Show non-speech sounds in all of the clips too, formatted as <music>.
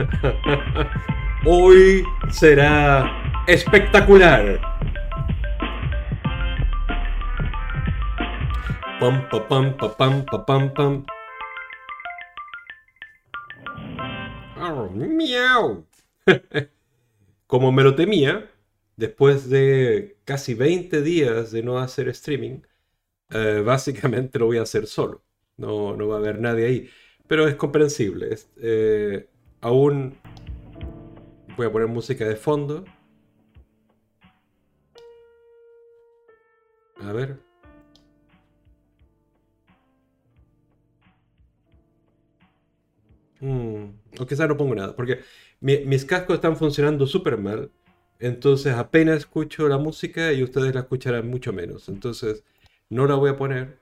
<laughs> Hoy será espectacular. Pam, pa, pam, pa, pam, pa, pam. Oh, miau. <laughs> Como me lo temía, después de casi 20 días de no hacer streaming, eh, básicamente lo voy a hacer solo. No, no va a haber nadie ahí. Pero es comprensible. Eh, aún voy a poner música de fondo. A ver. Mm, o quizás no pongo nada, porque mis cascos están funcionando súper mal. Entonces apenas escucho la música y ustedes la escucharán mucho menos. Entonces no la voy a poner.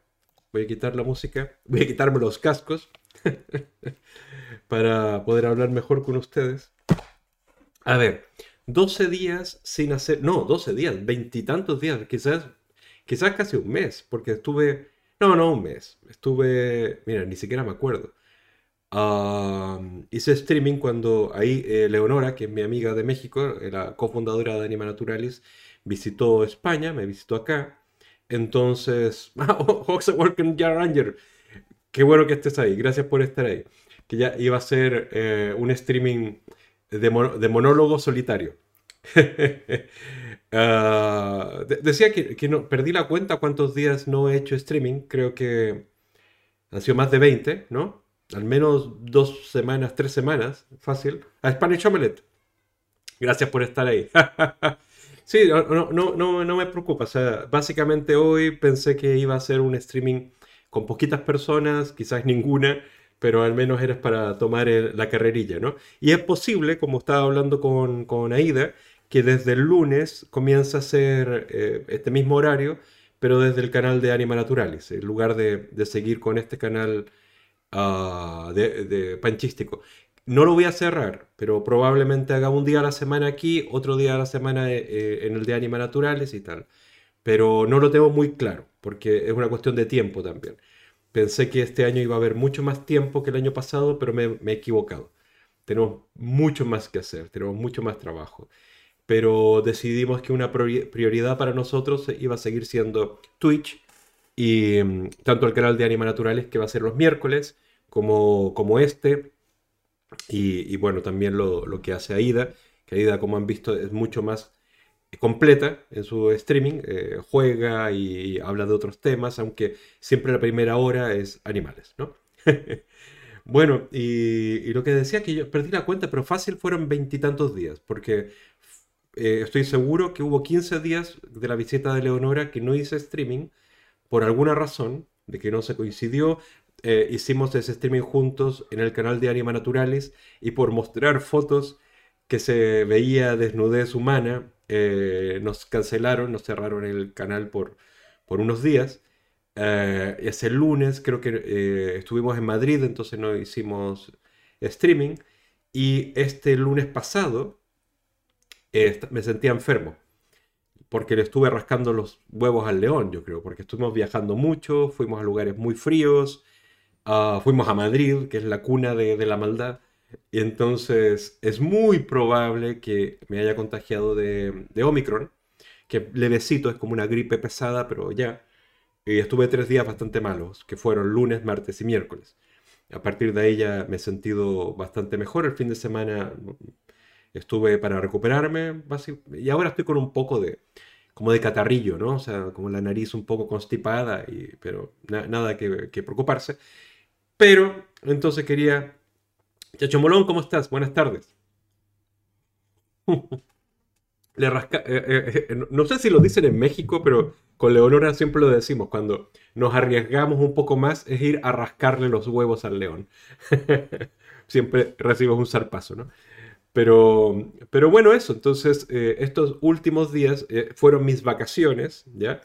Voy a quitar la música. Voy a quitarme los cascos. <laughs> para poder hablar mejor con ustedes. A ver, 12 días sin hacer... No, 12 días, veintitantos días. Quizás, quizás casi un mes. Porque estuve... No, no un mes. Estuve... Mira, ni siquiera me acuerdo hice streaming cuando ahí eh, Leonora, que es mi amiga de México, la cofundadora de Anima Naturalis, visitó España, me visitó acá. Entonces, <laughs> Oxa Walker Jar Ranger, qué bueno que estés ahí, gracias por estar ahí. Que ya iba a ser eh, un streaming de, monólogo solitario. <laughs> Ah, decía que, que, no, perdí la cuenta cuántos días no he hecho streaming, creo que han sido más de 20, ¿no? al menos dos semanas, tres semanas, fácil, a Spanish Omelette. Gracias por estar ahí. <laughs> sí, no, no, no, no me preocupa. O sea, básicamente hoy pensé que iba a ser un streaming con poquitas personas, quizás ninguna, pero al menos eres para tomar la carrerilla, ¿no? Y es posible, como estaba hablando con, con Aida, que desde el lunes comienza a ser eh, este mismo horario, pero desde el canal de Anima Naturalis, en lugar de, de seguir con este canal Ah, de, panchístico. No lo voy a cerrar, pero probablemente haga un día a la semana aquí, otro día a la semana eh, eh, en el de Anima Naturales y tal. Pero no lo tengo muy claro, porque es una cuestión de tiempo también. Pensé que este año iba a haber mucho más tiempo que el año pasado, pero me, me he equivocado. Tenemos mucho más que hacer, tenemos mucho más trabajo. Pero decidimos que una prioridad para nosotros iba a seguir siendo Twitch y mm, tanto el canal de Anima Naturales, que va a ser los miércoles, como, como este. Y, bueno, también lo, lo, que hace Aida, que Aida, como han visto, es mucho más completa en su streaming. Eh, juega y habla de otros temas, aunque siempre la primera hora es animales, ¿no? <laughs> bueno, y, y, lo que decía que yo perdí la cuenta, pero fácil fueron veintitantos días, porque eh, estoy seguro que hubo 15 días de la visita de Leonora que no hice streaming por alguna razón, de que no se coincidió, eh, hicimos ese streaming juntos en el canal de Anima Naturalis y por mostrar fotos que se veía desnudez humana, eh, nos cancelaron, nos cerraron el canal por, por unos días. Eh, ese lunes creo que estuvimos en Madrid, entonces no hicimos streaming. Y este lunes pasado me sentía enfermo porque le estuve rascando los huevos al león, yo creo, porque estuvimos viajando mucho, fuimos a lugares muy fríos, ah, fuimos a Madrid, que es la cuna de, la maldad, y entonces es muy probable que me haya contagiado de, Omicron, que levecito, es como una gripe pesada, pero ya. Y estuve tres días bastante malos, que fueron lunes, martes y miércoles. A partir de ahí ya me he sentido bastante mejor. El fin de semana estuve para recuperarme y ahora estoy con un poco de como de catarrillo, ¿no? O sea, como la nariz un poco constipada, y, pero nada que, preocuparse. Pero entonces quería... Chacho ¿cómo estás? Buenas tardes. <laughs> Le rasca... Eh, eh, eh, no sé si lo dicen en México, pero con Leonora siempre lo decimos. Cuando nos arriesgamos un poco más es ir a rascarle los huevos al león. <laughs> siempre recibes un zarpazo, ¿no? Pero, pero bueno, eso. Entonces, estos últimos días fueron mis vacaciones, ¿ya?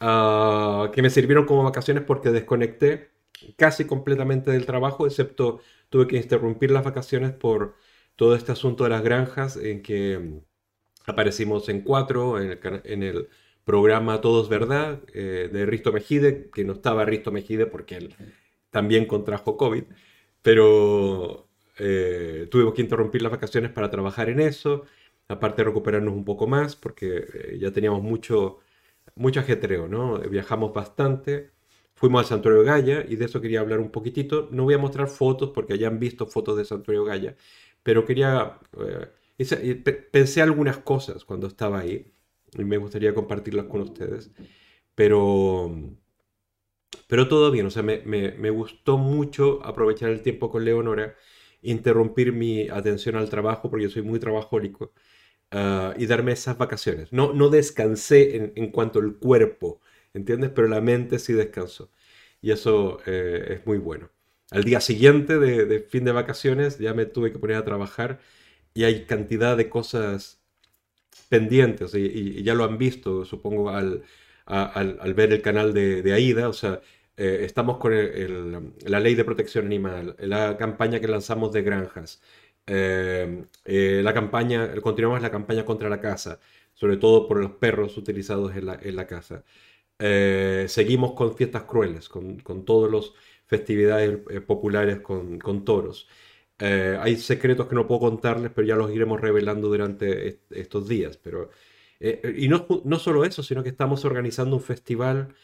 Ah, que me sirvieron como vacaciones porque desconecté casi completamente del trabajo, excepto tuve que interrumpir las vacaciones por todo este asunto de las granjas en que mm, aparecimos en cuatro en el, programa Todos Verdad eh, de Risto Mejide, que no estaba Risto Mejide porque él también contrajo COVID, pero eh, tuvimos que interrumpir las vacaciones para trabajar en eso, aparte de recuperarnos un poco más, porque eh, ya teníamos mucho, mucho ajetreo, ¿no? Viajamos bastante, fuimos al Santuario Gaya y de eso quería hablar un poquitito. No voy a mostrar fotos porque ya han visto fotos del Santuario Gaya, pero quería... Eh, pensé algunas cosas cuando estaba ahí y me gustaría compartirlas con ustedes, pero... Pero todo bien, o sea, me, me, me gustó mucho aprovechar el tiempo con Leonora interrumpir mi atención al trabajo, porque yo soy muy trabajólico, uh, y darme esas vacaciones. No, no descansé en, en, cuanto al cuerpo, ¿entiendes? Pero la mente sí descansó. Y eso eh, es muy bueno. Al día siguiente de, de, fin de vacaciones ya me tuve que poner a trabajar y hay cantidad de cosas pendientes y, y, y ya lo han visto, supongo, al, a, al, al, ver el canal de, de AIDA. O sea, eh, estamos con el, el, la ley de protección animal, la campaña que lanzamos de granjas, eh, eh, la campaña, continuamos la campaña contra la caza, sobre todo por los perros utilizados en la, en la caza. Eh, seguimos con fiestas crueles, con, con todas las festividades eh, populares con, con toros. hay secretos que no puedo contarles, pero ya los iremos revelando durante est estos días. Pero, y no, no solo eso, sino que estamos organizando un festival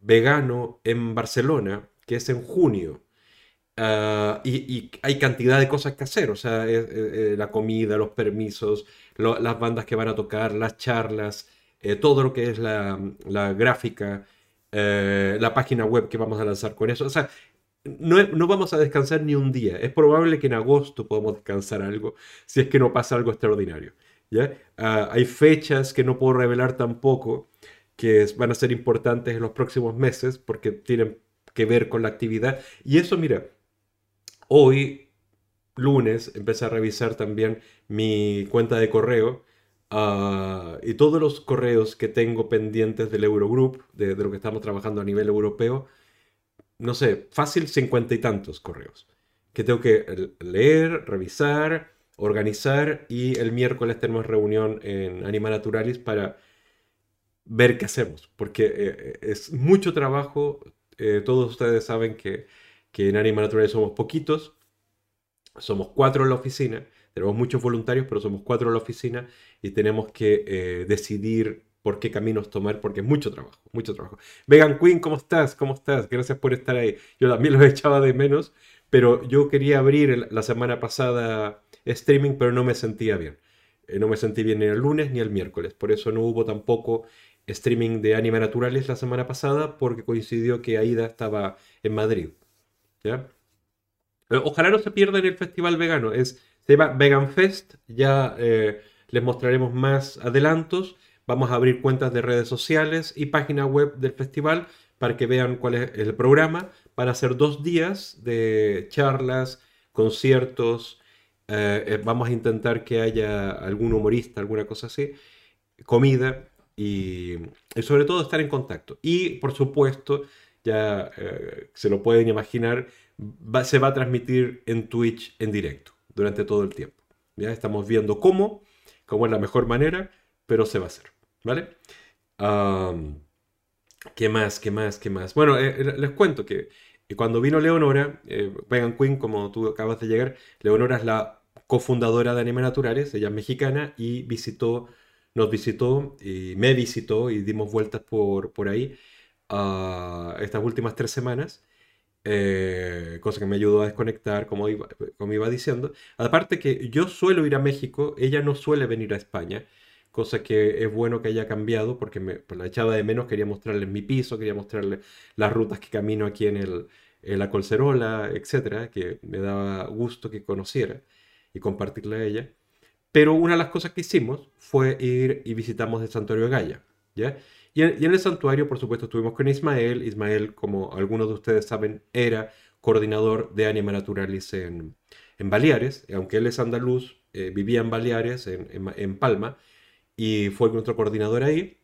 vegano en Barcelona, que es en junio. Uh, y, y, hay cantidad de cosas que hacer, o sea, eh, eh, la comida, los permisos, lo, las bandas que van a tocar, las charlas, eh, todo lo que es la, gráfica, eh, la página web que vamos a lanzar con eso. O sea, no, no, vamos a descansar ni un día. Es probable que en agosto podamos descansar algo, si es que no pasa algo extraordinario. ¿ya? Uh, hay fechas que no puedo revelar tampoco que van a ser importantes en los próximos meses porque tienen que ver con la actividad. Y eso, mira, hoy, lunes, empecé a revisar también mi cuenta de correo uh, y todos los correos que tengo pendientes del Eurogroup, de, de, lo que estamos trabajando a nivel europeo, no sé, fácil cincuenta y tantos correos que tengo que leer, revisar, organizar y el miércoles tenemos reunión en Anima Naturalis para ver qué hacemos, porque eh, es mucho trabajo. Eh, todos ustedes saben que, que en Anima Natural somos poquitos, somos cuatro en la oficina, tenemos muchos voluntarios, pero somos cuatro en la oficina y tenemos que eh, decidir por qué caminos tomar, porque es mucho trabajo, mucho trabajo. Vegan Queen, ¿cómo estás? ¿Cómo estás? Gracias por estar ahí. Yo también los <laughs> echaba de menos, pero yo quería abrir la semana pasada streaming, pero no me sentía bien. Eh, no me sentí bien ni el lunes ni el miércoles, por eso no hubo tampoco streaming de Anime Naturales la semana pasada porque coincidió que Aida estaba en Madrid. ¿ya? Eh, ojalá no se pierda en el festival vegano. Es, se llama Vegan Fest. Ya eh, les mostraremos más adelantos. Vamos a abrir cuentas de redes sociales y página web del festival para que vean cuál es el programa. Van a ser dos días de charlas, conciertos. Eh, eh vamos a intentar que haya algún humorista, alguna cosa así. Comida y, sobre todo estar en contacto. Y por supuesto, ya se lo pueden imaginar, se va a transmitir en Twitch en directo durante todo el tiempo. Ya estamos viendo cómo, cómo es la mejor manera, pero se va a hacer. ¿Vale? Um, ¿Qué más? ¿Qué más? ¿Qué más? Bueno, eh, eh les cuento que cuando vino Leonora, eh, Megan Queen, como tú acabas de llegar, Leonora es la cofundadora de Anime Naturales, ella es mexicana y nos visitó y me visitó y dimos vueltas por, por ahí uh, estas últimas tres semanas. Eh, cosa que me ayudó a desconectar, como iba, iba diciendo. Aparte que yo suelo ir a México, ella no suele venir a España, cosa que es bueno que haya cambiado porque me pues la echaba de menos, quería mostrarle mi piso, quería mostrarle las rutas que camino aquí en, el, la Colcerola, etcétera, que me daba gusto que conociera y compartirle a ella. Pero una de las cosas que hicimos fue ir y visitamos el santuario de Gaia. ¿ya? Y, en, el santuario, por supuesto, estuvimos con Ismael. Ismael, como algunos de ustedes saben, era coordinador de Anima Naturalis en, en Baleares. Aunque él es andaluz, eh, vivía en Baleares, en, en, Palma, y fue nuestro coordinador ahí.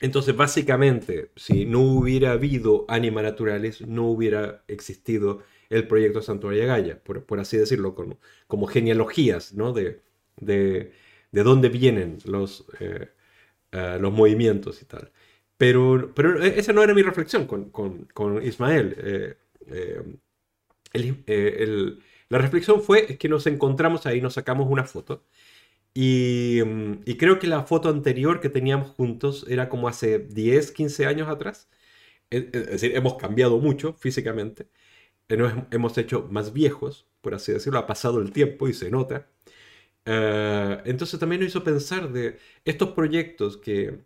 Entonces, básicamente, si no hubiera habido Anima Naturalis, no hubiera existido el proyecto Santuario Gaia, por, por así decirlo, como, como genealogías, ¿no? De, de, de, dónde vienen los, eh, uh, los movimientos y tal. Pero, pero esa no era mi reflexión con, con, con Ismael. Eh, eh, eh, la reflexión fue que nos encontramos ahí, nos sacamos una foto. Y, mm, y, creo que la foto anterior que teníamos juntos era como hace 10, 15 años atrás. Es decir, hemos cambiado mucho físicamente. Nos hemos hecho más viejos, por así decirlo. Ha pasado el tiempo y se nota. Eh, entonces también nos hizo pensar de estos proyectos que,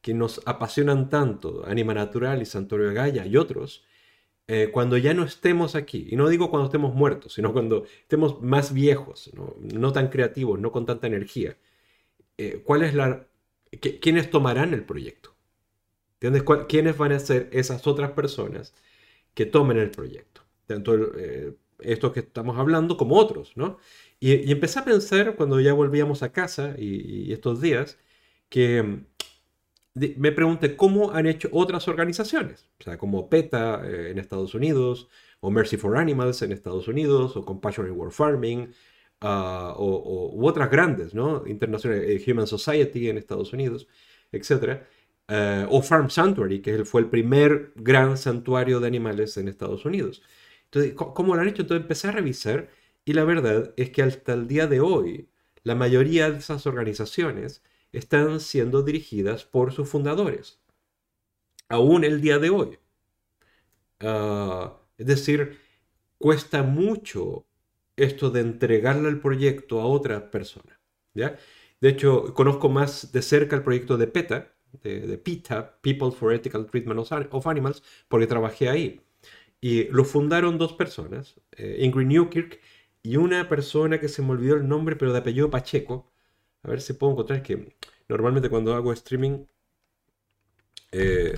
que nos apasionan tanto, Anima Natural y Santorio de y otros, eh, cuando ya no estemos aquí, y no digo cuando estemos muertos, sino cuando estemos más viejos, no, tan creativos, no con tanta energía, eh, ¿cuál es la, ¿quiénes tomarán el proyecto? ¿Entiendes? ¿Quiénes van a ser esas otras personas que tomen el proyecto? Tanto estos que estamos hablando como otros, ¿no? Y, empecé a pensar cuando ya volvíamos a casa y, estos días, que mm, me pregunté cómo han hecho otras organizaciones, o sea, como PETA eh, en Estados Unidos, o Mercy for Animals en Estados Unidos, o Compassion in World Farming, ah, o, u otras grandes, ¿no? International eh, Human Society en Estados Unidos, etc. Eh, o Farm Sanctuary, que fue el primer gran santuario de animales en Estados Unidos. Entonces, ¿cómo lo han hecho? Entonces empecé a revisar y la verdad es que hasta el día de hoy, la mayoría de esas organizaciones están siendo dirigidas por sus fundadores. Aún el día de hoy. Ah, es decir, cuesta mucho esto de entregarle el proyecto a otra persona. ¿ya? De hecho, conozco más de cerca el proyecto de PETA, de, PETA, People for Ethical Treatment of Animals, porque trabajé ahí. Y lo fundaron dos personas, eh, Ingrid Newkirk y una persona que se me olvidó el nombre, pero de apellido Pacheco. A ver si puedo encontrar. Es que normalmente cuando hago streaming. Eh,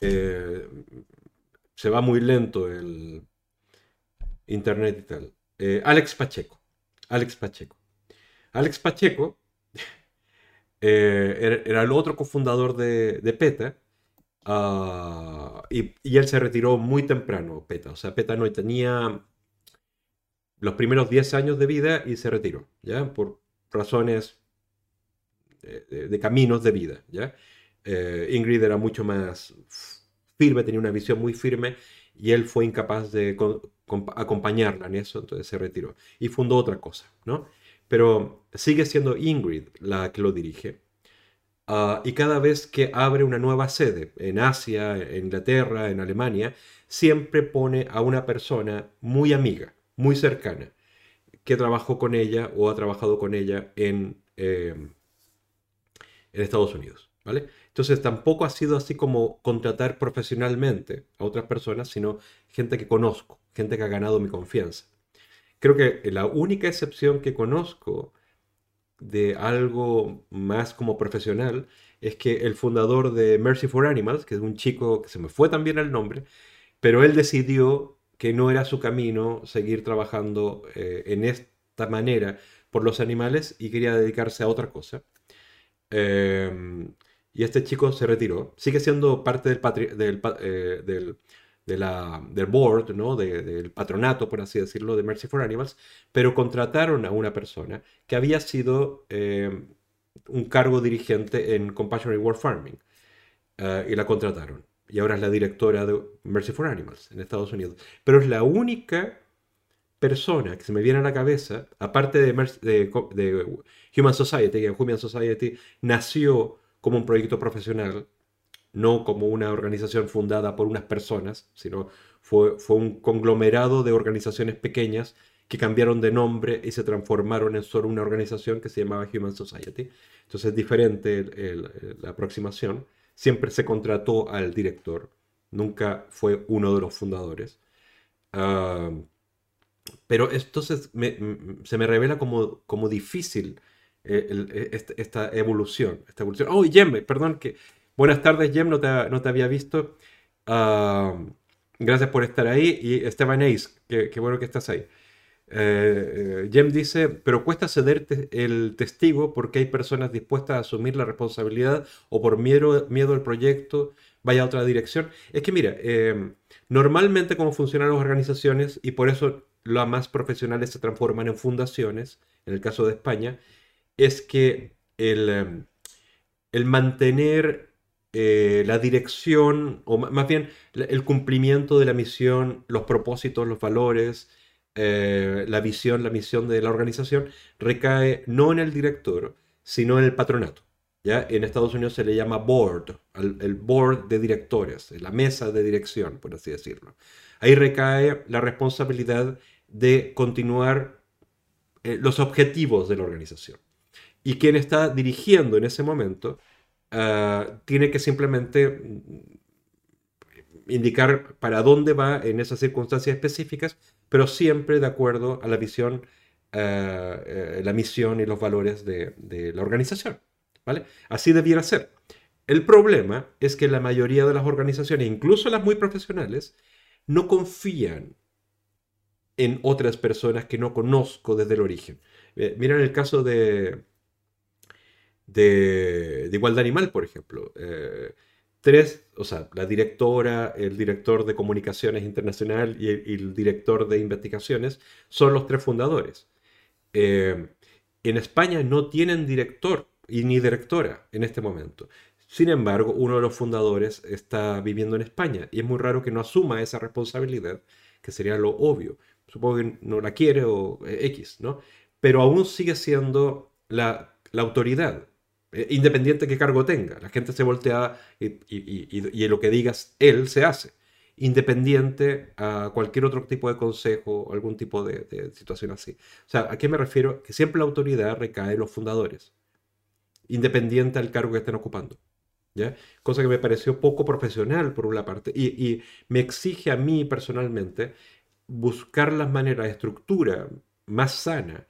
eh, se va muy lento el internet y tal. Eh, Alex Pacheco. Alex Pacheco. Alex Pacheco <laughs> era, el otro cofundador de, de PETA Ah, y, él se retiró muy temprano, Peta. O sea, Peta no tenía los primeros 10 años de vida y se retiró, ¿ya? Por razones de, caminos de vida, ¿ya? Eh, Ingrid era mucho más firme, tenía una visión muy firme y él fue incapaz de acompañarla en eso, entonces se retiró y fundó otra cosa, ¿no? Pero sigue siendo Ingrid la que lo dirige. Ah, y cada vez que abre una nueva sede en Asia, en Inglaterra, en Alemania, siempre pone a una persona muy amiga, muy cercana, que trabajó con ella o ha trabajado con ella en, em, en Estados Unidos. ¿vale? Entonces tampoco ha sido así como contratar profesionalmente a otras personas, sino gente que conozco, gente que ha ganado mi confianza. Creo que la única excepción que conozco de algo más como profesional es que el fundador de Mercy for Animals, que es un chico que se me fue también el nombre, pero él decidió que no era su camino seguir trabajando eh, en esta manera por los animales y quería dedicarse a otra cosa. Em, y este chico se retiró. Sigue siendo parte del, del, eh, del de la, del board, ¿no? del patronato, por así decirlo, de Mercy for Animals, pero contrataron a una persona que había sido eh, un cargo dirigente en Compassion and World Farming eh, y la contrataron. Y ahora es la directora de Mercy for Animals en Estados Unidos. Pero es la única persona que se me viene a la cabeza, aparte de, de, de Human Society, que Human Society nació como un proyecto profesional no como una organización fundada por unas personas, sino fue, fue un conglomerado de organizaciones pequeñas que cambiaron de nombre y se transformaron en solo una organización que se llamaba Human Society. Entonces es diferente la aproximación. Siempre se contrató al director, nunca fue uno de los fundadores. Ah, pero entonces se me revela como, como difícil eh, este, esta, evolución, esta evolución. Oh, y perdón, que Buenas tardes, Jem, no te, había visto. Ah, gracias por estar ahí. Y Esteban Ace, qué, bueno que estás ahí. Eh, eh, Jem dice, pero cuesta ceder el testigo porque hay personas dispuestas a asumir la responsabilidad o por miedo, miedo al proyecto vaya a otra dirección. Es que mira, em, normalmente cómo funcionan las organizaciones y por eso las más profesionales se transforman en fundaciones, en el caso de España, es que el, em, el mantener eh, la dirección, o más bien el cumplimiento de la misión, los propósitos, los valores, eh, la visión, la misión de la organización, recae no en el director, sino en el patronato. ¿ya? En Estados Unidos se le llama board, el, board de directores, la mesa de dirección, por así decirlo. Ahí recae la responsabilidad de continuar eh, los objetivos de la organización. Y quien está dirigiendo en ese momento ah, tiene que simplemente indicar para dónde va en esas circunstancias específicas, pero siempre de acuerdo a la visión, ah, eh, la misión y los valores de, de, la organización. ¿vale? Así debiera ser. El problema es que la mayoría de las organizaciones, incluso las muy profesionales, no confían en otras personas que no conozco desde el origen. Eh, miren el caso de, de, igualdad animal, por ejemplo. Eh, tres, o sea, la directora, el director de comunicaciones internacional y el, director de investigaciones son los tres fundadores. Eh, en España no tienen director y ni directora en este momento. Sin embargo, uno de los fundadores está viviendo en España y es muy raro que no asuma esa responsabilidad, que sería lo obvio. Supongo que no la quiere o eh, X, ¿no? Pero aún sigue siendo la, autoridad, eh, independiente de qué cargo tenga. La gente se voltea y, y, lo que digas él se hace, independiente a cualquier otro tipo de consejo o algún tipo de, situación así. O sea, ¿a qué me refiero? Que siempre la autoridad recae en los fundadores, independiente al cargo que estén ocupando. Cosa que me pareció poco profesional por una parte y, me exige a mí personalmente buscar las maneras de estructura más sana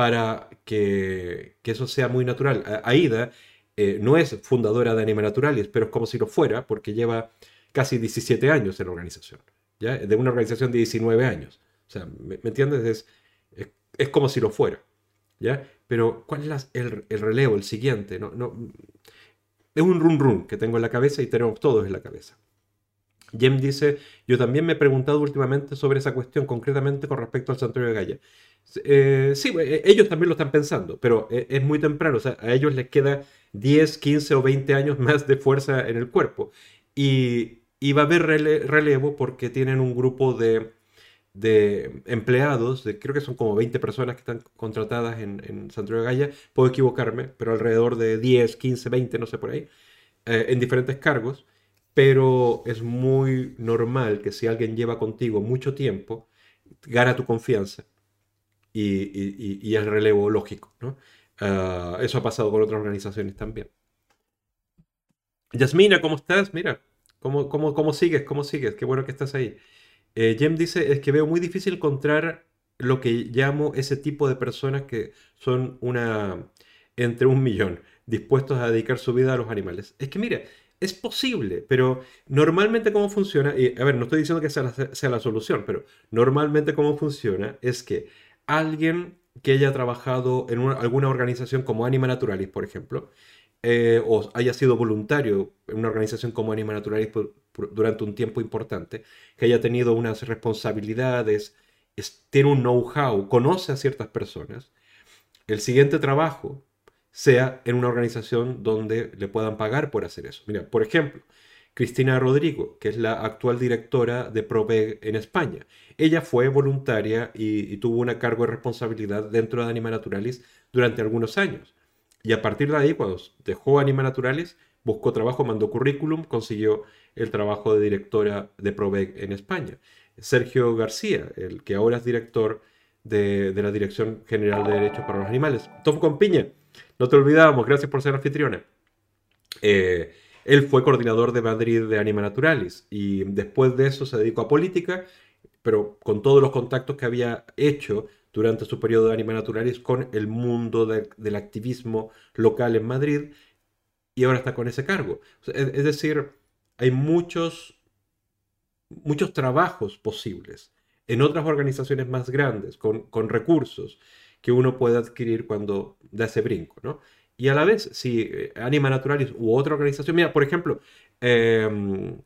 para que, eso sea muy natural. Aida eh, no es fundadora de Anima Naturalis, pero es como si lo fuera porque lleva casi 17 años en la organización, ¿ya? de una organización de 19 años. O sea, ¿me, entiendes? Es, es, como si lo fuera. ¿ya? Pero ¿cuál es el, el, relevo, el siguiente? No, no, es un run run que tengo en la cabeza y tenemos todos en la cabeza. Jem dice, yo también me he preguntado últimamente sobre esa cuestión, concretamente con respecto al santuario de Gaia. Eh, sí, eh, ellos también lo están pensando, pero eh, es muy temprano, o sea, a ellos les queda 10, 15 o 20 años más de fuerza en el cuerpo. Y, y va a haber relevo porque tienen un grupo de empleados, creo que son como 20 personas que están contratadas en, en Santuario de Gaya, puedo equivocarme, pero alrededor de 10, 15, 20, no sé por ahí, en diferentes cargos, pero es muy normal que si alguien lleva contigo mucho tiempo, gana tu confianza y, y, el relevo lógico. Ah, eso ha pasado con otras organizaciones también. Yasmina, ¿cómo estás? Mira, ¿cómo, cómo, cómo sigues? ¿Cómo sigues? Qué bueno que estás ahí. Eh, Jem dice, es que veo muy difícil encontrar lo que llamo ese tipo de personas que son una entre un millón dispuestos a dedicar su vida a los animales. Es que mira, es posible, pero normalmente cómo funciona, y a ver, no estoy diciendo que sea la, sea la solución, pero normalmente cómo funciona es que alguien que haya trabajado en alguna organización como Anima Naturalis, por ejemplo, eh, o haya sido voluntario en una organización como Anima Naturalis durante un tiempo importante, que haya tenido unas responsabilidades, tiene un know-how, conoce a ciertas personas, el siguiente trabajo sea en una organización donde le puedan pagar por hacer eso. Mira, por ejemplo, Cristina Rodrigo, que es la actual directora de Proveg en España. Ella fue voluntaria y, tuvo una cargo de responsabilidad dentro de Anima Naturalis durante algunos años. Y a partir de ahí, cuando dejó Anima Naturalis, buscó trabajo, mandó currículum, consiguió el trabajo de directora de Provec en España. Sergio García, el que ahora es director de, la Dirección General de Derechos para los Animales. Tofu con piña, no te olvidábamos, gracias por ser anfitriona. Eh, él fue coordinador de Madrid de Anima Naturalis y después de eso se dedicó a política, pero con todos los contactos que había hecho durante su periodo de Anima Naturalis con el mundo del activismo local en Madrid y ahora está con ese cargo. es, decir, hay muchos, muchos trabajos posibles en otras organizaciones más grandes, con, recursos que uno puede adquirir cuando da ese brinco, ¿no? Y a la vez, si eh, Anima Naturalis u otra organización, mira, por ejemplo, em,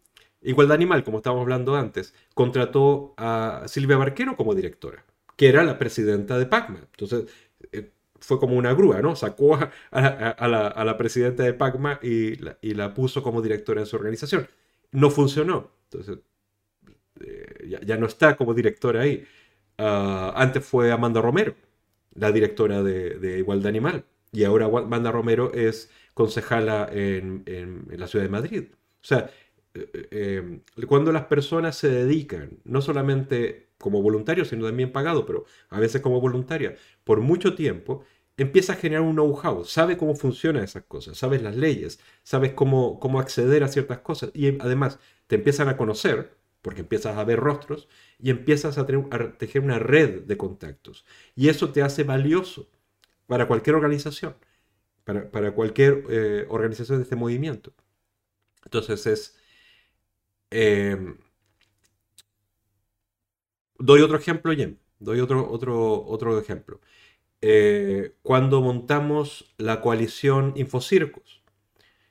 Igualdad Animal, como estábamos hablando antes, contrató a Silvia Barquero como directora, que era la presidenta de PACMA. Entonces, eh, fue como una grúa, ¿no? Sacó a, la, presidenta de Pacma y la, puso como directora de su organización. No funcionó. Entonces, eh, ya, no está como directora ahí. Ah, antes fue Amanda Romero, la directora de, Igualdad Animal. Y ahora Amanda Romero es concejala en, la ciudad de Madrid. O sea, eh, eh, cuando las personas se dedican, no solamente como voluntarios, sino también pagado, pero a veces como voluntaria, por mucho tiempo, empieza a generar un know-how, sabe cómo funcionan esas cosas, sabes las leyes, sabes cómo, cómo acceder a ciertas cosas y además te empiezan a conocer, porque empiezas a ver rostros y empiezas a, tejer una red de contactos. Y eso te hace valioso para cualquier organización, para, cualquier eh, organización de este movimiento. Entonces es... Em, doy otro ejemplo, Jem. Doy otro, otro, otro ejemplo. Eh, cuando montamos la coalición Infocircus,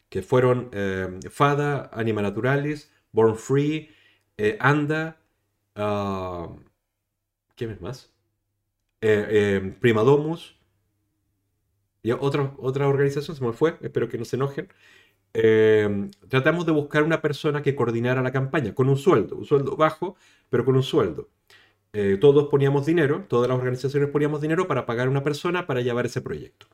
que fueron eh, FADA, Anima Naturalis, Born Free, eh, ANDA, uh, ¿quién es más? Primadomus, y otra, organización, se me fue, espero que no se enojen. tratamos de buscar una persona que coordinara la campaña con un sueldo, un sueldo bajo, pero con un sueldo. Eh, todos poníamos dinero, todas las organizaciones poníamos dinero para pagar a una persona para llevar ese proyecto.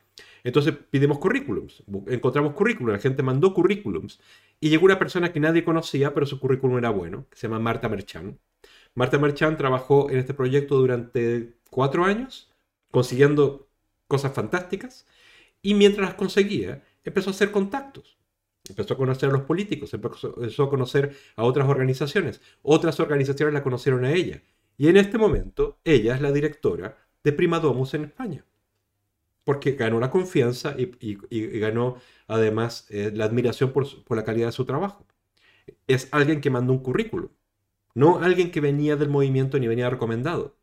Entonces pidimos currículums, encontramos currículums, la gente mandó currículums y llegó una persona que nadie conocía, pero su currículum era bueno, que se llama Marta Merchan. Marta Merchan trabajó en este proyecto durante cuatro años, consiguiendo cosas fantásticas, y mientras las conseguía, empezó a hacer contactos. Empezó a conocer a los políticos, empezó a conocer a otras organizaciones. Otras organizaciones la conocieron a ella. Y en este momento, ella es la directora de Prima Domus en España. Porque ganó la confianza y, ganó además eh, la admiración por, la calidad de su trabajo. Es alguien que mandó un currículum, no alguien que venía del movimiento ni venía recomendado.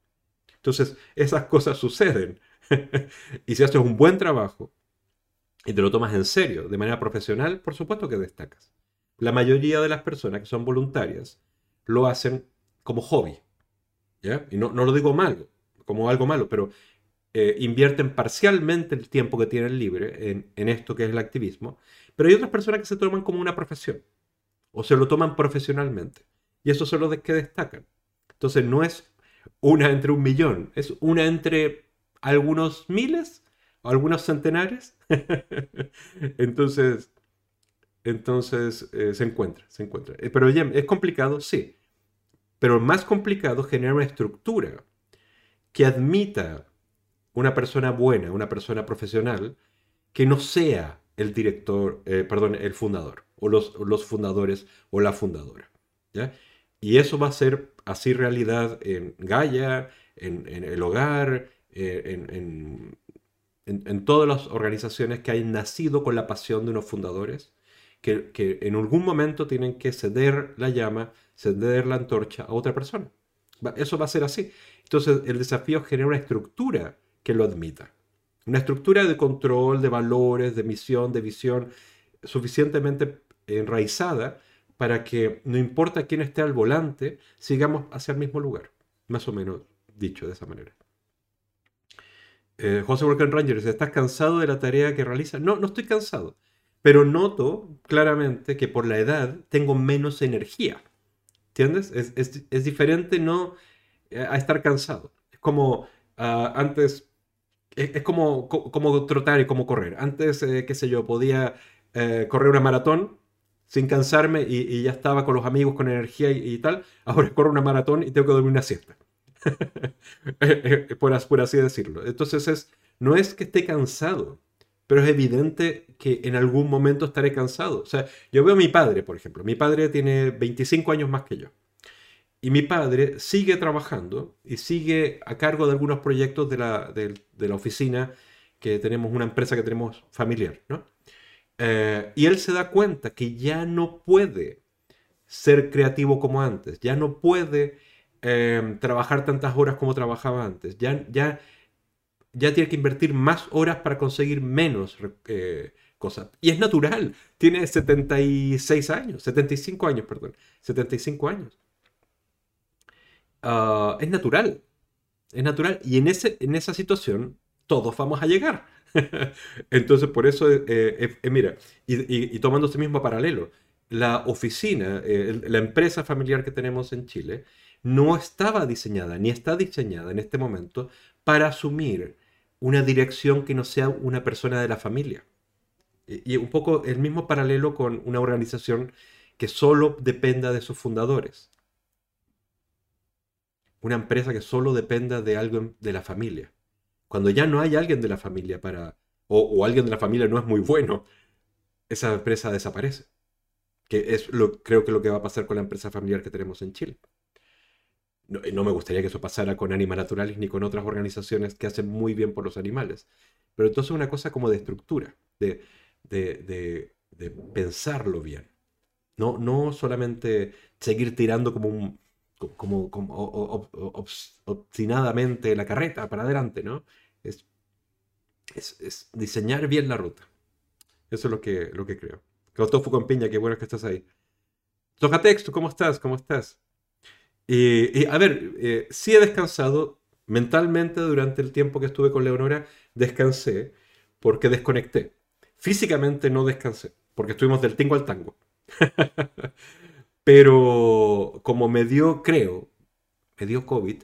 Entonces, esas cosas suceden. <laughs> y si haces un buen trabajo y te lo tomas en serio, de manera profesional, por supuesto que destacas. La mayoría de las personas que son voluntarias lo hacen como hobby. Y no, lo digo mal, como algo malo, pero eh, invierten parcialmente el tiempo que tienen libre en, esto que es el activismo, pero hay otras personas que se toman como una profesión o se lo toman profesionalmente. Y esos son los que destacan. Entonces no es una entre un millón, es una entre algunos miles algunos centenares. <laughs> entonces, entonces eh, se encuentra, se encuentra. Eh, pero ¿es complicado? Sí. Pero más complicado generar una estructura que admita una persona buena, una persona profesional, que no sea el director, eh, perdón, el fundador, o los, los, fundadores o la fundadora. ¿ya? Y eso va a ser así realidad en Gaia, en, el hogar, en, en, todas las organizaciones que hayan nacido con la pasión de unos fundadores, que, que en algún momento tienen que ceder la llama ceder la antorcha a otra persona. Eso va a ser así. Entonces el desafío es generar una estructura que lo admita. Una estructura de control, de valores, de misión, de visión, suficientemente enraizada para que no importa quién esté al volante, sigamos hacia el mismo lugar. Más o menos dicho de esa manera. Eh, José Volcan Rangers, ¿estás cansado de la tarea que realizas? No, no estoy cansado. Pero noto claramente que por la edad tengo menos energía. ¿Entiendes? Es, diferente no eh, a estar cansado. Es como ah, antes, es, como, como trotar y como correr. Antes, eh, qué sé yo, podía eh, correr una maratón sin cansarme y, ya estaba con los amigos con energía y, tal. Ahora corro una maratón y tengo que dormir una siesta. <laughs> por, por así decirlo. Entonces es, no es que esté cansado, pero es evidente que en algún momento estaré cansado. O sea, yo veo a mi padre, por ejemplo. Mi padre tiene 25 años más que yo. Y mi padre sigue trabajando y sigue a cargo de algunos proyectos de la, de, la oficina que tenemos, una empresa que tenemos familiar, ¿no? Eh, y él se da cuenta que ya no puede ser creativo como antes, ya no puede eh, trabajar tantas horas como trabajaba antes, ya, ya ya tiene que invertir más horas para conseguir menos eh, cosas. Y es natural. Tiene 76 años, 75 años, perdón. 75 años. Ah, es natural. Es natural. Y en, ese, en esa situación, todos vamos a llegar. <laughs> Entonces, por eso, eh, mira, y, tomando ese mismo paralelo, la oficina, la empresa familiar que tenemos en Chile, no estaba diseñada, ni está diseñada en este momento para asumir una dirección que no sea una persona de la familia. Y, un poco el mismo paralelo con una organización que solo dependa de sus fundadores. Una empresa que solo dependa de algo de la familia. Cuando ya no hay alguien de la familia para, o, alguien de la familia no es muy bueno, esa empresa desaparece. Que es lo, creo que lo que va a pasar con la empresa familiar que tenemos en Chile. No, no, me gustaría que eso pasara con Anima Naturalis ni con otras organizaciones que hacen muy bien por los animales. Pero entonces es una cosa como de estructura, de, de, pensarlo bien. No, no solamente seguir tirando como un como, obstinadamente la carreta para adelante, ¿no? Es, es, diseñar bien la ruta. Eso es lo que, lo que creo. Claudio con Piña, qué bueno que estás ahí. Toca texto, ¿cómo estás? ¿Cómo estás? Y, a ver, eh, sí he descansado mentalmente durante el tiempo que estuve con Leonora, descansé porque desconecté. Físicamente no descansé, porque estuvimos del tingo al tango. <laughs> Pero como me dio, creo, me dio COVID,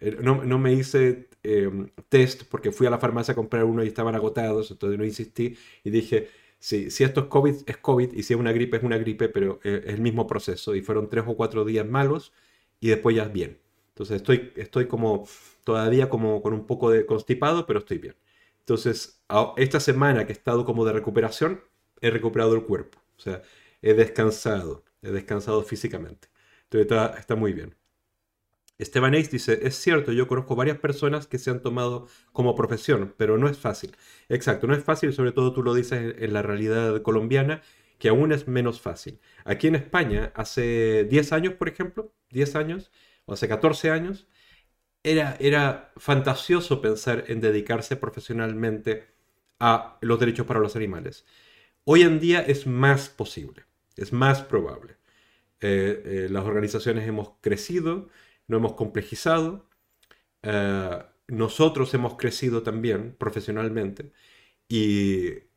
eh, no, no me hice em, test porque fui a la farmacia a comprar uno y estaban agotados, entonces no insistí y dije, sí, si esto es COVID, es COVID, y si es una gripe, es una gripe, pero eh, es el mismo proceso. Y fueron tres o cuatro días malos y después ya bien. Entonces estoy, estoy como todavía como con un poco de constipado, pero estoy bien. Entonces, esta semana que he estado como de recuperación, he recuperado el cuerpo. O sea, he descansado, he descansado físicamente. Entonces está, muy bien. Esteban Ace dice, es cierto, yo conozco varias personas que se han tomado como profesión, pero no es fácil. Exacto, no es fácil, sobre todo tú lo dices en, la realidad colombiana, que aún es menos fácil. Aquí en España, hace 10 años, por ejemplo, 10 años, o hace 14 años, era, fantasioso pensar en dedicarse profesionalmente a los derechos para los animales. Hoy en día es más posible, es más probable. Eh, eh, las organizaciones hemos crecido, no hemos complejizado, eh, nosotros hemos crecido también profesionalmente y,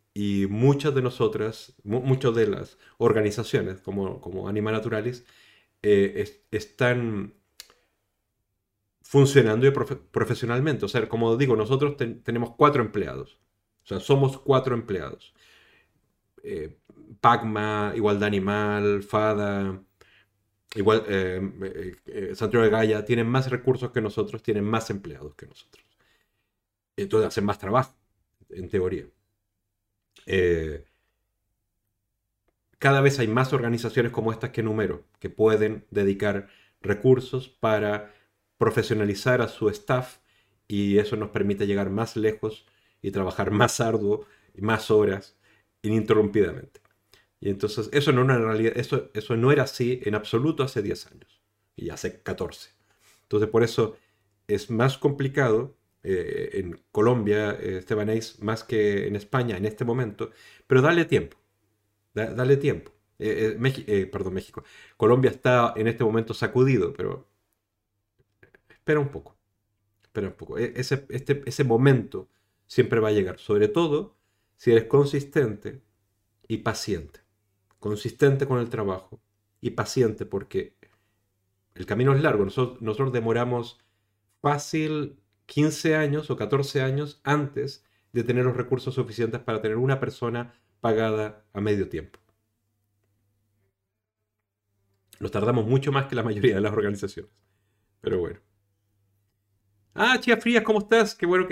muchas de nosotras, muchas de las organizaciones como, como Anima Naturalis están funcionando profesionalmente. O sea, como digo, nosotros tenemos cuatro empleados. O sea, somos cuatro empleados. Eh, Pacma, Igualdad Animal, FADA, igual, eh, eh, Santiago de Gaia, tienen más recursos que nosotros, tienen más empleados que nosotros. Entonces hacen más trabajo, en teoría. Cada vez hay más organizaciones como estas que número, que pueden dedicar recursos para profesionalizar a su staff y eso nos permite llegar más lejos y trabajar <laughs> más arduo y más horas ininterrumpidamente. Y entonces eso no, realidad, eso, eso no era así en absoluto hace 10 años y hace 14. Entonces por eso es más complicado eh, en Colombia, eh, Esteban más que en España en este momento, pero dale tiempo, dale tiempo. Eh, eh, perdón, México. Colombia está en este momento sacudido, pero espera un poco, espera un poco. E, ese, este, ese momento siempre va a llegar, sobre todo si eres consistente y paciente. Consistente con el trabajo y paciente porque el camino es largo. Nosotros, nosotros demoramos fácil 15 años o 14 años antes de tener los recursos suficientes para tener una persona pagada a medio tiempo. Nos tardamos mucho más que la mayoría de las organizaciones. Pero bueno. Ah, Chia Frías, ¿cómo estás? Qué bueno,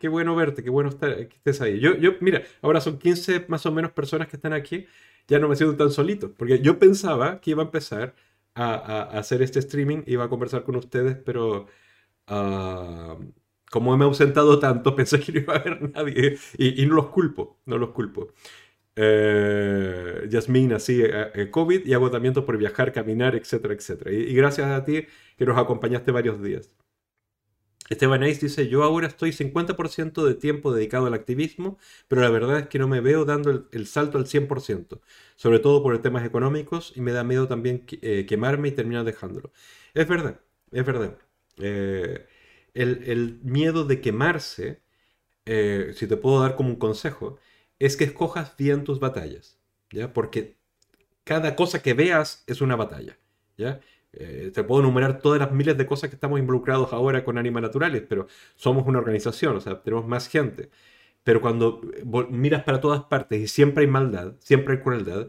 qué, bueno verte, qué bueno estar, que estés ahí. Yo, yo, mira, ahora son 15 más o menos personas que están aquí. Ya no me siento tan solito, porque yo pensaba que iba a empezar a, hacer este streaming, iba a conversar con ustedes, pero ah, como me he ausentado tanto, <laughs> pensé que no iba a haber nadie. Y, no los culpo, no los culpo. Eh, Yasmin, así, eh, eh, COVID y agotamiento por viajar, caminar, etcétera, etcétera. y gracias a ti que nos acompañaste varios días. Esteban Ace dice, yo ahora estoy 50% de tiempo dedicado al activismo, pero la verdad es que no me veo dando el, salto al 100%, sobre todo por temas económicos y me da miedo también eh, quemarme y terminar dejándolo. Es verdad, es verdad. El, miedo de quemarse eh, si te puedo dar como un consejo, es que escojas bien tus batallas, ¿ya? Porque cada cosa que veas es una batalla, ¿ya? Eh, te puedo enumerar todas las miles de cosas que estamos involucrados ahora con Anima Naturales, pero somos una organización, o sea, tenemos más gente. Pero cuando eh, miras para todas partes y siempre hay maldad, siempre hay crueldad,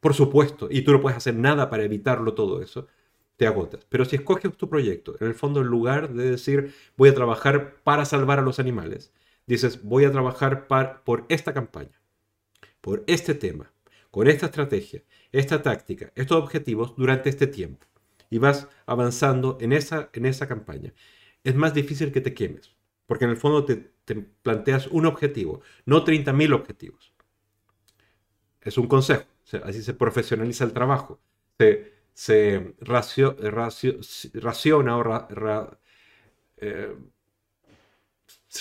por supuesto, y tú no puedes hacer nada para evitarlo todo eso, te agotas. Pero si escoges tu proyecto, en el fondo, en lugar de decir voy a trabajar para salvar a los animales, dices voy a trabajar por esta campaña, por este tema, con esta estrategia, esta táctica, estos objetivos durante este tiempo y vas avanzando en esa, en esa campaña. Es más difícil que te quemes, porque en el fondo te, planteas un objetivo, no 30.000 objetivos. Es un consejo, así se profesionaliza el trabajo, se racio, raciona o eh,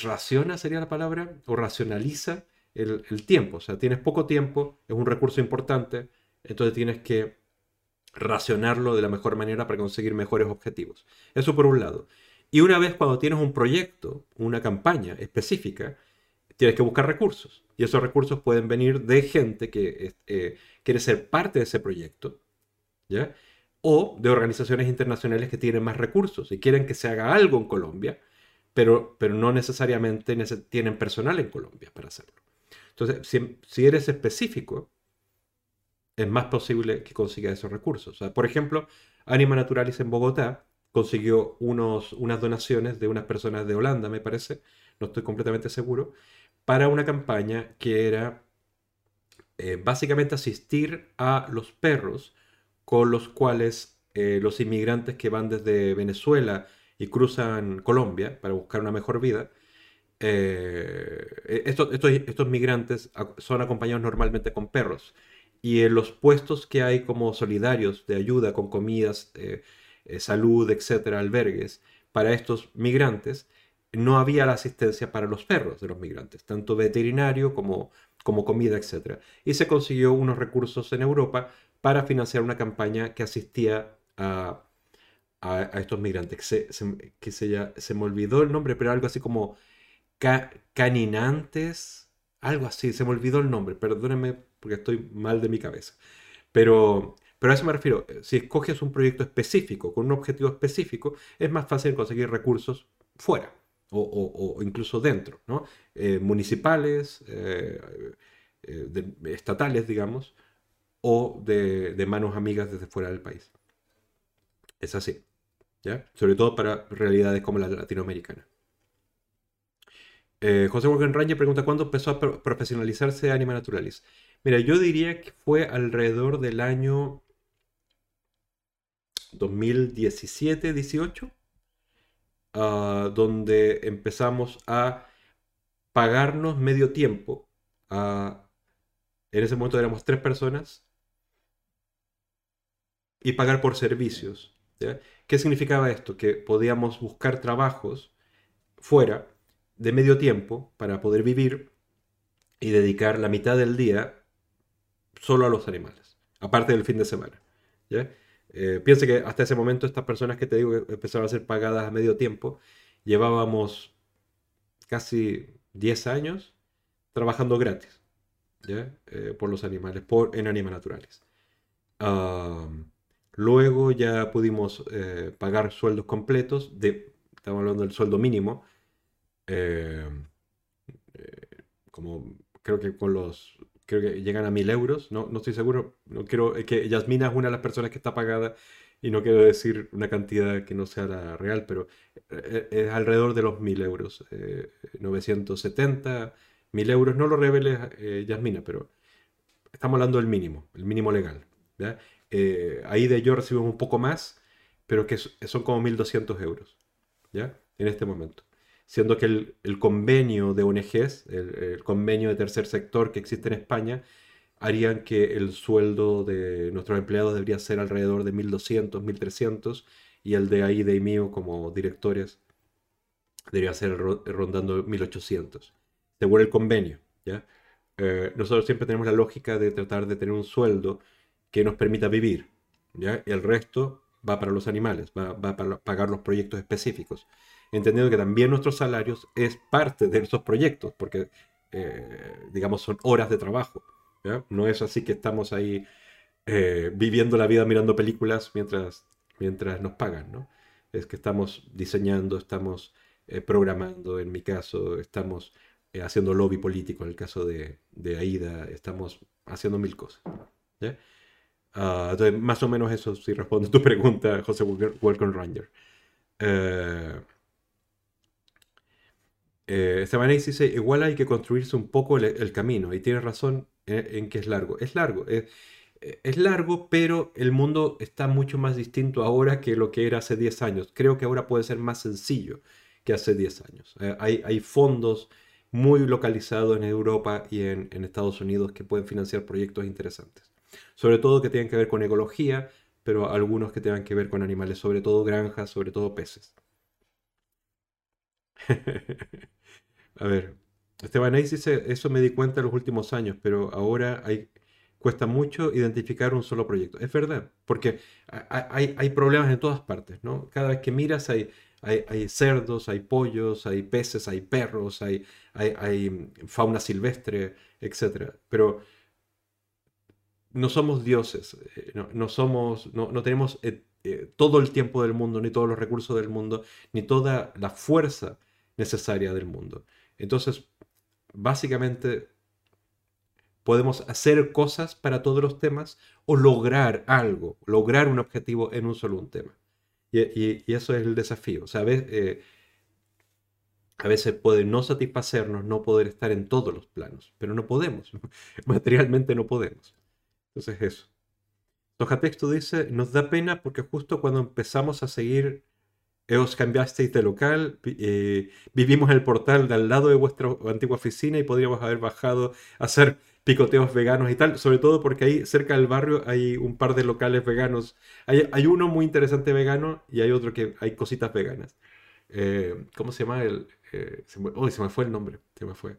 raciona sería la palabra, o racionaliza el, el tiempo. O sea, tienes poco tiempo, es un recurso importante, entonces tienes que racionarlo de la mejor manera para conseguir mejores objetivos. Eso por un lado. Y una vez cuando tienes un proyecto, una campaña específica, tienes que buscar recursos. Y esos recursos pueden venir de gente que eh, quiere ser parte de ese proyecto, O de organizaciones internacionales que tienen más recursos y quieren que se haga algo en Colombia, pero, pero no necesariamente tienen personal en Colombia para hacerlo. Entonces, si, eres específico, es más posible que consiga esos recursos. por ejemplo, Anima Naturalis en Bogotá consiguió unos, unas donaciones de unas personas de Holanda, me parece, no estoy completamente seguro, para una campaña que era eh, básicamente asistir a los perros con los cuales eh, los inmigrantes que van desde Venezuela y cruzan Colombia para buscar una mejor vida, eh, estos, estos, estos migrantes son acompañados normalmente con perros y en los puestos que hay como solidarios de ayuda con comidas, eh, salud, etcétera, albergues, para estos migrantes, no había la asistencia para los perros de los migrantes, tanto veterinario como, como comida, etcétera. Y se consiguió unos recursos en Europa para financiar una campaña que asistía a, a, estos migrantes, que, se, que se, ya, se, me olvidó el nombre, pero algo así como caninantes, algo así, se me olvidó el nombre, perdónenme porque estoy mal de mi cabeza. Pero, pero a eso me refiero, si escoges un proyecto específico, con un objetivo específico, es más fácil conseguir recursos fuera o, incluso dentro, ¿no? Eh, municipales, eh, eh, estatales, digamos, o de, manos amigas desde fuera del país. Es así, ¿ya? Sobre todo para realidades como la latinoamericana. José Morgan Ranger pregunta cuándo empezó a profesionalizarse Anima Naturalis. Mira, yo diría que fue alrededor del año 2017-18, ah, donde empezamos a pagarnos medio tiempo. en ese momento éramos tres personas y pagar por servicios. ¿Qué significaba esto? Que podíamos buscar trabajos fuera de medio tiempo para poder vivir y dedicar la mitad del día solo a los animales, aparte del fin de semana. Eh, piense que hasta ese momento estas personas que te digo que empezaron a ser pagadas a medio tiempo, llevábamos casi 10 años trabajando gratis. Eh, por los animales, por, en animales naturales. Luego ya pudimos eh, pagar sueldos completos, de, estamos hablando del sueldo mínimo, como creo que con los creo que llegan a mil euros, no, no estoy seguro, no quiero, que Yasmina es una de las personas que está pagada y no quiero decir una cantidad que no sea la real, pero eh, es alrededor de los mil euros, 970, eh, mil euros, no lo revele eh, Yasmina, pero estamos hablando del mínimo, el mínimo legal. Ahí de yo recibimos un poco más, pero que son como 1.200 euros, ¿ya? En este momento siendo que el, convenio de ONGs, el, convenio de tercer sector que existe en España, harían que el sueldo de nuestros empleados debería ser alrededor de 1.200, 1.300 y el de ahí de mío como directores debería ser rondando 1.800, según el convenio. ¿ya? Eh, nosotros siempre tenemos la lógica de tratar de tener un sueldo que nos permita vivir. ¿ya? El resto va para los animales, va, va para pagar los proyectos específicos. entendiendo que también nuestros salarios es parte de esos proyectos, porque, eh, digamos, son horas de trabajo. No es así que estamos ahí eh, viviendo la vida mirando películas mientras, mientras nos pagan, ¿no? Es que estamos diseñando, estamos eh, programando, en mi caso, estamos haciendo lobby político, en el caso de, de AIDA, estamos haciendo mil cosas. Ah, entonces, más o menos eso si responde tu <laughs> pregunta, José Welcome Ranger. Eh, eh, Esteban dice, igual hay que construirse un poco el, camino, y tiene razón en, que es largo. Es largo, es, es, largo, pero el mundo está mucho más distinto ahora que lo que era hace 10 años. Creo que ahora puede ser más sencillo que hace 10 años. Eh, hay, hay, fondos muy localizados en Europa y en, en Estados Unidos que pueden financiar proyectos interesantes. Sobre todo que tengan que ver con ecología, pero algunos que tengan que ver con animales, sobre todo granjas, sobre todo peces. <laughs> A ver, Esteban Ace dice, eso me di cuenta en los últimos años, pero ahora hay, cuesta mucho identificar un solo proyecto. Es verdad, porque hay, hay problemas en todas partes, ¿no? Cada vez que miras hay, hay, cerdos, hay pollos, hay peces, hay perros, hay, hay, fauna silvestre, etc. Pero no somos dioses, eh, no, somos, no, tenemos eh, eh, todo el tiempo del mundo, ni todos los recursos del mundo, ni toda la fuerza necesaria del mundo. Entonces, básicamente, podemos hacer cosas para todos los temas o lograr algo, lograr un objetivo en un solo un tema. Y, eso es el desafío. O sea, a veces puede no satisfacernos no poder estar en todos los planos, pero no podemos. <laughs> Materialmente no podemos. Entonces eso. Soja Texto dice, nos da pena porque justo cuando empezamos a seguir, os cambiasteis de local, eh, vivimos en el portal de al lado de vuestra antigua oficina y podríamos haber bajado a hacer picoteos veganos y tal, sobre todo porque ahí cerca del barrio hay un par de locales veganos. Hay, uno muy interesante vegano y hay otro que hay cositas veganas. Eh, ¿Cómo se llama? El, eh, me, se me fue el nombre, se me fue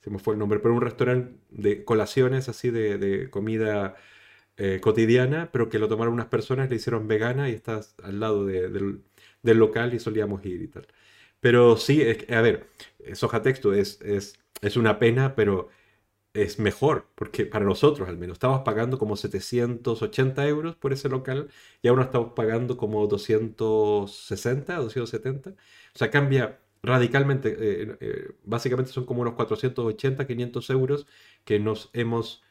se me fue el nombre, pero un restaurante de colaciones así de, comida eh, cotidiana, pero que lo tomaron unas personas, le hicieron vegana y estás al lado del, local y solíamos ir y tal. Pero sí, a ver, soja texto es, es, es una pena, pero es mejor, porque para nosotros al menos, estamos pagando como 780 euros por ese local y ahora estamos pagando como 260, 270. O sea, cambia radicalmente, eh, eh, básicamente son como unos 480, 500 euros que nos hemos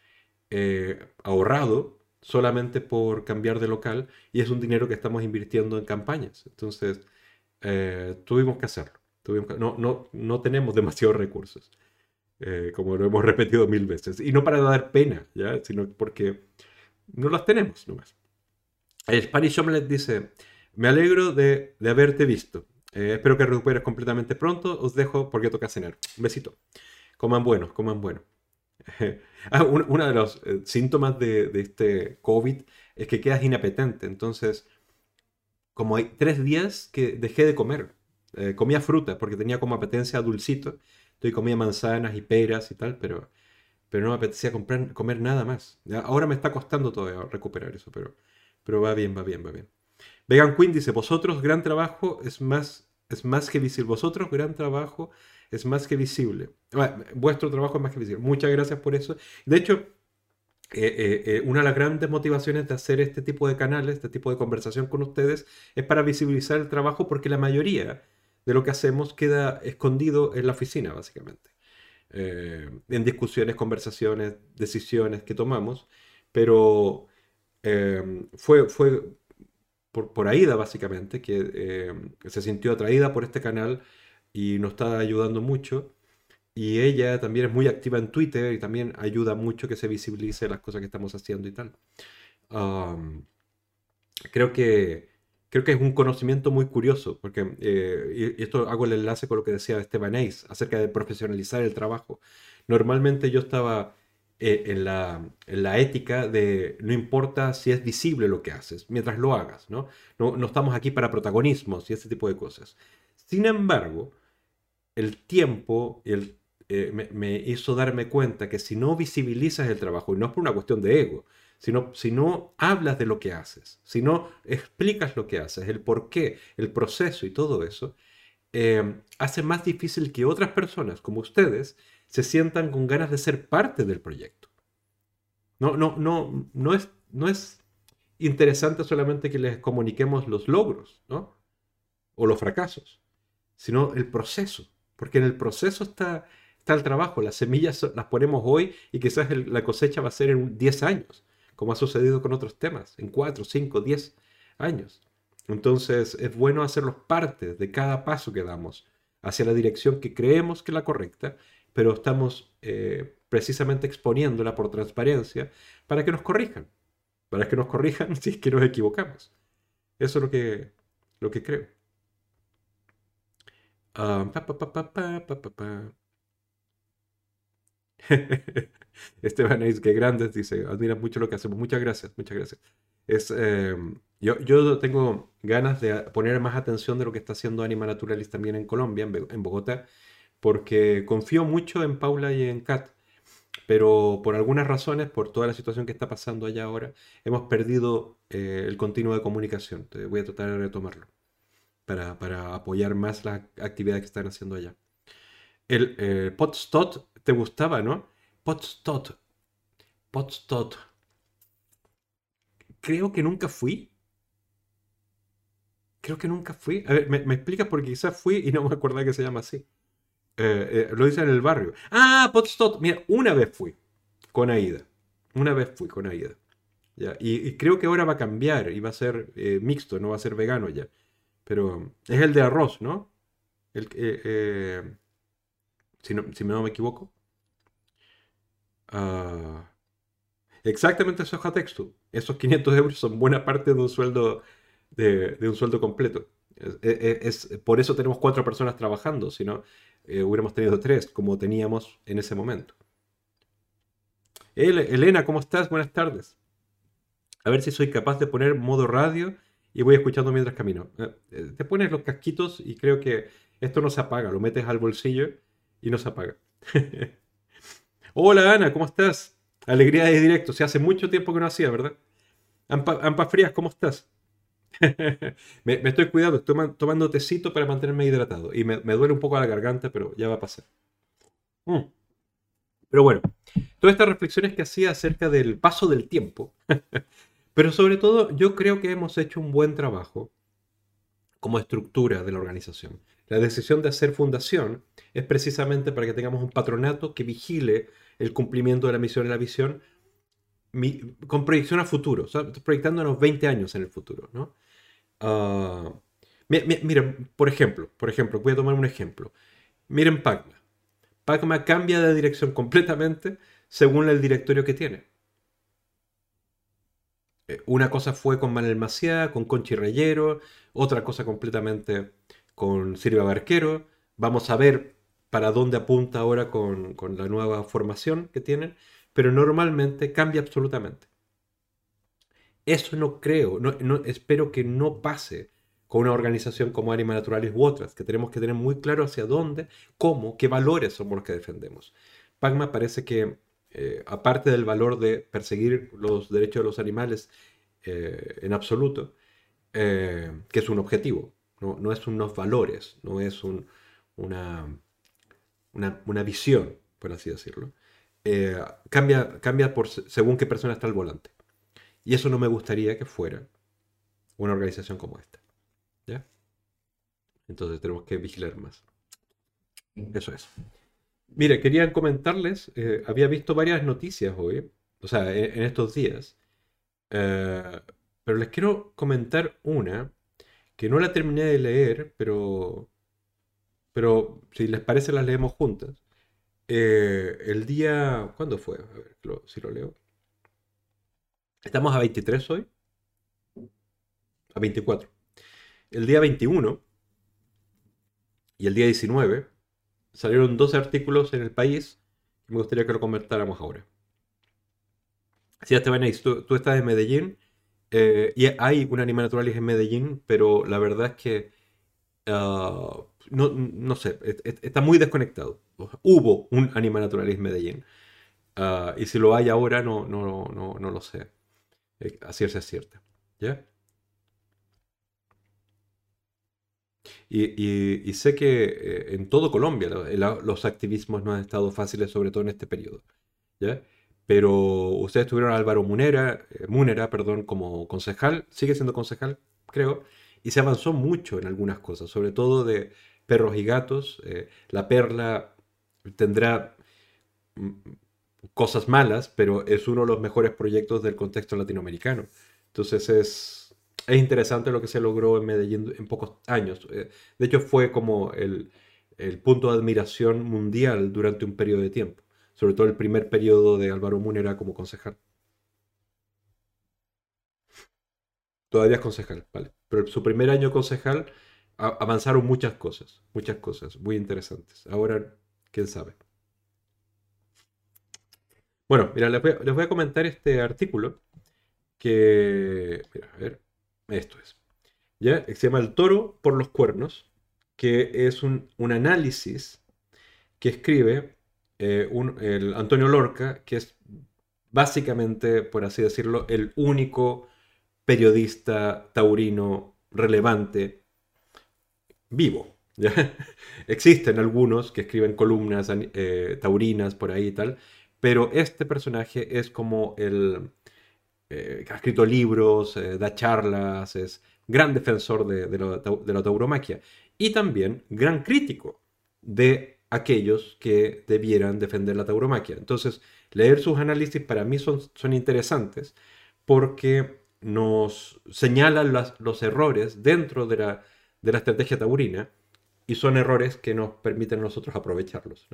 eh, ahorrado solamente por cambiar de local y es un dinero que estamos invirtiendo en campañas. Entonces, tuvimos que hacerlo. no, no, no tenemos <laughs> demasiados recursos, como lo hemos repetido mil veces. Y no para dar pena, ¿ya? sino porque no las tenemos nomás. El Spanish Omelette dice, me alegro de, de haberte visto. Eh, espero que recuperes completamente pronto. Os dejo porque toca cenar. Un besito. Coman bueno, coman bueno. <laughs> ah, uno de los eh, síntomas de, este COVID es que quedas inapetente. Entonces, como hay tres días que dejé de comer. Eh, comía fruta porque tenía como apetencia dulcito. Entonces comía manzanas y peras y tal, pero, pero no me apetecía comer nada más. Ahora me está costando todavía recuperar eso, pero, pero va bien, va bien, va bien. Vegan Queen dice, vosotros gran trabajo es más, es más que visible. Vosotros gran trabajo es más que visible. vuestro trabajo es más que visible. Muchas gracias por eso. De hecho, eh, eh, eh, una de las grandes motivaciones de hacer este tipo de canales, este tipo de conversación con ustedes, es para visibilizar el trabajo porque la mayoría de lo que hacemos queda escondido en la oficina, básicamente. en discusiones, conversaciones, decisiones que tomamos, pero fue, fue por, por Aida, básicamente, que eh, se sintió atraída por este canal y nos está ayudando mucho. Y ella también es muy activa en Twitter y también ayuda mucho que se visibilice las cosas que estamos haciendo y tal. creo que creo que es un conocimiento muy curioso, porque, eh, esto hago el enlace con lo que decía Esteban Ace acerca de profesionalizar el trabajo. Normalmente yo estaba eh, en, la, la, ética de no importa si es visible lo que haces, mientras lo hagas, ¿no? No, estamos aquí para protagonismos y ese tipo de cosas. Sin embargo, el tiempo eh, me, me, hizo darme cuenta que si no visibilizas el trabajo, y no es por una cuestión de ego, sino si no hablas de lo que haces, si no explicas lo que haces, el por qué, el proceso y todo eso, eh, hace más difícil que otras personas, como ustedes, se sientan con ganas de ser parte del proyecto. No, no, no, no, es, no es interesante solamente que les comuniquemos los logros, ¿no? O los fracasos, sino el proceso, porque en el proceso está, está el trabajo, las semillas las ponemos hoy y quizás la cosecha va a ser en 10 años, como ha sucedido con otros temas, en 4, 5, 10 años. Entonces es bueno hacerlos parte de cada paso que damos hacia la dirección que creemos que es la correcta, pero estamos eh, precisamente exponiéndola por transparencia para que nos corrijan, para que nos corrijan <laughs> si es que nos equivocamos. Eso es lo que, lo que creo. Uh, pa, pa, <laughs> Esteban Ace, que grandes, dice, admira mucho lo que hacemos. Muchas gracias, muchas gracias. Es, em, yo, yo, tengo ganas de poner más atención de lo que está haciendo Anima Naturalis también en Colombia, en, Bogotá, porque confío mucho en Paula y en Kat, pero por algunas razones, por toda la situación que está pasando allá ahora, hemos perdido eh, el continuo de comunicación. voy a tratar de retomarlo para, para, apoyar más las actividades que están haciendo allá. El eh, Potstot te gustaba, ¿no? Potstot. Potstot creo que nunca fui. Creo que nunca fui. A ver, me, me explicas porque quizás fui y no me acordaba que se llama así. Eh, eh, lo dice en el barrio. Ah, Potstot. Mira, una vez fui con Aida. Una vez fui con Aida. ¿ya? Y, creo que ahora va a cambiar y va a ser eh, mixto, no va a ser vegano ya. Pero es el de arroz, ¿no? El, si, no si no me equivoco. Ah, exactamente eso es texto esos 500 euros son buena parte de un sueldo, de, un sueldo completo. Es, por eso tenemos cuatro personas trabajando, si no, eh, hubiéramos tenido tres, como teníamos en ese momento. Elena, ¿cómo estás? Buenas tardes. A ver si soy capaz de poner modo radio y voy escuchando mientras camino. Eh, eh, te pones los casquitos y creo que esto no se apaga, lo metes al bolsillo y no se apaga. <laughs> Hola Ana, ¿cómo estás? Alegría de directo. Se hace mucho tiempo que no hacía, ¿verdad? Ampa, Frías, ¿cómo estás? <laughs> me, estoy cuidando, estoy tomando tecito para mantenerme hidratado. Y me, duele un poco la garganta, pero ya va a pasar. Mm. Pero bueno, todas estas reflexiones que hacía acerca del paso del tiempo. <laughs> pero sobre todo, yo creo que hemos hecho un buen trabajo como estructura de la organización. La decisión de hacer fundación es precisamente para que tengamos un patronato que vigile el cumplimiento de la misión y la visión con proyección a futuro, proyectando unos 20 años en el futuro, ¿no? Ah, miren, por ejemplo, por ejemplo, voy a tomar un ejemplo. Miren Pacma. Pacma cambia de dirección completamente según el directorio que tiene. Eh, una cosa fue con Manuel Maciá, con Conchi Reyero, otra cosa completamente con Silvia Barquero. Vamos a ver para dónde apunta ahora con, la nueva formación que tienen, pero normalmente cambia absolutamente. Eso no creo, no, espero que no pase con una organización como Anima Naturalis u otras, que tenemos que tener muy claro hacia dónde, cómo, qué valores somos los que defendemos. Pagma parece que, eh, aparte del valor de perseguir los derechos de los animales eh, en absoluto, eh, que es un objetivo, no, es unos valores, no es un, una, una, visión, por así decirlo, eh, cambia, cambia por según qué persona está al volante. Y eso no me gustaría que fuera una organización como esta. ¿Ya? Entonces tenemos que vigilar más. Eso es. Mire, quería comentarles, eh, había visto varias noticias hoy, o sea, en, estos días, eh, pero les quiero comentar una que no la terminé de leer, pero pero si les parece las leemos juntas. Eh, el día... ¿Cuándo fue? A ver si lo leo. Estamos a 23 hoy. A 24. El día 21 y el día 19 salieron dos artículos en el país que me gustaría que lo comentáramos ahora. Sí, Esteban tú, tú estás en Medellín eh, y hay un Anima Naturalis en Medellín, pero la verdad es que ah, no, no sé, está muy desconectado. Hubo un Anima Naturalis Medellín. Ah, y si lo hay ahora, no, no, no, no lo sé. Eh, a es cierta. ¿Ya? Y, sé que eh, en todo Colombia los activismos no han estado fáciles, sobre todo en este periodo. ¿ya? Pero ustedes tuvieron a Álvaro Munera, eh, Munera perdón, como concejal, sigue siendo concejal, creo, y se avanzó mucho en algunas cosas, sobre todo de perros y gatos. Eh, la perla tendrá mm, cosas malas, pero es uno de los mejores proyectos del contexto latinoamericano. Entonces es, es interesante lo que se logró en Medellín en pocos años. Eh, de hecho, fue como el, el punto de admiración mundial durante un periodo de tiempo, sobre todo el primer periodo de Álvaro Munera como concejal. Todavía es concejal, ¿vale? Pero su primer año concejal avanzaron muchas cosas, muchas cosas muy interesantes. Ahora, quién sabe. Bueno, mira, les voy, a, comentar este artículo que, mira, a ver, esto es, ¿ya? Se llama El toro por los cuernos, que es un, análisis que escribe eh, el Antonio Lorca, que es básicamente, por así decirlo, el único periodista taurino relevante vivo. <laughs> Existen algunos que escriben columnas eh, taurinas por ahí y tal, pero este personaje es como el... Eh, ha escrito libros, eh, da charlas, es gran defensor de, de, la, tauromaquia y también gran crítico de aquellos que debieran defender la tauromaquia. Entonces, leer sus análisis para mí son, son interesantes porque nos señalan los errores dentro de la, de la estrategia taurina y son errores que nos permiten a nosotros aprovecharlos.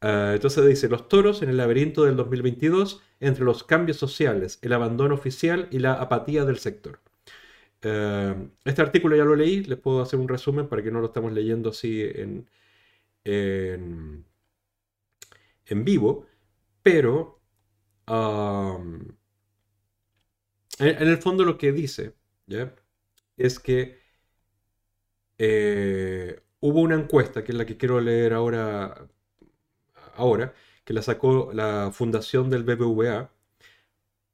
Ah, entonces dice, los toros en el laberinto del 2022 entre los cambios sociales, el abandono oficial y la apatía del sector. Ah, este artículo ya lo leí, les puedo hacer un resumen para que no lo estamos leyendo así en, en, vivo, pero en, el fondo lo que dice es que eh, hubo una encuesta, que es la que quiero leer ahora, ahora, que la sacó la fundación del BBVA,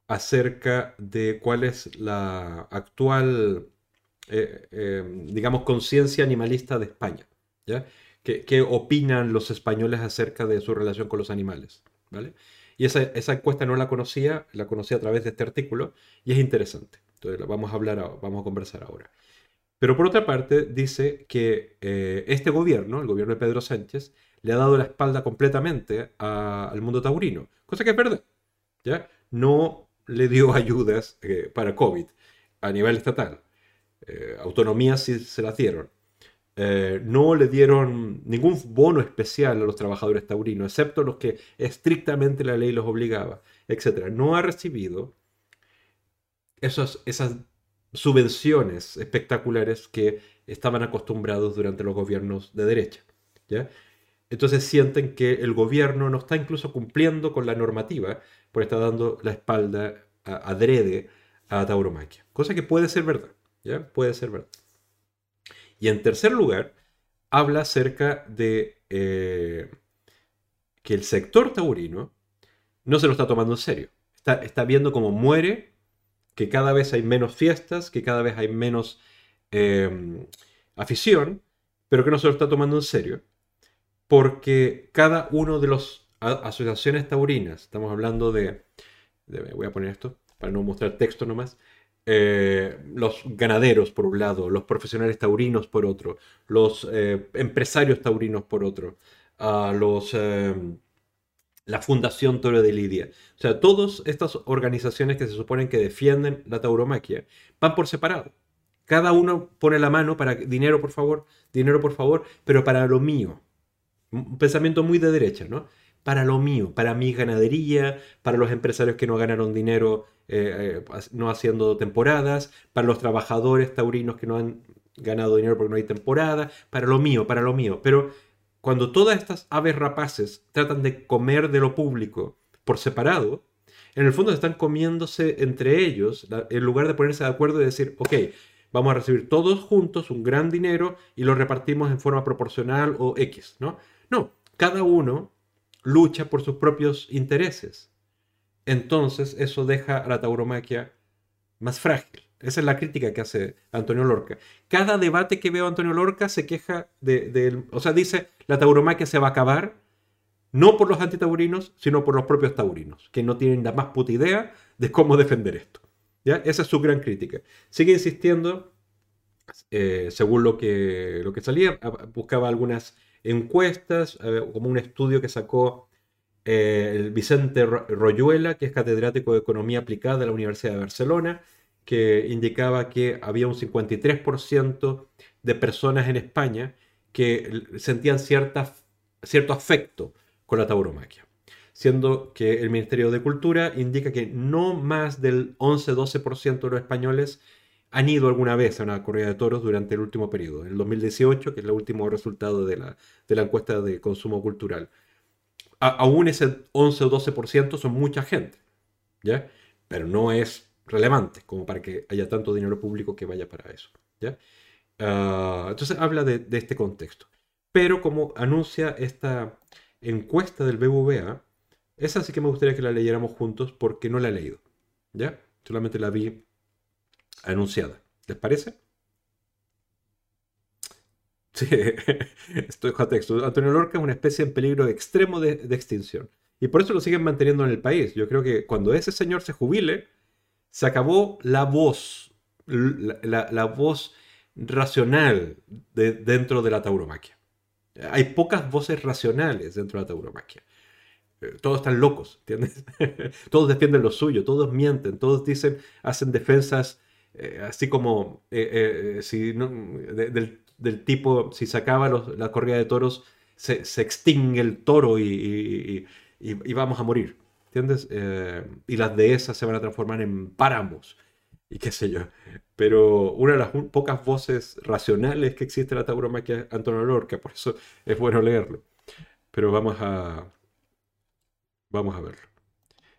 acerca de cuál es la actual, eh, em, digamos, conciencia animalista de España. ¿ya? ¿Qué, opinan los españoles acerca de su relación con los animales? ¿vale? Y esa, esa, encuesta no la conocía, la conocí a través de este artículo y es interesante. Entonces, vamos a hablar, vamos a conversar ahora. Pero por otra parte, dice que eh, este gobierno, el gobierno de Pedro Sánchez, le ha dado la espalda completamente al mundo taurino, cosa que es verdad. ¿ya? No le dio <laughs> ayudas eh, para COVID a nivel estatal. Eh, autonomía sí se las dieron. no le dieron ningún bono especial a los trabajadores taurinos, excepto los que estrictamente la ley los obligaba, etc. No ha recibido esas subvenciones espectaculares que estaban acostumbrados durante los gobiernos de derecha. ¿ya? Entonces sienten que el gobierno no está incluso cumpliendo con la normativa, por estar dando la espalda adrede a, a tauromaquia. Cosa que puede ser verdad. ¿ya? Puede ser verdad. Y en tercer lugar, habla acerca de eh, que el sector taurino no se lo está tomando en serio. Está, está viendo cómo muere que cada vez hay menos fiestas, que cada vez hay menos em, afición, pero que no se lo está tomando en serio, porque cada uno de las asociaciones taurinas, estamos hablando de, voy a poner esto para no mostrar texto nomás, eh, los ganaderos por un lado, los profesionales taurinos por otro, los eh, empresarios taurinos por otro, a los em, la Fundación Toro de Lidia. O sea, todas estas organizaciones que se suponen que defienden la tauromaquia van por separado. Cada uno pone la mano para dinero, por favor, dinero, por favor, pero para lo mío. Un pensamiento muy de derecha, ¿no? Para lo mío, para mi ganadería, para los empresarios que no ganaron dinero eh, eh, no haciendo temporadas, para los trabajadores taurinos que no han ganado dinero porque no hay temporada, para lo mío, para lo mío. Pero cuando todas estas aves rapaces tratan de comer de lo público por separado, en el fondo están comiéndose entre ellos, en lugar de ponerse de acuerdo y decir, ok, vamos a recibir todos juntos un gran dinero y lo repartimos en forma proporcional o X, ¿no? No, cada uno lucha por sus propios intereses. Entonces eso deja a la tauromaquia más frágil, Esa es la crítica que hace Antonio Lorca. Cada debate que veo Antonio Lorca se queja de, o sea, dice la tauromaquia se va a acabar, no por los antitaurinos, sino por los propios taurinos, que no tienen la más puta idea de cómo defender esto. ¿ya? Esa es su gran crítica. Sigue insistiendo, eh, según lo que, lo que salía, buscaba algunas encuestas, como un estudio que sacó eh, el Vicente Royuela, que es catedrático de Economía Aplicada de la Universidad de Barcelona, que indicaba que había un 53% de personas en España que sentían cierto afecto con la tauromaquia, siendo que el Ministerio de Cultura indica que no más del 11-12% de los españoles han ido alguna vez a una corrida de toros durante el último periodo, en el 2018, que es el último resultado de la, de la encuesta de consumo cultural. aún ese 11 o 12% son mucha gente, ¿ya? Pero no es relevante como para que haya tanto dinero público que vaya para eso, ¿ya? Ah, entonces habla de, este contexto. Pero como anuncia esta encuesta del BBVA, esa sí que me gustaría que la leyéramos juntos porque no la he leído, ¿ya? Solamente la vi anunciada. ¿Les parece? Sí, <laughs> estoy texto. Antonio Lorca es una especie en peligro extremo de, extinción. Y por eso lo siguen manteniendo en el país. Yo creo que cuando ese señor se jubile, se acabó la voz, la, voz racional de, dentro de la tauromaquia. Hay pocas voces racionales dentro de la tauromaquia. Eh, todos están locos, ¿entiendes? <laughs> todos defienden lo suyo, todos mienten, todos dicen, hacen defensas eh, así como eh, si del, tipo, si se acaba la corrida de toros, se, extingue el toro y, vamos a morir, ¿entiendes? y las dehesas se van a transformar en páramos y qué sé yo. Pero una de las pocas voces racionales que existe en la tauromaquia es Antonio Lorca, por eso es bueno leerlo. Pero vamos a, vamos a verlo.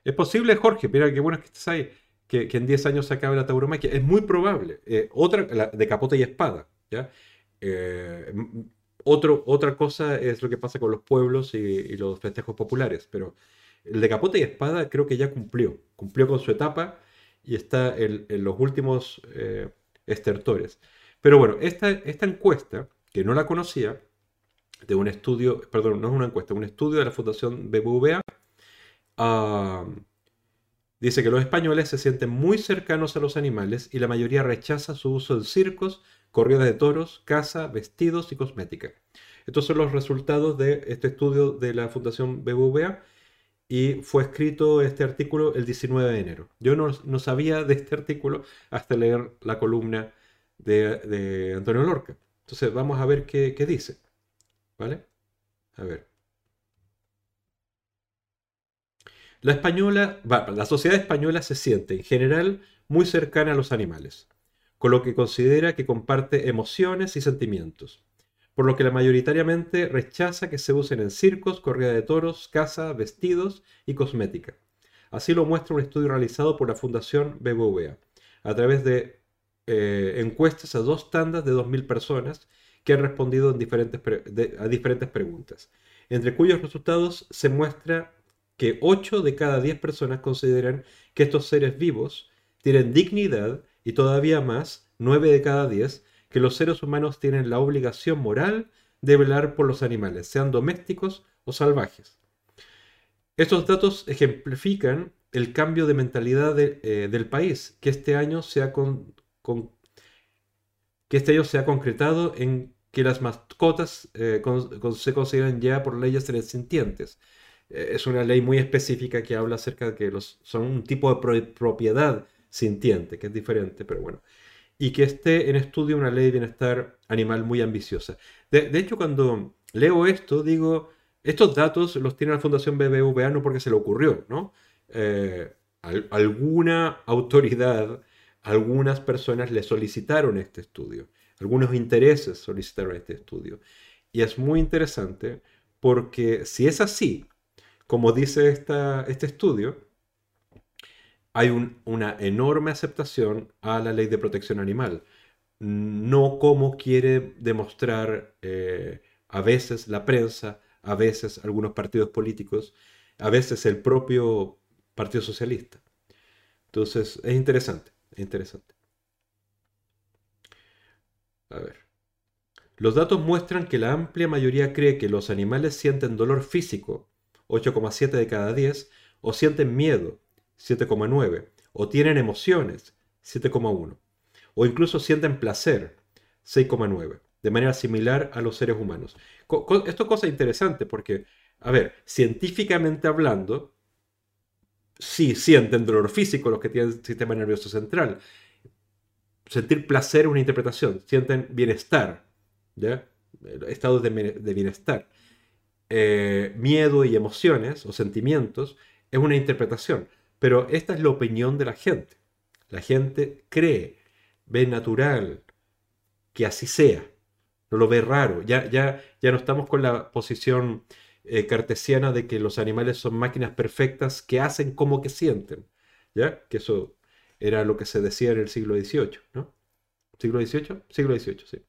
Es posible, Jorge, mira qué bueno que estés ahí, que, en 10 años se acabe la tauromaquia. Es muy probable. Eh, otra, de capote y espada, ¿ya? Eh, otro, otra cosa es lo que pasa con los pueblos y, y los festejos populares, pero el de capote y espada creo que ya cumplió. Cumplió con su etapa y está en, los últimos eh, estertores. Pero bueno, esta, esta encuesta, que no la conocía, de un estudio, perdón, no es una encuesta, un estudio de la Fundación BBVA, dice que los españoles se sienten muy cercanos a los animales y la mayoría rechaza su uso en circos, corridas de toros, caza, vestidos y cosmética. Estos son los resultados de este estudio de la Fundación BBVA y fue escrito este artículo el 19 de enero. Yo no, sabía de este artículo hasta leer la columna de, Antonio Lorca. Entonces vamos a ver qué, dice. ¿Vale? A ver. La española, la sociedad española se siente en general muy cercana a los animales, con lo que considera que comparte emociones y sentimientos por lo que la mayoritariamente rechaza que se usen en circos, corrida de toros, caza, vestidos y cosmética. Así lo muestra un estudio realizado por la Fundación BBVA, a través de eh, encuestas a dos tandas de 2.000 personas que han respondido a diferentes preguntas, entre cuyos resultados se muestra que 8 de cada 10 personas consideran que estos seres vivos tienen dignidad y todavía más, 9 de cada 10, que los seres humanos tienen la obligación moral de velar por los animales, sean domésticos o salvajes. Estos datos ejemplifican el cambio de mentalidad eh, del país, que este, año se ha que este año se ha concretado en que las mascotas eh, se consideran ya por leyes sintientes. Eh, es una ley muy específica que habla acerca de que los, son un tipo de propiedad sintiente, que es diferente, pero bueno y que esté en estudio una ley de bienestar animal muy ambiciosa. De, hecho, cuando leo esto, digo, estos datos los tiene la Fundación BBVA no porque se le ocurrió, ¿no? Eh, alguna autoridad, algunas personas le solicitaron este estudio, algunos intereses solicitaron este estudio. Y es muy interesante porque si es así, como dice esta, este estudio, hay una enorme aceptación a la ley de protección animal. No como quiere demostrar eh, a veces la prensa, a veces algunos partidos políticos, a veces el propio Partido Socialista. Entonces, es interesante, es interesante. A ver. Los datos muestran que la amplia mayoría cree que los animales sienten dolor físico, 8,7 de cada 10, o sienten miedo, 7,9, o tienen emociones, 7,1, o incluso sienten placer, 6,9, de manera similar a los seres humanos. Esto es cosa interesante porque, a ver, científicamente hablando, sí sienten dolor físico los que tienen sistema nervioso central. Sentir placer es una interpretación, sienten bienestar. Estados de, bienestar. Eh, miedo y emociones o sentimientos es una interpretación, pero esta es la opinión de la gente. La gente cree, ve natural que así sea, no lo ve raro. Ya, ya, ya no estamos con la posición eh, cartesiana de que los animales son máquinas perfectas que hacen como que sienten. ¿Ya? Que eso era lo que se decía en el siglo XVIII, ¿no? ¿Siglo XVIII? Siglo XVIII, sí.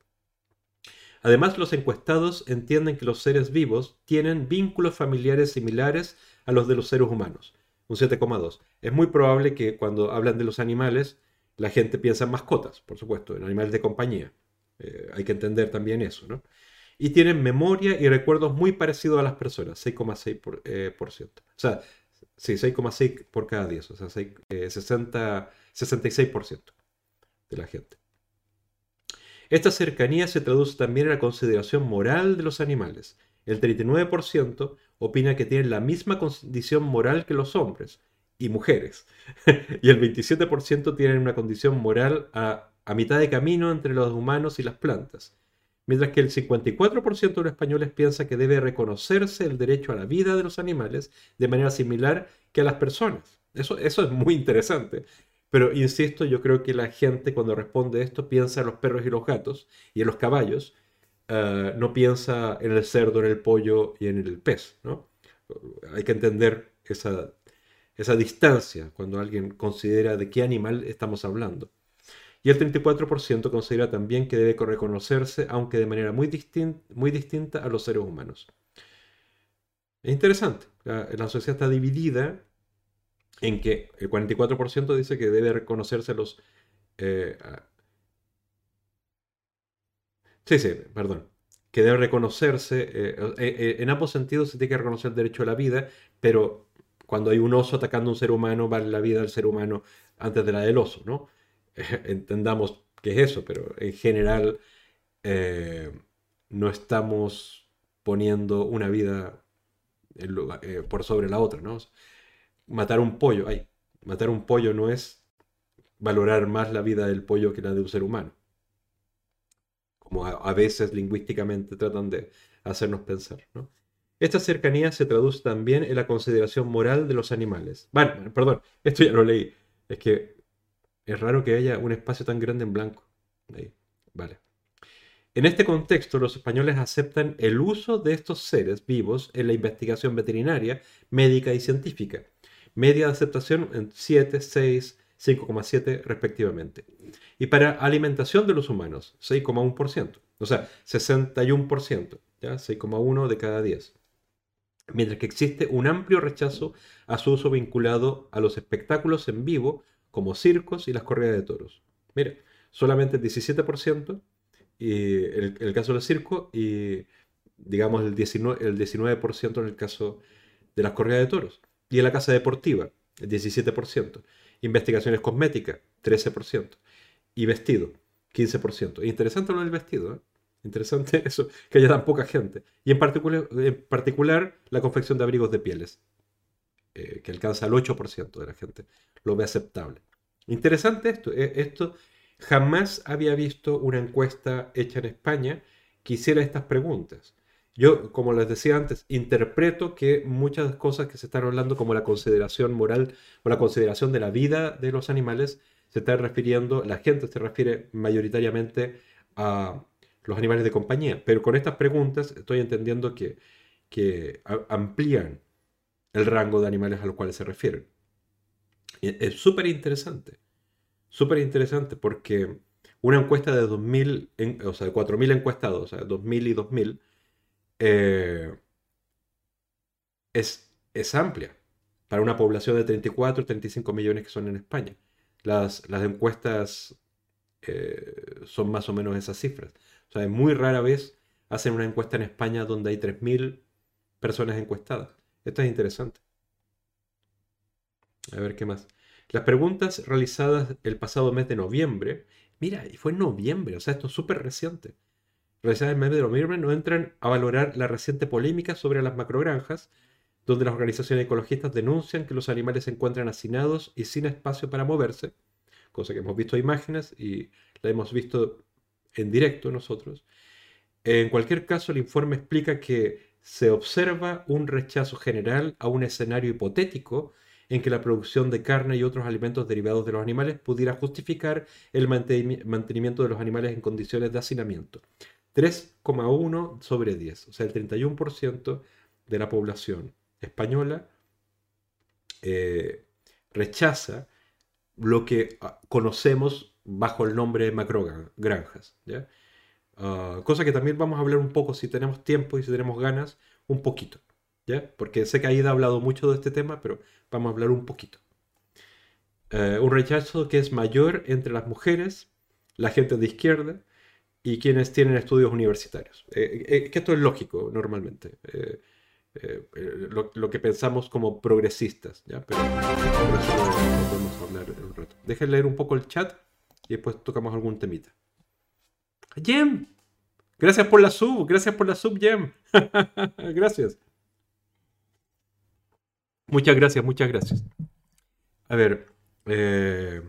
Además, los encuestados entienden que los seres vivos tienen vínculos familiares similares a los de los seres humanos, un 7,2. Es muy probable que cuando hablan de los animales, la gente piensa en mascotas, por supuesto, en animales de compañía. Eh, hay que entender también eso, ¿no? Y tienen memoria y recuerdos muy parecidos a las personas, 6,6%. Eh, o sea, sí, 6,6 por cada 10, o sea, 60, 66% eh, de la gente. Esta cercanía se traduce también en la consideración moral de los animales. El 39% opina que tienen la misma condición moral que los hombres y mujeres. <laughs> y el 27% tienen una condición moral a a mitad de camino entre los humanos y las plantas, mientras que el 54% de los españoles piensa que debe reconocerse el derecho a la vida de los animales de manera similar que a las personas. Eso, eso es muy interesante. Pero insisto, yo creo que la gente cuando responde esto piensa en los perros y los gatos y en los caballos, ah, no piensa en el cerdo, en el pollo y en el pez. ¿no? Hay que entender esa, esa distancia cuando alguien considera de qué animal estamos hablando y el 34% considera también que debe reconocerse, aunque de manera muy, muy distinta a los seres humanos. Es interesante, la, sociedad está dividida en que el 44% dice que debe reconocerse a los... Eh, sí, sí, perdón. Que debe reconocerse, eh, eh, en ambos sentidos se tiene que reconocer el derecho a la vida, pero cuando hay un oso atacando a un ser humano, vale la vida del ser humano antes de la del oso, ¿no? <laughs> entendamos qué es eso, pero en general eh, no estamos poniendo una vida eh, por sobre la otra, ¿no? Matar un pollo, ay, matar un pollo no es valorar más la vida del pollo que la de un ser humano. Como a, veces lingüísticamente tratan de hacernos pensar, ¿no? Esta cercanía se traduce también en la consideración moral de los animales. Bueno, perdón, esto ya lo leí. Es que es raro que haya un espacio tan grande en blanco. Vale. En este contexto, los españoles aceptan el uso de estos seres vivos en la investigación veterinaria, médica y científica. Media de aceptación en 7, 6, 5,7 respectivamente. Y para alimentación de los humanos, 6,1%. O sea, 61%, ¿ya? 6,1 de cada 10. Mientras que existe un amplio rechazo a su uso vinculado a los espectáculos en vivo como circos y las corridas de toros. Mira, solamente el 17% y el, el caso del circo y digamos el 19%, el 19 en el caso de las corridas de toros. Y en la casa deportiva, el 17%. Investigaciones cosméticas, 13%. Y vestido, 15%. Interesante lo del vestido, ¿eh? Interesante <laughs> eso, que haya tan poca gente. Y en particular, la confección de abrigos de pieles, eh, que alcanza el 8% de la gente. Lo ve aceptable. Interesante esto. Eh, esto jamás había visto una encuesta hecha en España que hiciera estas preguntas. Yo, como les decía antes, interpreto que muchas cosas que se están hablando como la consideración moral o la consideración de la vida de los animales se está refiriendo, la gente se refiere mayoritariamente a los animales de compañía. Pero con estas preguntas estoy entendiendo que, que amplían el rango de animales a los cuales se refieren. Es súper interesante, súper interesante porque una encuesta de 2000, o sea, de 4.000 encuestados, o sea, 2000 y 2000, eh, es, es amplia para una población de 34 35 millones que son en España. Las, las encuestas eh, son más o menos esas cifras. O sea, muy rara vez hacen una encuesta en España donde hay 3.000 personas encuestadas. Esto es interesante. A ver qué más. Las preguntas realizadas el pasado mes de noviembre, mira, y fue en noviembre, o sea, esto es súper reciente. Realizadas mes de noviembre no entran a valorar la reciente polémica sobre las macrogranjas, donde las organizaciones ecologistas denuncian que los animales se encuentran hacinados y sin espacio para moverse, cosa que hemos visto imágenes y la hemos visto en directo nosotros. En cualquier caso, el informe explica que se observa un rechazo general a un escenario hipotético en que la producción de carne y otros alimentos derivados de los animales pudiera justificar el mantenimiento de los animales en condiciones de hacinamiento. 3,1 sobre 10, o sea, el 31% de la población española eh, rechaza lo que ah, conocemos bajo el nombre de macrogranjas. ¿ya? Ah, cosa que también vamos a hablar un poco si tenemos tiempo y si tenemos ganas, un poquito. ¿ya? Porque sé que Aida ha hablado mucho de este tema, pero vamos a hablar un poquito. Eh, un rechazo que es mayor entre las mujeres, la gente de izquierda y quienes tienen estudios universitarios. Eh, eh, que esto es lógico normalmente. Lo, que pensamos como progresistas, ¿ya? Pero eso lo, podemos hablar un rato. Dejen leer un poco el chat y después tocamos algún temita. Jem, gracias por la sub, gracias por la sub, Jem. <laughs> gracias. Muchas gracias, muchas gracias. A ver, eh,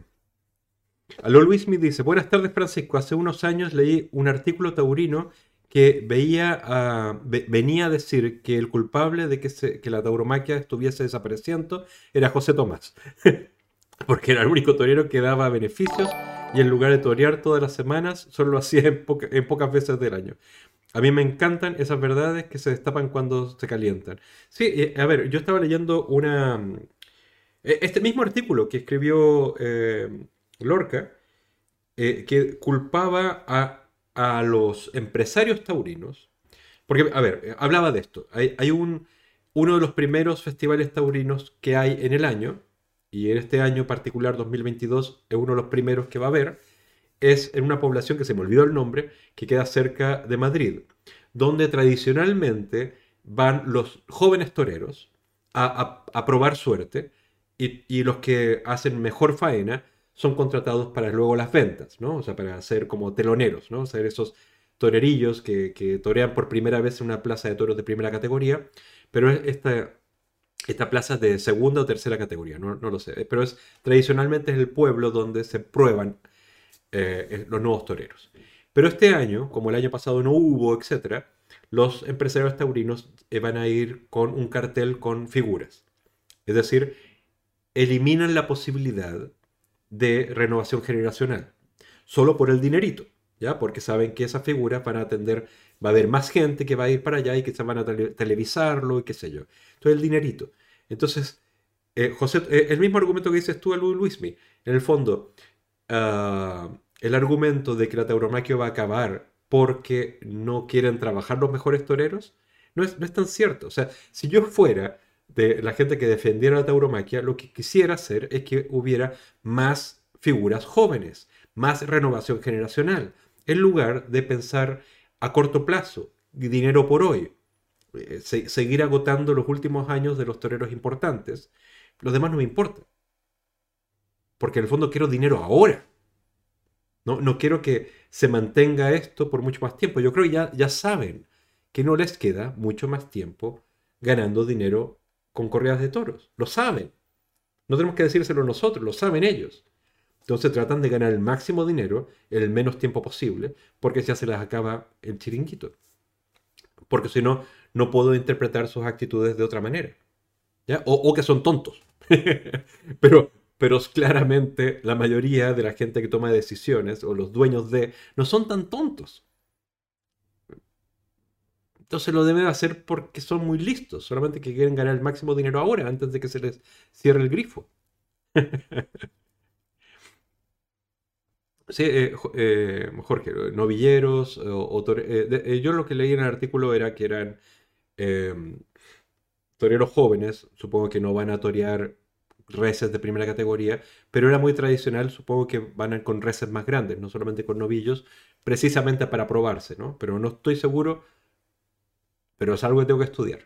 Aló Luis me dice, buenas tardes Francisco, hace unos años leí un artículo taurino que veía, ah, venía a decir que el culpable de que, la tauromaquia estuviese desapareciendo era José Tomás, <laughs> porque era el único torero que daba beneficios y en lugar de torear todas las semanas, solo lo hacía en, pocas veces del año. A mí me encantan esas verdades que se destapan cuando se calientan. Sí, eh, a ver, yo estaba leyendo una... Eh, este mismo artículo que escribió eh, Lorca, que culpaba a, a, los empresarios taurinos, porque, a ver, hablaba de esto. Hay, hay un, uno de los primeros festivales taurinos que hay en el año, y en este año particular 2022 es uno de los primeros que va a haber, es en una población que se me olvidó el nombre, que queda cerca de Madrid, donde tradicionalmente van los jóvenes toreros a, probar suerte y, los que hacen mejor faena son contratados para luego las ventas, ¿no? O sea, para ser como teloneros, ¿no? O ser esos torerillos que, torean por primera vez en una plaza de toros de primera categoría, pero esta, esta plaza es de segunda o tercera categoría, no, lo sé, pero es tradicionalmente es el pueblo donde se prueban eh, los nuevos toreros. Pero este año, como el año pasado no hubo, etc., los empresarios taurinos eh, van a ir con un cartel con figuras. Es decir, eliminan la posibilidad de renovación generacional, solo por el dinerito, ¿ya? Porque saben que esas figuras van a atender, va a haber más gente que va a ir para allá y que se van a televisarlo y qué sé yo. Entonces, el dinerito. Entonces, eh, José, el mismo argumento que dices tú, Luismi, en el fondo, Ah, el argumento de que la tauromaquia va a acabar porque no quieren trabajar los mejores toreros, no es, no es tan cierto. O sea, si yo fuera de la gente que defendiera la tauromaquia, lo que quisiera hacer es que hubiera más figuras jóvenes, más renovación generacional, en lugar de pensar a corto plazo, dinero por hoy, eh, seguir agotando los últimos años de los toreros importantes. Los demás no me importa. Porque en el fondo quiero dinero ahora. No, no quiero que se mantenga esto por mucho más tiempo. Yo creo que ya, ya saben que no les queda mucho más tiempo ganando dinero con corridas de toros. Lo saben. No tenemos que decírselo nosotros, lo saben ellos. Entonces tratan de ganar el máximo dinero en el menos tiempo posible, porque ya se les acaba el chiringuito. Porque si no, no puedo interpretar sus actitudes de otra manera. O, o que son tontos. <laughs> pero, pero claramente la mayoría de la gente que toma decisiones o los dueños de no son tan tontos. Entonces lo deben hacer porque son muy listos, solamente que quieren ganar el máximo dinero ahora, antes de que se les cierre el grifo. <laughs> sí, eh, eh, Jorge, novilleros, o, eh, yo lo que leí en el artículo era que eran toreros jóvenes, supongo que no van a torear reses de primera categoría, pero era muy tradicional, supongo que van con reses más grandes, no solamente con novillos, precisamente para probarse, ¿no? Pero no estoy seguro, pero es algo que tengo que estudiar.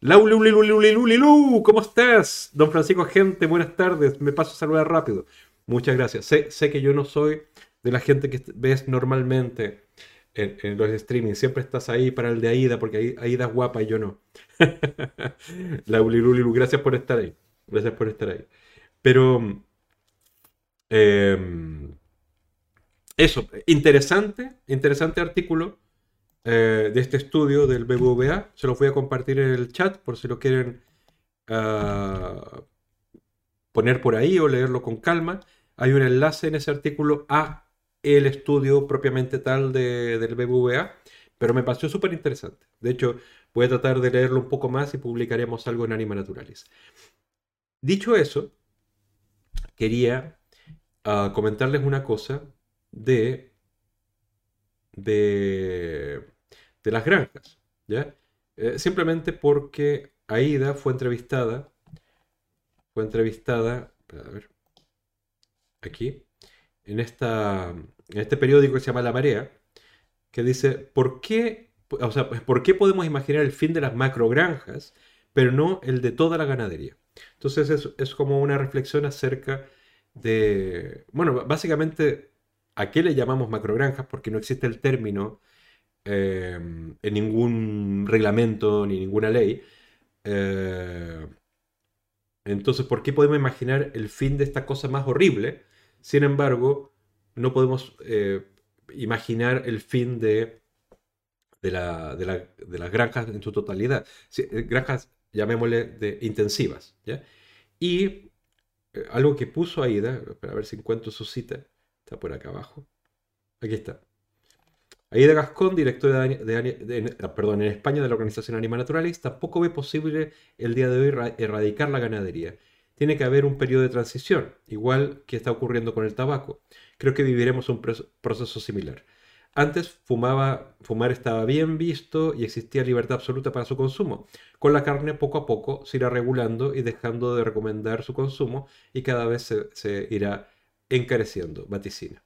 Laululululululu, ¿cómo estás? Don Francisco Gente, buenas tardes, me paso a saludar rápido. Muchas gracias. Sé, sé que yo no soy de la gente que ves normalmente en, los streamings. Siempre estás ahí para el de Aida, porque Aida es guapa y yo no. la Ulilulilu, gracias por estar ahí. Gracias por estar ahí. Pero em, eso, interesante, interesante artículo eh, de este estudio del BBVA. Se los voy a compartir en el chat por si lo quieren ah, poner por ahí o leerlo con calma. Hay un enlace en ese artículo a el estudio propiamente tal del BBVA, pero me pareció súper interesante. De hecho, voy a tratar de leerlo un poco más y publicaremos algo en Anima Naturalis. Dicho eso, quería ah, comentarles una cosa de, de, de las granjas, ¿ya? Eh, simplemente porque Aida fue entrevistada, fue entrevistada, aquí, en esta, en este periódico que se llama La Marea, que dice, ¿por qué, o sea, ¿por qué podemos imaginar el fin de las macrogranjas, pero no el de toda la ganadería? Entonces es, es como una reflexión acerca de, bueno, básicamente, ¿a qué le llamamos macrogranjas? Porque no existe el término eh, en ningún reglamento ni ninguna ley. Eh, entonces, ¿por qué podemos imaginar el fin de esta cosa más horrible? Sin embargo, no podemos eh, imaginar el fin de, de, las granjas en su totalidad. Granjas, llamémosle, de intensivas. Y algo que puso Aida, para ver si encuentro su cita, está por acá abajo. Aquí está. Aida Gascón, directora de, ah, perdón, en España de la Organización Animal Naturalis, tampoco ve posible el día de hoy erradicar la ganadería tiene que haber un periodo de transición, igual que está ocurriendo con el tabaco. Creo que viviremos un proceso similar. Antes fumar estaba bien visto y existía libertad absoluta para su consumo. Con la carne poco a poco se irá regulando y dejando de recomendar su consumo y cada vez se, irá encareciendo, vaticina.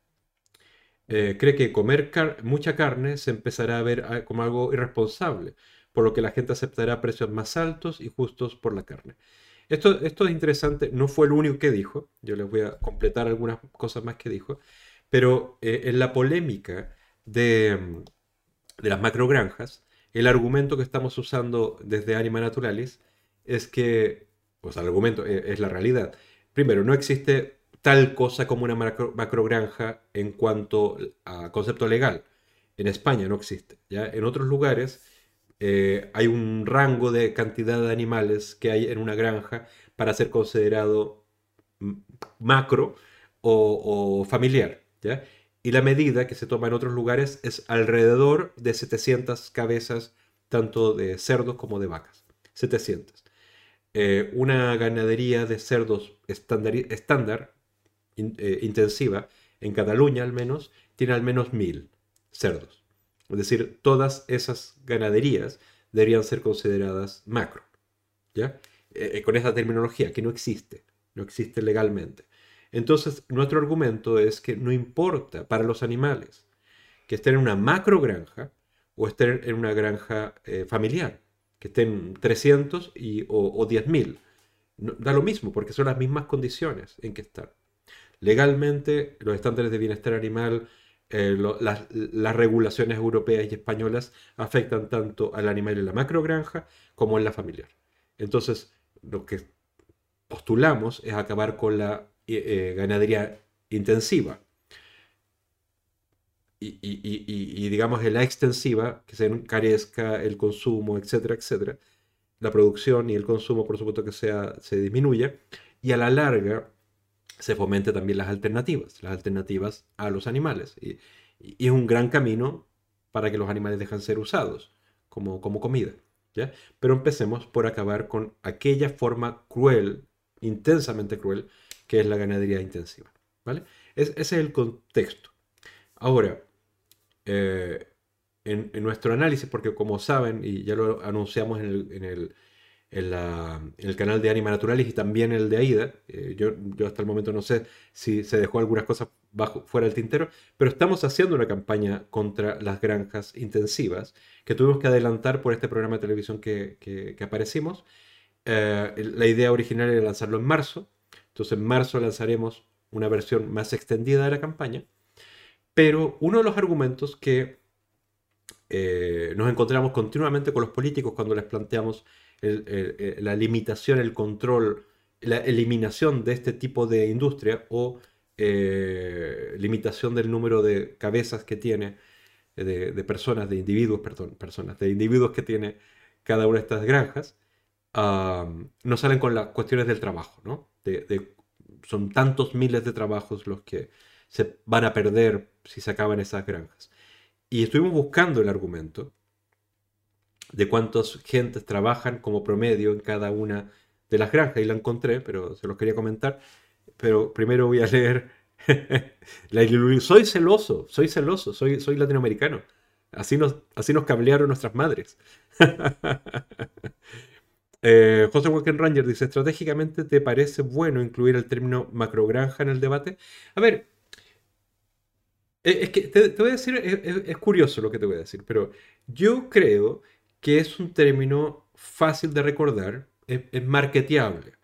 Eh, cree que comer mucha carne se empezará a ver ah, como algo irresponsable, por lo que la gente aceptará precios más altos y justos por la carne. Esto, es interesante, no fue el único que dijo, yo les voy a completar algunas cosas más que dijo, pero eh, en la polémica de, de las macrogranjas, el argumento que estamos usando desde Anima Naturalis es que, o sea, el argumento e, es, la realidad. Primero, no existe tal cosa como una macro, macrogranja en cuanto a concepto legal. En España no existe. ¿ya? En otros lugares eh, hay un rango de cantidad de animales que hay en una granja para ser considerado macro o, familiar. ¿ya? Y la medida que se toma en otros lugares es alrededor de 700 cabezas, tanto de cerdos como de vacas. 700. Eh, una ganadería de cerdos estándar, eh, intensiva, en Cataluña al menos, tiene al menos 1000 cerdos. Es decir, todas esas ganaderías deberían ser consideradas macro. ¿Ya? Eh, eh, con esa terminología que no existe, no existe legalmente. Entonces, nuestro argumento es que no importa para los animales que estén en una macro granja o estén en una granja familiar, que estén 300 y, o, o 10.000. da lo mismo, porque son las mismas condiciones en que están. Legalmente, los estándares de bienestar animal eh, las, regulaciones europeas y españolas afectan tanto al animal en la macrogranja como en la familiar. Entonces, lo que postulamos es acabar con la eh, eh, ganadería intensiva. Y, digamos en la extensiva, que se encarezca el consumo, etcétera, etcétera. La producción y el consumo, por supuesto, que sea, se disminuya. Y a la larga, se fomente también las alternativas, las alternativas a los animales. Y, es un gran camino para que los animales dejen ser usados como, como comida. ¿ya? Pero empecemos por acabar con aquella forma cruel, intensamente cruel, que es la ganadería intensiva. ¿vale? ese es el contexto. Ahora, eh, en, nuestro análisis, porque como saben, y ya lo anunciamos en, el canal de Anima Naturalis y también el de AIDA. Eh, yo, yo, hasta el momento no sé si se dejó algunas cosas bajo, fuera del tintero, pero estamos haciendo una campaña contra las granjas intensivas que tuvimos que adelantar por este programa de televisión que, que, aparecimos. Eh, la idea original era lanzarlo en marzo, entonces en marzo lanzaremos una versión más extendida de la campaña, pero uno de los argumentos que eh, nos encontramos continuamente con los políticos cuando les planteamos la limitación, el control, la eliminación de este tipo de industria o eh, limitación del número de cabezas que tiene, de, personas, de individuos, perdón, personas, de individuos que tiene cada una de estas granjas, no salen con las cuestiones del trabajo, ¿no? son tantos miles de trabajos los que se van a perder si se acaban esas granjas. Y estuvimos buscando el argumento de cuántas gentes trabajan como promedio en cada una de las granjas y la encontré, pero se los quería comentar. Pero primero voy a leer <laughs> Soy celoso, soy celoso, soy, soy latinoamericano. Así nos, así nos cablearon nuestras madres. <laughs> eh, José Walken Ranger dice, estratégicamente, ¿te parece bueno incluir el término macrogranja en el debate? A ver, eh, es que te, voy a decir, es, curioso lo que te voy a decir, pero yo creo que es un término fácil de recordar, es, es marketeable.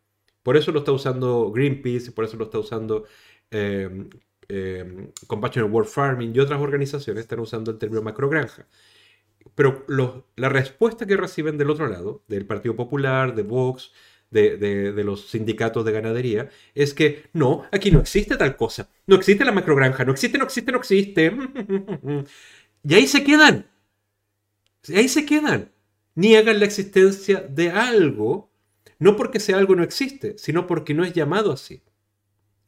Por eso lo está usando Greenpeace, por eso lo está usando eh, eh, Compassionate World Farming y otras organizaciones están usando el término macrogranja. Pero la respuesta que reciben del otro lado, del Partido Popular, de Vox, de, los sindicatos de ganadería, es que no, aquí no existe tal cosa. No existe la macrogranja, no existe, no existe, no existe. <laughs> Y ahí se quedan. Y ahí se quedan. Niegan la existencia de algo, no porque sea algo no existe, sino porque no es llamado así.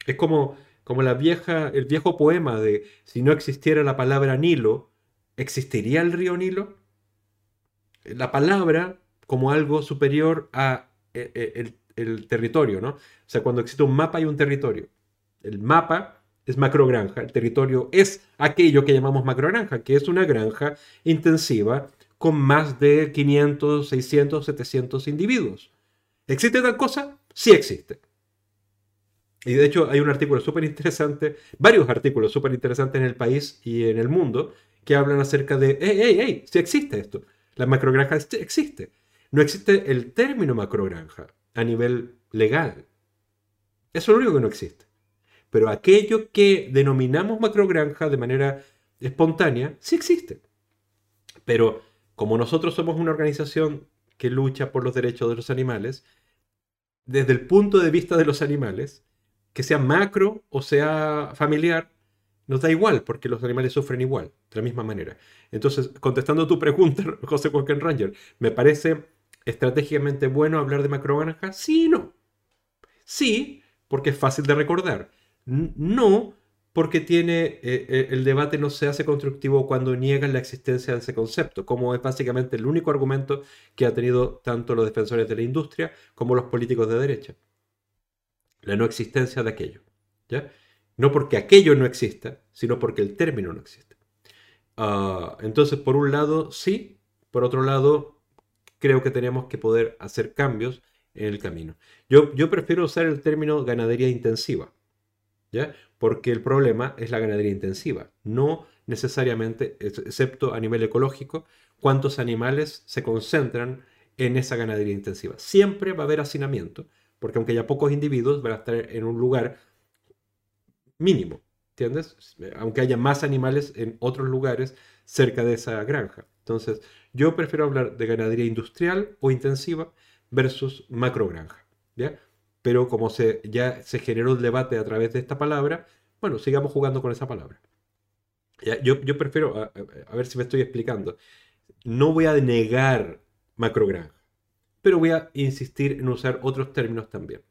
Es como como la vieja, el viejo poema de si no existiera la palabra Nilo, ¿existiría el río Nilo? La palabra como algo superior a eh, eh, el, territorio, ¿no? O sea, cuando existe un mapa hay un territorio. El mapa es macrogranja, el territorio es aquello que llamamos macrogranja, que es una granja intensiva con más de 500, 600, 700 individuos. ¿Existe tal cosa? Sí existe. Y de hecho hay un artículo súper interesante, varios artículos súper interesantes en el país y en el mundo que hablan acerca de, hey, hey, hey, si existe esto. La macrogranja existe. No existe el término macrogranja a nivel legal. Eso es lo único que no existe. Pero aquello que denominamos macrogranja de manera espontánea, sí existe. Pero como nosotros somos una organización que lucha por los derechos de los animales, desde el punto de vista de los animales, que sea macro o sea familiar, nos da igual, porque los animales sufren igual, de la misma manera. Entonces, contestando tu pregunta, <laughs> José Walken Ranger, ¿me parece estratégicamente bueno hablar de macrogranja? Sí y no. Sí, porque es fácil de recordar. No, porque tiene eh, eh, el debate no se hace constructivo cuando niegan la existencia de ese concepto, como es básicamente el único argumento que ha tenido tanto los defensores de la industria como los políticos de derecha la no existencia de aquello. ¿ya? No porque aquello no exista, sino porque el término no existe. Ah, entonces, por un lado, sí, por otro lado, creo que tenemos que poder hacer cambios en el camino. Yo, yo prefiero usar el término ganadería intensiva, ¿ya? porque el problema es la ganadería intensiva, no necesariamente, excepto a nivel ecológico, cuántos animales se concentran en esa ganadería intensiva. Siempre va a haber hacinamiento, porque aunque haya pocos individuos, van a estar en un lugar mínimo, ¿entiendes? Aunque haya más animales en otros lugares cerca de esa granja. Entonces, yo prefiero hablar de ganadería industrial o intensiva versus macrogranja, ¿ya? Pero como se, ya se generó el debate a través de esta palabra, bueno, sigamos jugando con esa palabra. Yo, yo, prefiero, a, a ver si me estoy explicando, no voy a negar macrogranja pero voy a insistir en usar otros términos también,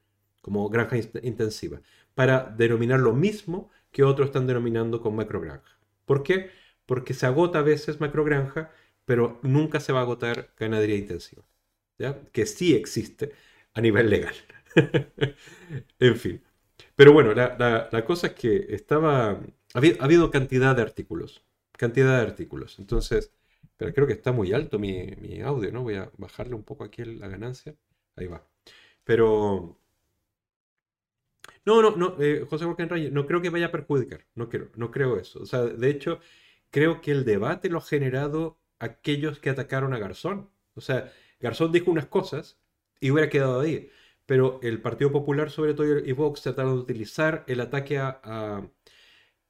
como granja intensiva, para denominar lo mismo que otros están denominando con macrogranja. ¿Por qué? Porque se agota a veces macrogranja, pero nunca se va a agotar ganadería intensiva, ¿ya? que sí existe a nivel legal. <laughs> en fin. Pero bueno, la, cosa es que estaba... Ha habido, ha habido cantidad de artículos, cantidad de artículos. Entonces, pero creo que está muy alto mi, audio, ¿no? Voy a bajarle un poco aquí la ganancia. ahí va. Pero... No, no, no, eh, José Reyes, no creo que vaya a perjudicar, no creo, no creo eso. O sea, de hecho, creo que el debate lo ha generado aquellos que atacaron a Garzón. O sea, Garzón dijo unas cosas y hubiera quedado ahí. Pero el Partido Popular, sobre todo, y Vox trataron de utilizar el ataque a,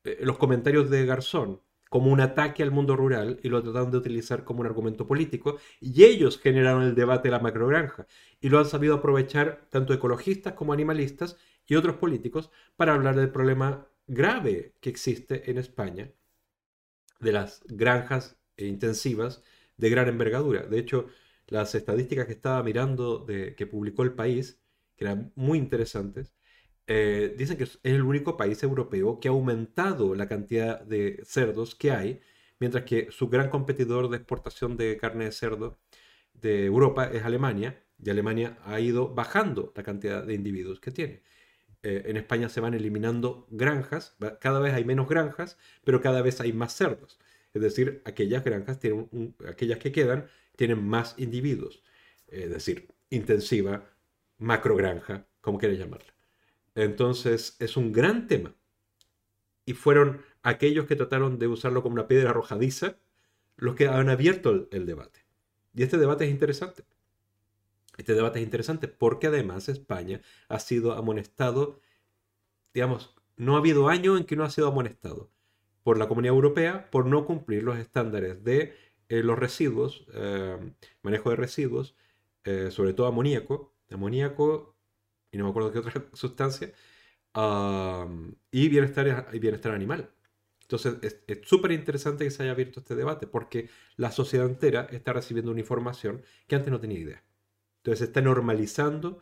eh, los comentarios de Garzón como un ataque al mundo rural y lo trataron de utilizar como un argumento político y ellos generaron el debate de la macrogranja y lo han sabido aprovechar tanto ecologistas como animalistas y otros políticos para hablar del problema grave que existe en España de las granjas intensivas de gran envergadura. De hecho, las estadísticas que estaba mirando de, que publicó el país, que eran muy interesantes, eh, dicen que es el único país europeo que ha aumentado la cantidad de cerdos que hay, mientras que su gran competidor de exportación de carne de cerdo de Europa es Alemania, y Alemania ha ido bajando la cantidad de individuos que tiene. Eh, en España se van eliminando granjas, cada vez hay menos granjas, pero cada vez hay más cerdos. Es decir, aquellas granjas tienen aquellas que quedan tienen más individuos. Es decir, intensiva, macrogranja, como quieras llamarla. Entonces, es un gran tema. Y fueron aquellos que trataron de usarlo como una piedra arrojadiza los que han abierto el debate. Y este debate es interesante. Este debate es interesante porque además España ha sido amonestado, digamos, no ha habido año en que no ha sido amonestado por la Comunidad Europea por no cumplir los estándares de eh, los residuos, eh, manejo de residuos, eh, sobre todo amoníaco, amoníaco y no me acuerdo qué otra <laughs> sustancia, y, bienestar, bienestar animal. Entonces es súper interesante que se haya abierto este debate porque la sociedad entera está recibiendo una información que antes no tenía idea. Entonces se está normalizando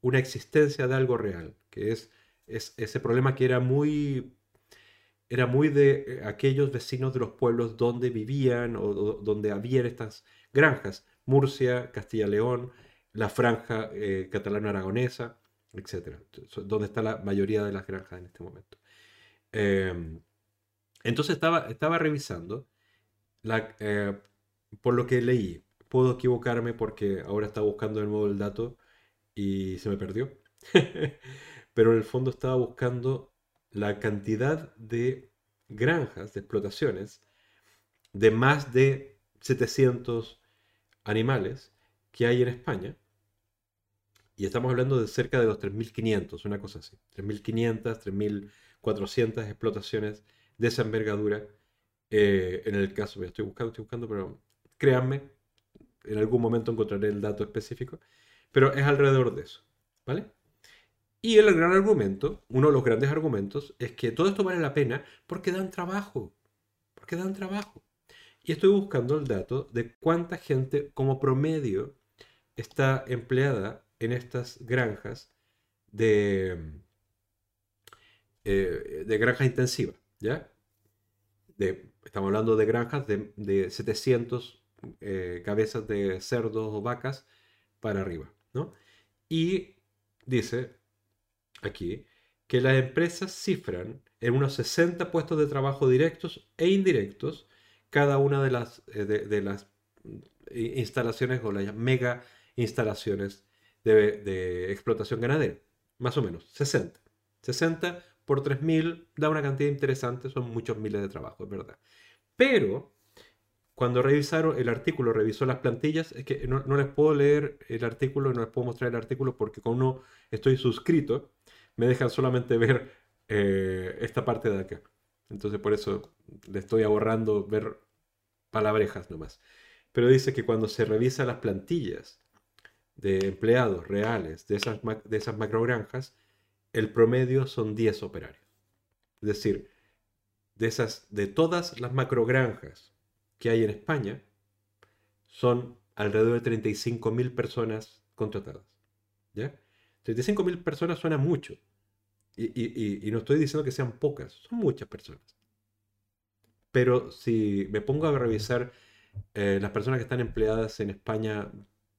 una existencia de algo real, que es, es ese problema que era muy era muy de eh, aquellos vecinos de los pueblos donde vivían o, donde había estas granjas, Murcia, Castilla-León, la franja eh, catalana-aragonesa, etc. Donde está la mayoría de las granjas en este momento. Em, entonces estaba, estaba revisando, la, eh, por lo que leí, puedo equivocarme porque ahora estaba buscando de nuevo el dato y se me perdió. <laughs> Pero en el fondo estaba buscando la cantidad de granjas, de explotaciones, de más de 700 animales que hay en España. Y estamos hablando de cerca de los 3.500, una cosa así. 3.500, 3.400 explotaciones de esa envergadura. Eh, en el caso, estoy buscando, estoy buscando, pero créanme, en algún momento encontraré el dato específico. Pero es alrededor de eso. ¿Vale? Y el gran argumento, uno de los grandes argumentos, es que todo esto vale la pena porque dan trabajo. Porque dan trabajo. Y estoy buscando el dato de cuánta gente como promedio está empleada en estas granjas de, eh, de granja intensiva. ¿ya? De, estamos hablando de granjas de, de 700 eh, cabezas de cerdos o vacas para arriba. ¿no? Y dice, aquí que las empresas cifran en unos 60 puestos de trabajo directos e indirectos cada una de las, eh, de, las instalaciones o las mega instalaciones de, explotación ganadera. Más o menos, 60. 60 por 3.000 da una cantidad interesante, son muchos miles de trabajos, es verdad. Pero cuando revisaron el artículo, revisó las plantillas, es que no, no, les puedo leer el artículo, no les puedo mostrar el artículo porque como no estoy suscrito, me dejan solamente ver eh, esta parte de acá. Entonces por eso le estoy ahorrando ver palabrejas nomás. Pero dice que cuando se revisa las plantillas de empleados reales de esas, de esas macrogranjas, el promedio son 10 operarios. Es decir, de, esas, de todas las macrogranjas que hay en España, son alrededor de 35.000 personas contratadas. ¿Ya? 35.000 personas suena mucho. Y, no estoy diciendo que sean pocas, son muchas personas. Pero si me pongo a revisar eh, las personas que están empleadas en España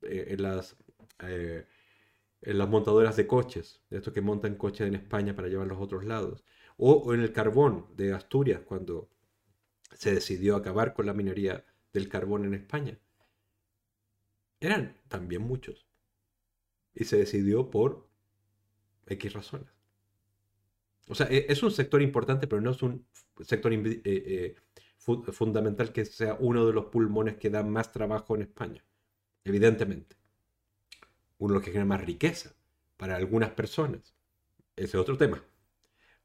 eh, en, las, eh, en las montadoras de coches, de estos que montan coches en España para llevarlos a otros lados, o, en el carbón de Asturias, cuando se decidió acabar con la minería del carbón en España, eran también muchos. y se decidió por X razones. O sea, e, es un sector importante, pero no es un sector eh, eh, fundamental que sea uno de los pulmones que da más trabajo en España, evidentemente. Uno de los que genera más riqueza para algunas personas. Ese es otro tema.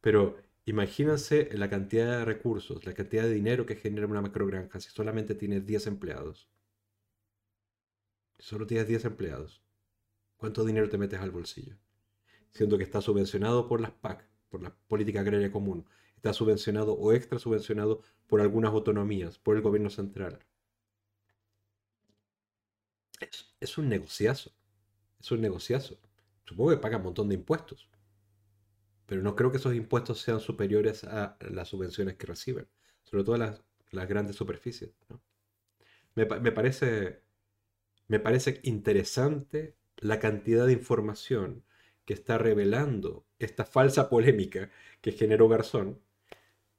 Pero imagínense la cantidad de recursos, la cantidad de dinero que genera una macrogranja si solamente tienes 10 empleados. solo tienes 10 empleados. ¿Cuánto dinero te metes al bolsillo? Siendo que está subvencionado por las PAC, por la Política Agraria Común. Está subvencionado o extra subvencionado por algunas autonomías, por el gobierno central. Es, es un negociazo. Es un negociazo. Supongo que paga un montón de impuestos. Pero no creo que esos impuestos sean superiores a las subvenciones que reciben. Sobre todo las, las grandes superficies. Me, me, parece, me parece interesante la cantidad de información que está revelando esta falsa polémica que generó Garzón.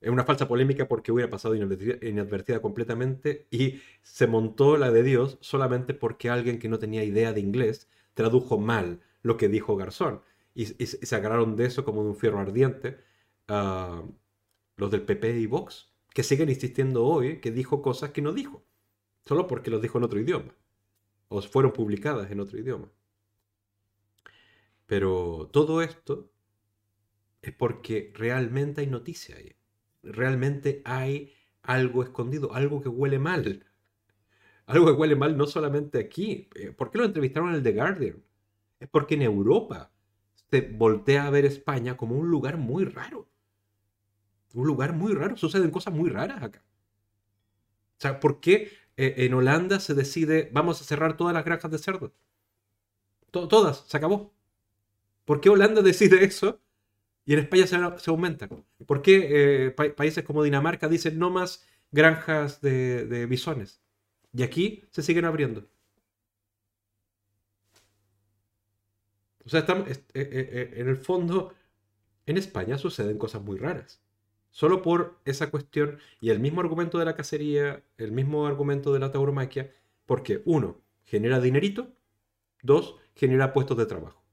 Es una falsa polémica porque hubiera pasado inadvertida, completamente y se montó la de Dios solamente porque alguien que no tenía idea de inglés tradujo mal lo que dijo Garzón. Y, se agarraron de eso como de un fierro ardiente a los del PP y Vox, que siguen insistiendo hoy que dijo cosas que no dijo, solo porque los dijo en otro idioma, o fueron publicadas en otro idioma. Pero todo esto es porque realmente hay noticia ahí. Realmente hay algo escondido, algo que huele mal. Algo que huele mal no solamente aquí. Eh, ¿Por qué lo entrevistaron en el The Guardian? Es porque en Europa se voltea a ver España como un lugar muy raro. Un lugar muy raro. Suceden cosas muy raras acá. O sea, ¿por qué eh, en Holanda se decide vamos a cerrar todas las granjas de cerdo? todas, se acabó. ¿Por qué Holanda <laughs> decide eso y en España se, aumenta? aumentan? ¿Por qué eh, países como Dinamarca dicen no más granjas de bisones? Y aquí se siguen abriendo. O sea, estamos, eh, eh, en el fondo, en España suceden cosas muy raras. Solo por esa cuestión y el mismo argumento de la cacería, el mismo argumento de la tauromaquia, porque uno, genera dinerito, dos, genera puestos de trabajo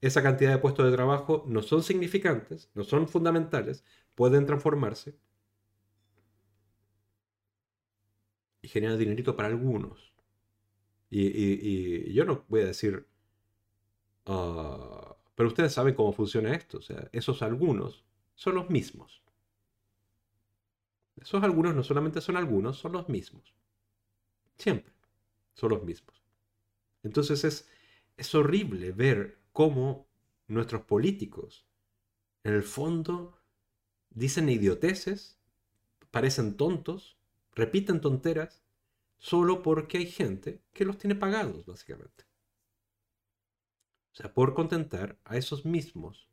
esa cantidad de puestos de trabajo no son significantes, no son fundamentales, pueden transformarse y generar dinerito para algunos. Y, yo no voy a decir, ah, pero ustedes saben cómo funciona esto, o sea, esos algunos son los mismos. Esos algunos no solamente son algunos, son los mismos. Siempre son los mismos. Entonces es, es horrible ver cómo nuestros políticos, en el fondo, dicen idioteces, parecen tontos, repiten tonteras, solo porque hay gente que los tiene pagados, básicamente. O sea, por contentar a esos mismos.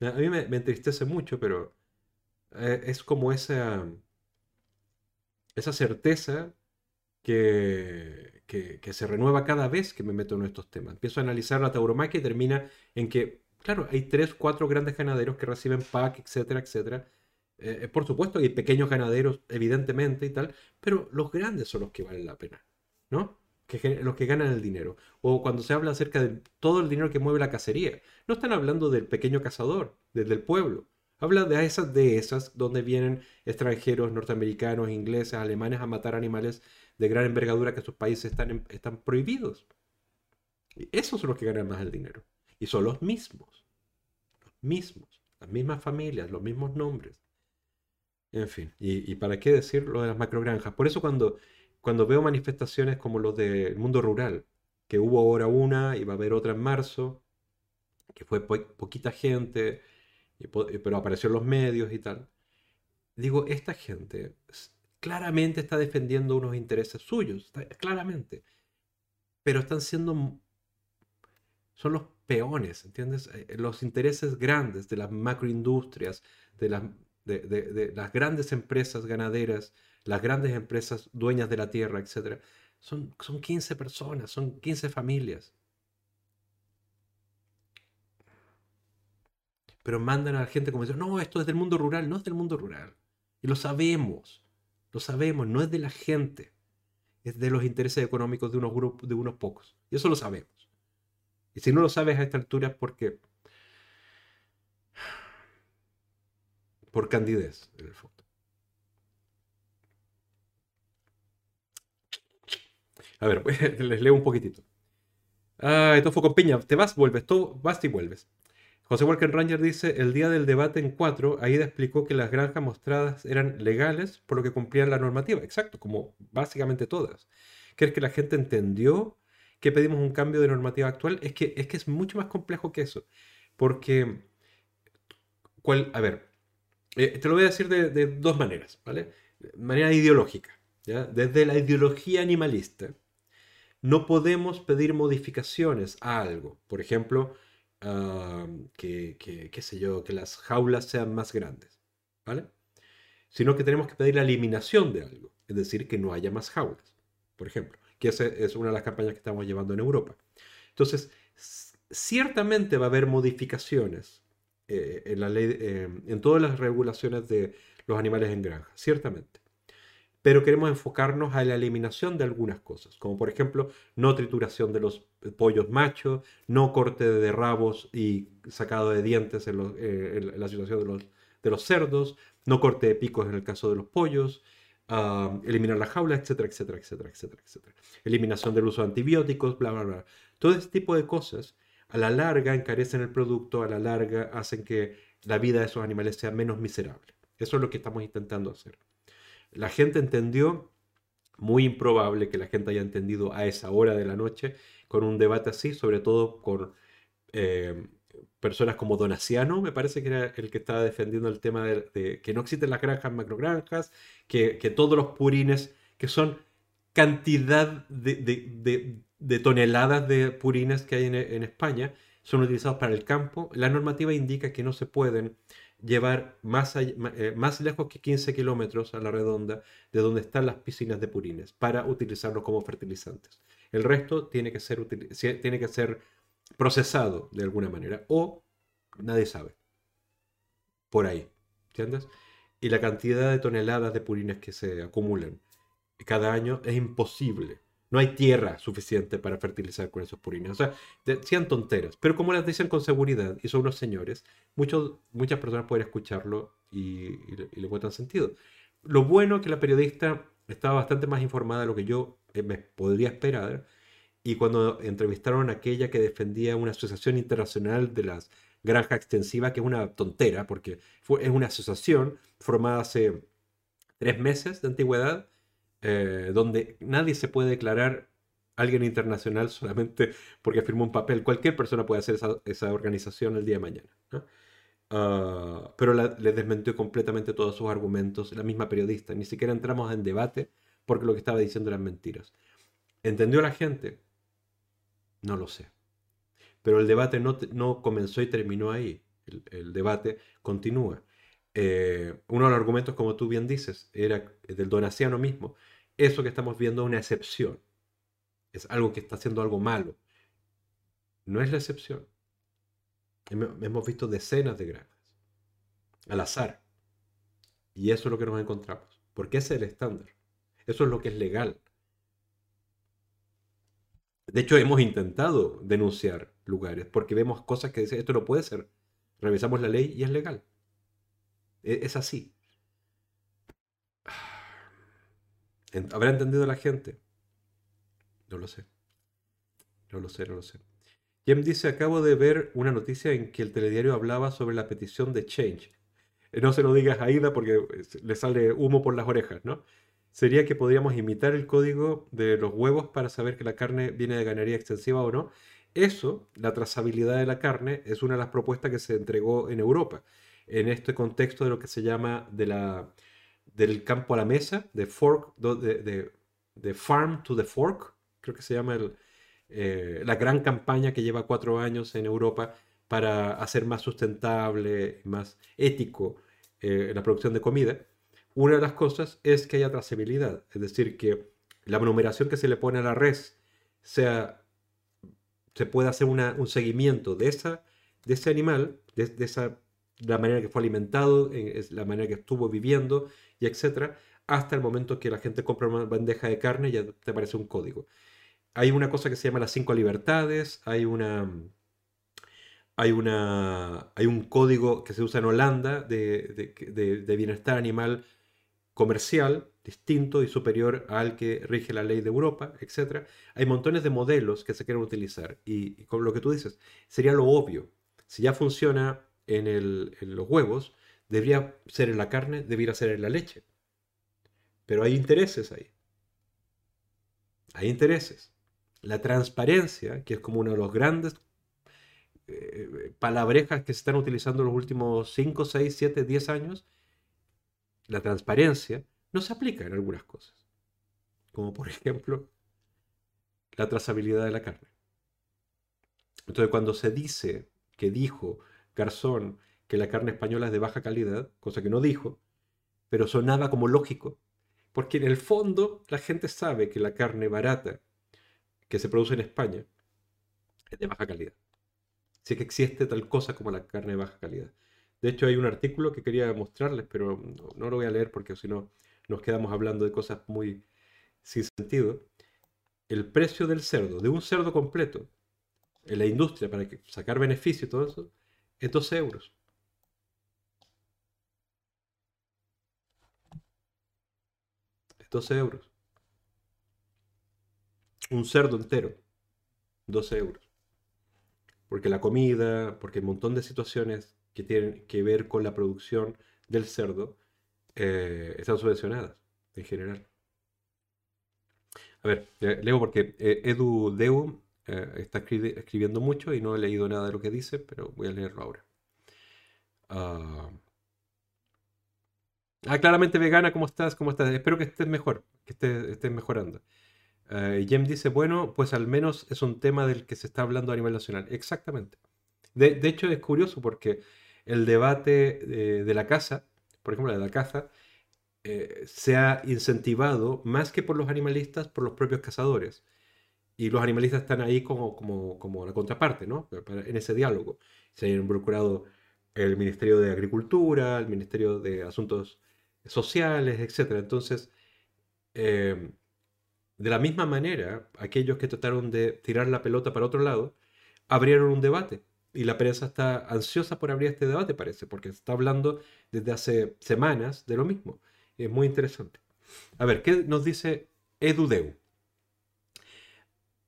A mí me, entristece mucho, pero eh, es como esa, esa certeza que, que, se renueva cada vez que me meto en estos temas. Empiezo a analizar la tauromaquia y termina en que, claro, hay tres, cuatro grandes ganaderos que reciben PAC, etcétera, etcétera. Eh, eh, por supuesto, hay pequeños ganaderos, evidentemente, y tal, pero los grandes son los que valen la pena, ¿no? Que, los que ganan el dinero. O cuando se habla acerca de todo el dinero que mueve la cacería. No están hablando del pequeño cazador, del pueblo. Habla de esas de esas donde vienen extranjeros, norteamericanos, ingleses, alemanes a matar animales de gran envergadura que sus países están, están prohibidos. Y esos son los que ganan más el dinero. Y son los mismos. Los mismos. Las mismas familias, los mismos nombres. En fin, y, para qué decir lo de las macrogranjas. Por eso cuando, cuando veo manifestaciones como los del mundo rural, que hubo ahora una y va a haber otra en marzo, que fue poquita gente, pero apareció los medios y tal. Digo, esta gente claramente está defendiendo unos intereses suyos, claramente. Pero están siendo, son los peones, ¿entiendes? Eh, los intereses grandes de las macroindustrias, de las, de, las grandes empresas ganaderas, las grandes empresas dueñas de la tierra, etc. Son, son 15 personas, son 15 familias. pero mandan a la gente como diciendo, no, esto es del mundo rural, no es del mundo rural. Y lo sabemos, lo sabemos, no es de la gente. es de los intereses económicos de unos grupos, de unos pocos. Y eso lo sabemos. Y si no lo sabes a esta altura es porque por candidez, en el fondo. A ver, <laughs> les leo un poquitito. Ah, esto fue con piña. Te vas, vuelves, tú vas y vuelves. José Walker Ranger dice, el día del debate en 4, Aida explicó que las granjas mostradas eran legales por lo que cumplían la normativa. Exacto, como básicamente todas. ¿Crees que la gente entendió que pedimos un cambio de normativa actual? Es que es, que es mucho más complejo que eso. Porque, ¿cuál? a ver, eh, te lo voy a decir de, dos maneras, ¿vale? Manera ideológica. ¿ya? Desde la ideología animalista, no podemos pedir modificaciones a algo. Por ejemplo, que, qué sé yo, que las jaulas sean más grandes, ¿vale? Sino que tenemos que pedir la eliminación de algo, es decir, que no haya más jaulas, por ejemplo, que esa es una de las campañas que estamos llevando en Europa. Entonces, ciertamente va a haber modificaciones eh, en la ley, eh, en todas las regulaciones de los animales en granja, ciertamente pero queremos enfocarnos a la eliminación de algunas cosas, como por ejemplo no trituración de los pollos machos, no corte de rabos y sacado de dientes en, eh, la situación de los, de los, cerdos, no corte de picos en el caso de los pollos, eliminar la jaula, etcétera, etcétera, etcétera, etcétera, etcétera. Eliminación del uso de antibióticos, bla, bla, bla. Todo este tipo de cosas a la larga encarecen el producto, a la larga hacen que la vida de esos animales sea menos miserable. Eso es lo que estamos intentando hacer. La gente entendió, muy improbable que la gente haya entendido a esa hora de la noche, con un debate así, sobre todo con eh, personas como Donaciano, me parece que era el que estaba defendiendo el tema de, que no existen las granjas macrogranjas, que, que todos los purines, que son cantidad de, toneladas de purines que hay en, en, España, son utilizados para el campo. La normativa indica que no se pueden llevar más, eh, más lejos que 15 kilómetros a la redonda de donde están las piscinas de purines para utilizarlos como fertilizantes. El resto tiene que ser, tiene que ser procesado de alguna manera o nadie sabe. Por ahí. ¿Entiendes? Y la cantidad de toneladas de purines que se acumulan cada año es imposible no hay tierra suficiente para fertilizar con esos purines. O sea, sean tonteras. Pero como las dicen con seguridad y son unos señores, muchos, muchas personas pueden escucharlo y, le encuentran sentido. Lo bueno es que la periodista estaba bastante más informada de lo que yo eh, me podría esperar. Y cuando entrevistaron a aquella que defendía una asociación internacional de las granjas extensivas, que es una tontera, porque fue, es una asociación formada hace tres meses de antigüedad, eh, donde nadie se puede declarar alguien internacional solamente porque firmó un papel. Cualquier persona puede hacer esa, organización el día de mañana. Ah, pero le desmentió completamente todos sus argumentos, la misma periodista. Ni siquiera entramos en debate porque lo que estaba diciendo eran mentiras. ¿Entendió la gente? No lo sé. Pero el debate no, comenzó y terminó ahí. El, debate continúa. Eh, uno de los argumentos, como tú bien dices, era del donaciano mismo eso que estamos viendo es una excepción. Es algo que está haciendo algo malo. No es la excepción. Hemos visto decenas de granjas. Al azar. Y eso es lo que nos encontramos. Porque ese es el estándar. Eso es lo que es legal. De hecho, hemos intentado denunciar lugares porque vemos cosas que dicen esto no puede ser. Revisamos la ley y es legal. E-, es así. ¿Habrá entendido la gente? No lo sé. No lo sé, no lo sé. Jem dice, acabo de ver una noticia en que el telediario hablaba sobre la petición de Change. Eh, no se lo digas a Ida porque eh, le sale humo por las orejas, ¿no? Sería que podríamos imitar el código de los huevos para saber que la carne viene de ganadería extensiva o no. Eso, la trazabilidad de la carne, es una de las propuestas que se entregó en Europa, en este contexto de lo que se llama de la del campo a la mesa, de fork, de, de, farm to the fork, creo que se llama el, eh, la gran campaña que lleva cuatro años en Europa para hacer más sustentable, más ético eh, la producción de comida. Una de las cosas es que haya trazabilidad, es decir, que la numeración que se le pone a la res sea, se pueda hacer un seguimiento de, esa, de ese animal, de, esa, la manera que fue alimentado, es la manera que estuvo viviendo, y etcétera, hasta el momento que la gente compra una bandeja de carne y ya te aparece un código. Hay una cosa que se llama las cinco libertades, hay una... Hay, una, hay un código que se usa en Holanda de, bienestar animal comercial distinto y superior al que rige la ley de Europa, etc. Hay montones de modelos que se quieren utilizar y, con lo que tú dices, sería lo obvio. Si ya funciona en los huevos, debería ser en la carne, debería ser en la leche. Pero hay intereses ahí. Hay intereses. La transparencia, que es como uno de los grandes eh, palabrejas que se están utilizando en los últimos 5, 6, 7, 10 años, la transparencia no se aplica en algunas cosas. Como por <laughs> ejemplo la trazabilidad de la carne. Entonces cuando se dice que dijo Garzón que la carne española es de baja calidad, cosa que no dijo, pero sonaba como lógico, porque en el fondo la gente sabe que la carne barata que se produce en España es de baja calidad. Así que existe tal cosa como la carne de baja calidad. De hecho, hay un artículo que quería mostrarles, pero no, lo voy a leer porque si no nos quedamos hablando de cosas muy sin sentido. El precio del cerdo, de un cerdo completo, en la industria para sacar beneficio y todo eso, es 12 euros. 12 euros. Un cerdo entero, 12 euros. Porque la comida, porque un montón de situaciones que tienen que ver con la producción del cerdo eh, están subvencionadas en general. A ver, leo porque eh, Edu Deu eh, está escribiendo mucho y no he leído nada de lo que dice, pero voy a leerlo ahora. Ah, ah claramente vegana, ¿cómo estás? ¿Cómo estás? Espero que estés mejor, que estés, mejorando. Jem dice, bueno, pues al menos es un tema del que se está hablando a nivel nacional. Exactamente. De, de hecho, es curioso porque el debate de, la caza, por ejemplo, de la caza, eh, se ha incentivado más que por los animalistas, por los propios cazadores. Y los animalistas están ahí como, como, como la contraparte, ¿no? En ese diálogo. Se ha involucrado el Ministerio de Agricultura, el Ministerio de Asuntos Sociales, etc. Entonces, eh, de la misma manera, aquellos que trataron de tirar la pelota para otro lado, abrieron un debate y la prensa está ansiosa por abrir este debate, parece, porque está hablando desde hace semanas de lo mismo. Es muy interesante. A ver, ¿qué nos dice Edudeu?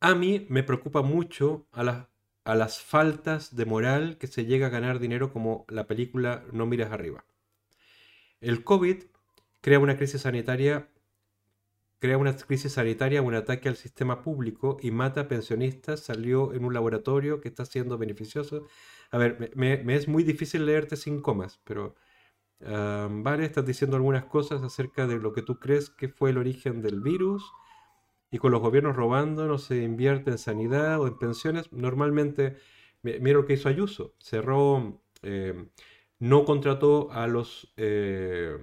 A mí me preocupa mucho a, a las faltas de moral que se llega a ganar dinero como la película No miras arriba. El COVID crea una crisis sanitaria crea una crisis sanitaria, un ataque al sistema público y mata a pensionistas, salió en un laboratorio que está siendo beneficioso. A ver, me, es muy difícil leerte sin comas, pero vale, estás diciendo algunas cosas acerca de lo que tú crees que fue el origen del virus y con los gobiernos robando no se invierte en sanidad o en pensiones. Normalmente, mira lo que hizo Ayuso, cerró, eh, no contrató a los... Eh,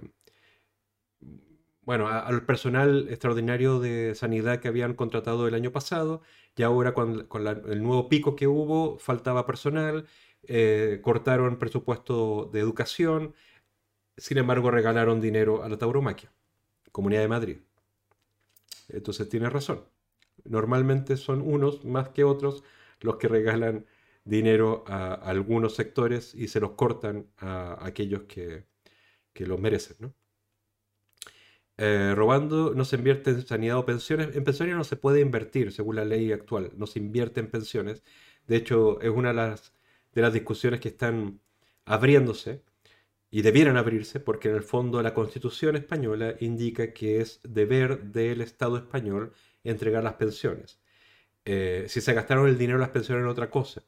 bueno, al personal extraordinario de sanidad que habían contratado el año pasado, y ahora con, el nuevo pico que hubo, faltaba personal, eh, cortaron presupuesto de educación, sin embargo regalaron dinero a la tauromaquia, Comunidad de Madrid. Entonces tiene razón. Normalmente son unos más que otros los que regalan dinero a, algunos sectores y se los cortan a, aquellos que, que los merecen, ¿no? Eh, robando no se invierte en sanidad o pensiones. En pensiones no se puede invertir, según la ley actual. No se invierte en pensiones. De hecho, es una de las, de las discusiones que están abriéndose y debieran abrirse porque en el fondo la constitución española indica que es deber del Estado español entregar las pensiones. Eh, si se gastaron el dinero las pensiones en otra cosa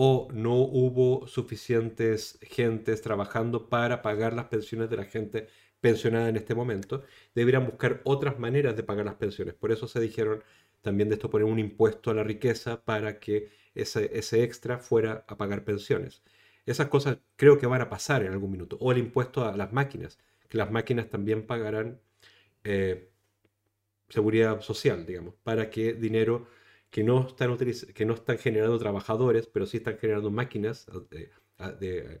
o no hubo suficientes gentes trabajando para pagar las pensiones de la gente pensionada en este momento, deberían buscar otras maneras de pagar las pensiones. Por eso se dijeron también de esto poner un impuesto a la riqueza para que ese, ese extra fuera a pagar pensiones. Esas cosas creo que van a pasar en algún minuto. O el impuesto a las máquinas, que las máquinas también pagarán eh, seguridad social, digamos, para que dinero que no están, generando trabajadores, pero sí están generando máquinas eh,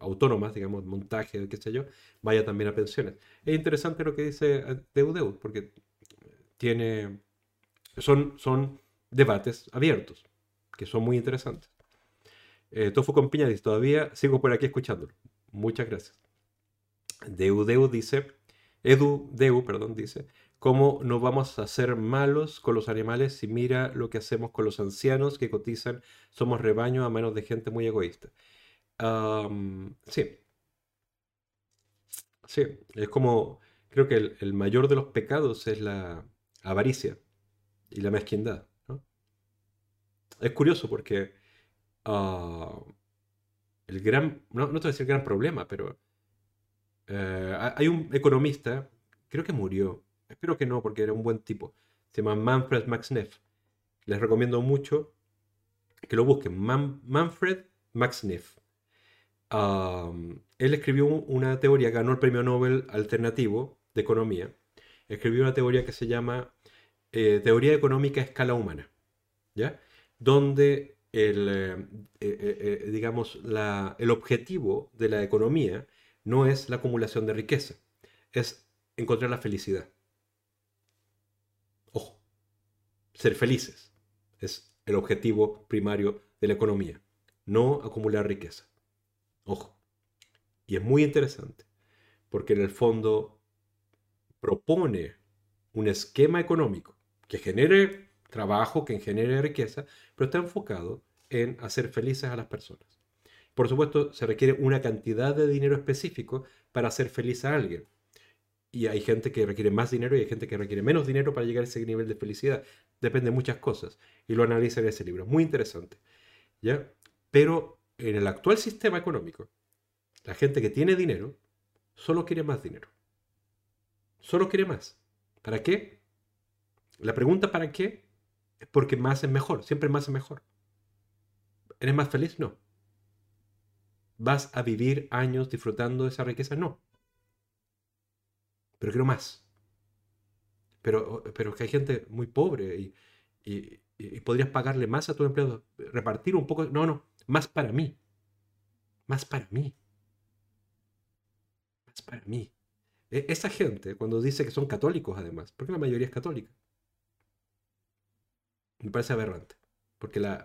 autónomas, digamos, montaje, qué sé yo, vaya también a pensiones. Es interesante lo que dice Deudeu, porque tiene, son, son debates abiertos, que son muy interesantes. Eh, Tofu con piña todavía sigo por aquí escuchándolo. Muchas gracias. Deudeu dice, Edu Deu, perdón, dice, ¿cómo no vamos a ser malos con los animales si mira lo que hacemos con los ancianos que cotizan? Somos rebaño a manos de gente muy egoísta. sí. Sí, es como, creo que el, mayor de los pecados es la avaricia y la mezquindad. Es curioso porque ah, el gran, no, no te voy a decir el gran problema, pero eh, hay un economista, creo que murió, espero que no, porque era un buen tipo, se llama Manfred Max Neff. Les recomiendo mucho que lo busquen, Manfred Max Neff. él escribió una teoría, ganó el premio Nobel alternativo de economía. Escribió una teoría que se llama eh, Teoría económica a escala humana, ¿ya? Donde el, eh, digamos, el objetivo de la economía no es la acumulación de riqueza, es encontrar la felicidad. Ojo, ser felices es el objetivo primario de la economía, no acumular riqueza. Ojo. Y es muy interesante, porque en el fondo propone un esquema económico que genere trabajo, que genere riqueza, pero está enfocado en hacer felices a las personas. Por supuesto, se requiere una cantidad de dinero específico para hacer feliz a alguien. Y hay gente que requiere más dinero y hay gente que requiere menos dinero para llegar a ese nivel de felicidad. Depende de muchas cosas. Y lo analiza en ese libro. Muy interesante. ¿Ya? Pero en el actual sistema económico, la gente que tiene dinero solo quiere más dinero. Solo quiere más. ¿Para qué? La pregunta ¿para qué? Es porque más es mejor. Siempre más es mejor. ¿Eres más feliz? No. ¿Vas a vivir años disfrutando de esa riqueza? No. Pero quiero más. Pero, pero que hay gente muy pobre y, y, podrías pagarle más a tu empleado. Repartir un poco. No, no. Más para mí. Más para mí. Más para mí. E, esa gente, cuando dice que son católicos además, porque la mayoría es católica, me parece aberrante. Porque la,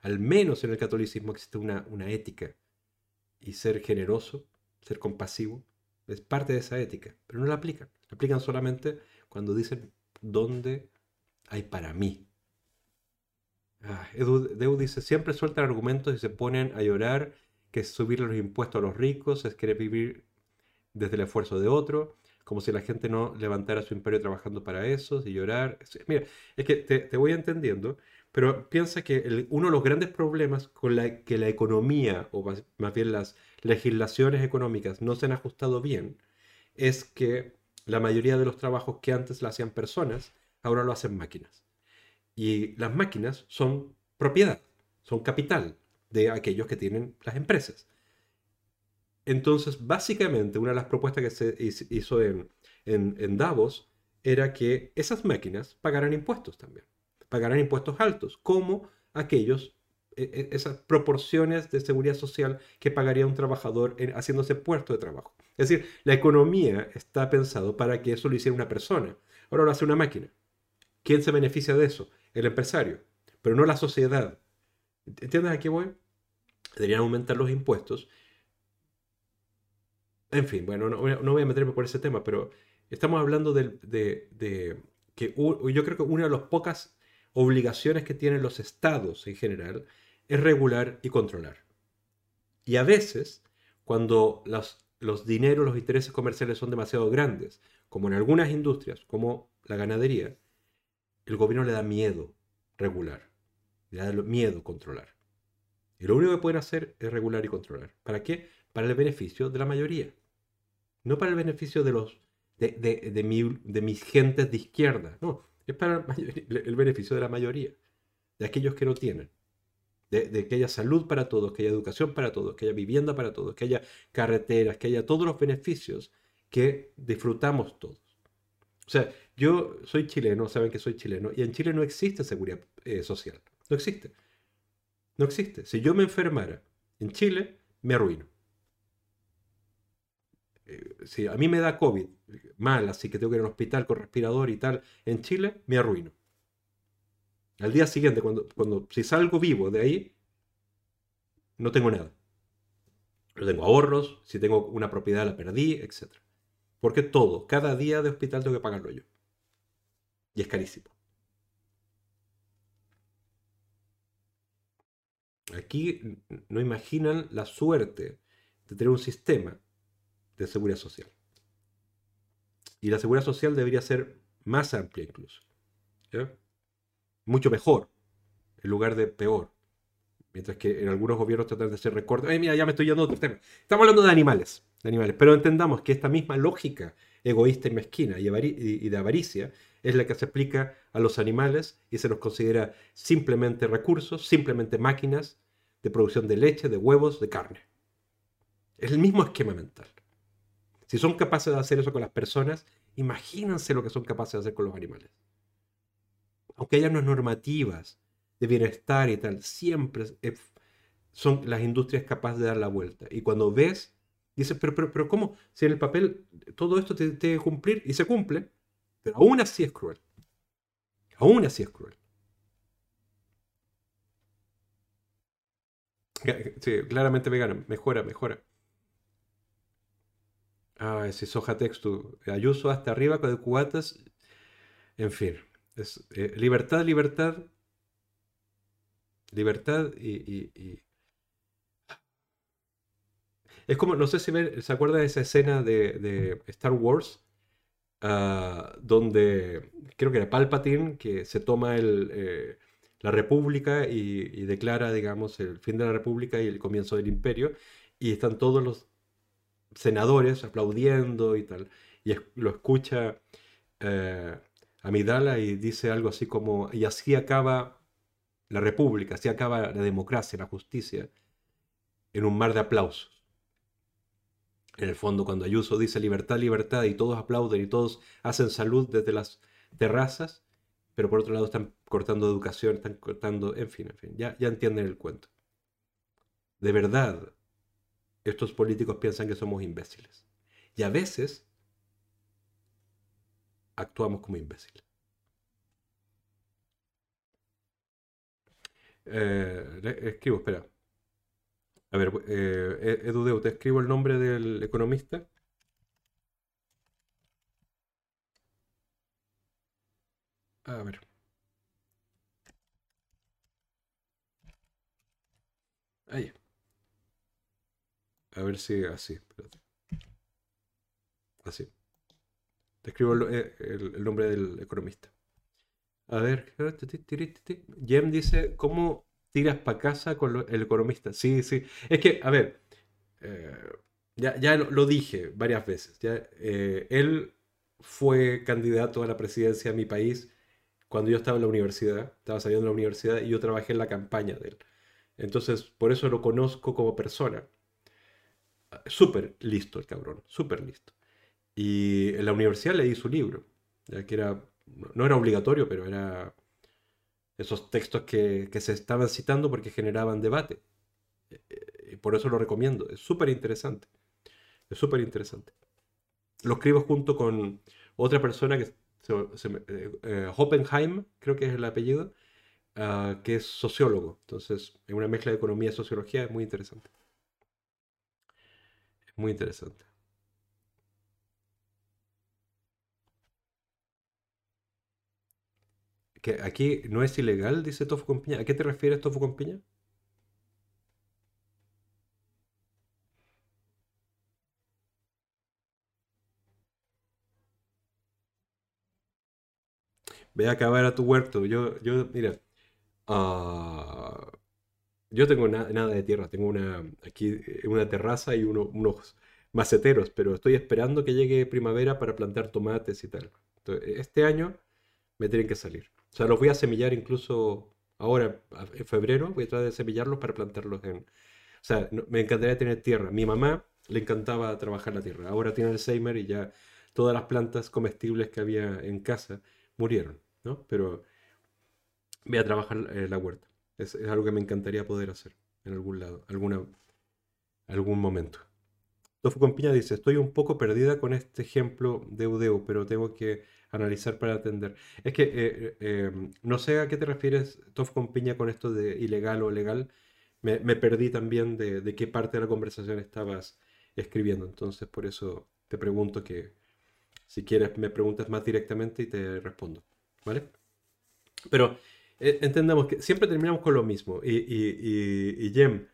al menos en el catolicismo existe una, una ética y ser generoso, ser compasivo, es parte de esa ética, pero no la aplican. La aplican solamente cuando dicen dónde hay para mí. Ah, dice, siempre sueltan argumentos y se ponen a llorar que subir los impuestos a los ricos es querer vivir desde el esfuerzo de otro, como si la gente no levantara su imperio trabajando para eso, y llorar. Mira, es que te, te voy entendiendo, pero piensa que uno de los grandes problemas con la que la economía, o más, bien las legislaciones económicas, no se han ajustado bien, es que la mayoría de los trabajos que antes la hacían personas, ahora lo hacen máquinas. Y las máquinas son propiedad, son capital de aquellos que tienen las empresas. Entonces, básicamente, una de las propuestas que se hizo en, en Davos era que esas máquinas pagaran impuestos también pagarán impuestos altos, como aquellos, e, e, esas proporciones de seguridad social que pagaría un trabajador haciéndose puesto de trabajo. Es decir, la economía está pensado para que eso lo hiciera una persona. Ahora lo hace una máquina. ¿Quién se beneficia de eso? El empresario, pero no la sociedad. ¿Entiendes a qué voy? Deberían aumentar los impuestos. En fin, bueno, no, voy a meterme por ese tema, pero estamos hablando de, de que yo creo que una de las pocas obligaciones que tienen los estados en general es regular y controlar. Y a veces, cuando los, los dineros, los intereses comerciales son demasiado grandes, como en algunas industrias, como la ganadería, el gobierno le da miedo regular, le da miedo controlar. Y lo único que pueden hacer es regular y controlar. ¿Para qué? Para el beneficio de la mayoría. No para el beneficio de los de, de, de mis gentes de izquierda. No, es para <laughs> el beneficio de la mayoría, de aquellos que no tienen. De, que haya salud para todos, que haya educación para todos, que haya vivienda para todos, que haya carreteras, que haya todos los beneficios que disfrutamos todos. O sea, yo soy chileno, saben que soy chileno, y en Chile no existe seguridad eh, social. No existe. No existe. Si yo me enfermara En Chile me arruino. Eh, si a mí me da COVID mal, así que tengo que ir al hospital con respirador y tal, en Chile me arruino. Al día siguiente, cuando, cuando si salgo vivo de ahí, no tengo nada. No tengo ahorros, si tengo una propiedad la perdí, etc. Porque todo, cada día de hospital tengo que pagarlo yo. Y es carísimo. Aquí no imaginan la suerte de tener un sistema de seguridad social. Y la seguridad social debería ser más amplia incluso. Mucho mejor, en lugar de peor. Mientras que en algunos gobiernos tratan de hacer recortes. Ay, mira, ya me estoy yendo a otro tema. Estamos hablando de animales, de animales. Pero entendamos que esta misma lógica egoísta y mezquina y de avaricia es la que se aplica a los animales y se los considera simplemente recursos, simplemente máquinas de producción de leche, de huevos, de carne. Es el mismo esquema mental. Si son capaces de hacer eso con las personas, imagínense lo que son capaces de hacer con los animales. Aunque haya unas normativas de bienestar y tal, siempre son las industrias capaces de dar la vuelta. Y cuando ves, dices, pero, pero, pero ¿cómo? Si en el papel todo esto te que cumplir y se cumple, pero aún así es cruel. Aún así es cruel. Sí, claramente. Mejora, mejora. Ah, ese soja texto. Ayuso hasta arriba con el cubatas. En fin. Es, eh, libertad, libertad. Libertad y, Es como, no sé si se acuerda de esa escena de, Star Wars, ah, donde creo que era Palpatine, que se toma el, eh, la República y, declara, digamos, el fin de la República y el comienzo del imperio, y están todos los senadores aplaudiendo y tal, y lo escucha eh, Amidala y dice algo así como, y así acaba la República, así acaba la democracia, la justicia, en un mar de aplausos. En el fondo, cuando Ayuso dice libertad, libertad, y todos aplauden y todos hacen salud desde las terrazas, pero por otro lado están cortando educación, están cortando, en fin, en fin, ya, ya entienden el cuento. De verdad, estos políticos piensan que somos imbéciles. Y a veces actuamos como imbéciles. Eh, escribo, espera. A ver, eh, Edu ¿te escribo el nombre del economista? A ver. Ahí. A ver si así. Así. Te escribo eh, el, nombre del economista. A ver. Jem dice, ¿cómo tiras para casa con el economista? Sí, sí. Es que, a ver, eh, ya, ya lo, dije varias veces. Ya, eh, él fue candidato a la presidencia de mi país cuando yo estaba en la universidad, estaba saliendo de la universidad y yo trabajé en la campaña de él. Entonces, por eso lo conozco como persona. Súper listo el cabrón, súper listo. Y en la universidad leí su libro, ya que era, no era obligatorio, pero era esos textos que, que se estaban citando porque generaban debate. Eh, eh, y por eso lo recomiendo, es súper interesante. Es súper interesante. Lo escribo junto con otra persona que se, eh, Hoppenheim, creo que es el apellido, ah, que es sociólogo. Entonces, es una mezcla de economía y sociología, es muy interesante. Muy interesante. Que aquí no es ilegal, dice tofu con piña. ¿A qué te refieres tofu con piña? Ve a acabar a tu huerto. Yo, yo mira, ah, yo tengo nada de tierra. Tengo una, aquí eh, una terraza y unos maceteros, pero estoy esperando que llegue primavera para plantar tomates y tal. este año me tienen que salir. O sea, los voy a semillar incluso ahora, en febrero, voy a tratar de semillarlos para plantarlos en... O sea, me encantaría tener tierra. Mi mamá le encantaba trabajar la tierra. Ahora tiene Alzheimer y ya todas las plantas comestibles que había en casa murieron. ¿no? Pero voy a trabajar eh, la huerta. Es, algo que me encantaría poder hacer en algún lado, alguna, algún momento. Tofu con piña dice, estoy un poco perdida con este ejemplo de Udeo, pero tengo que analizar para atender. Es que eh, eh, em, no sé a qué te refieres, Tofu con piña, con esto de ilegal o legal. Me, perdí también de, de, qué parte de la conversación estabas escribiendo. Entonces, por eso te pregunto que si quieres me preguntas más directamente y te respondo. ¿Vale? Pero entendamos que siempre terminamos con lo mismo. Y, y, y, Jem,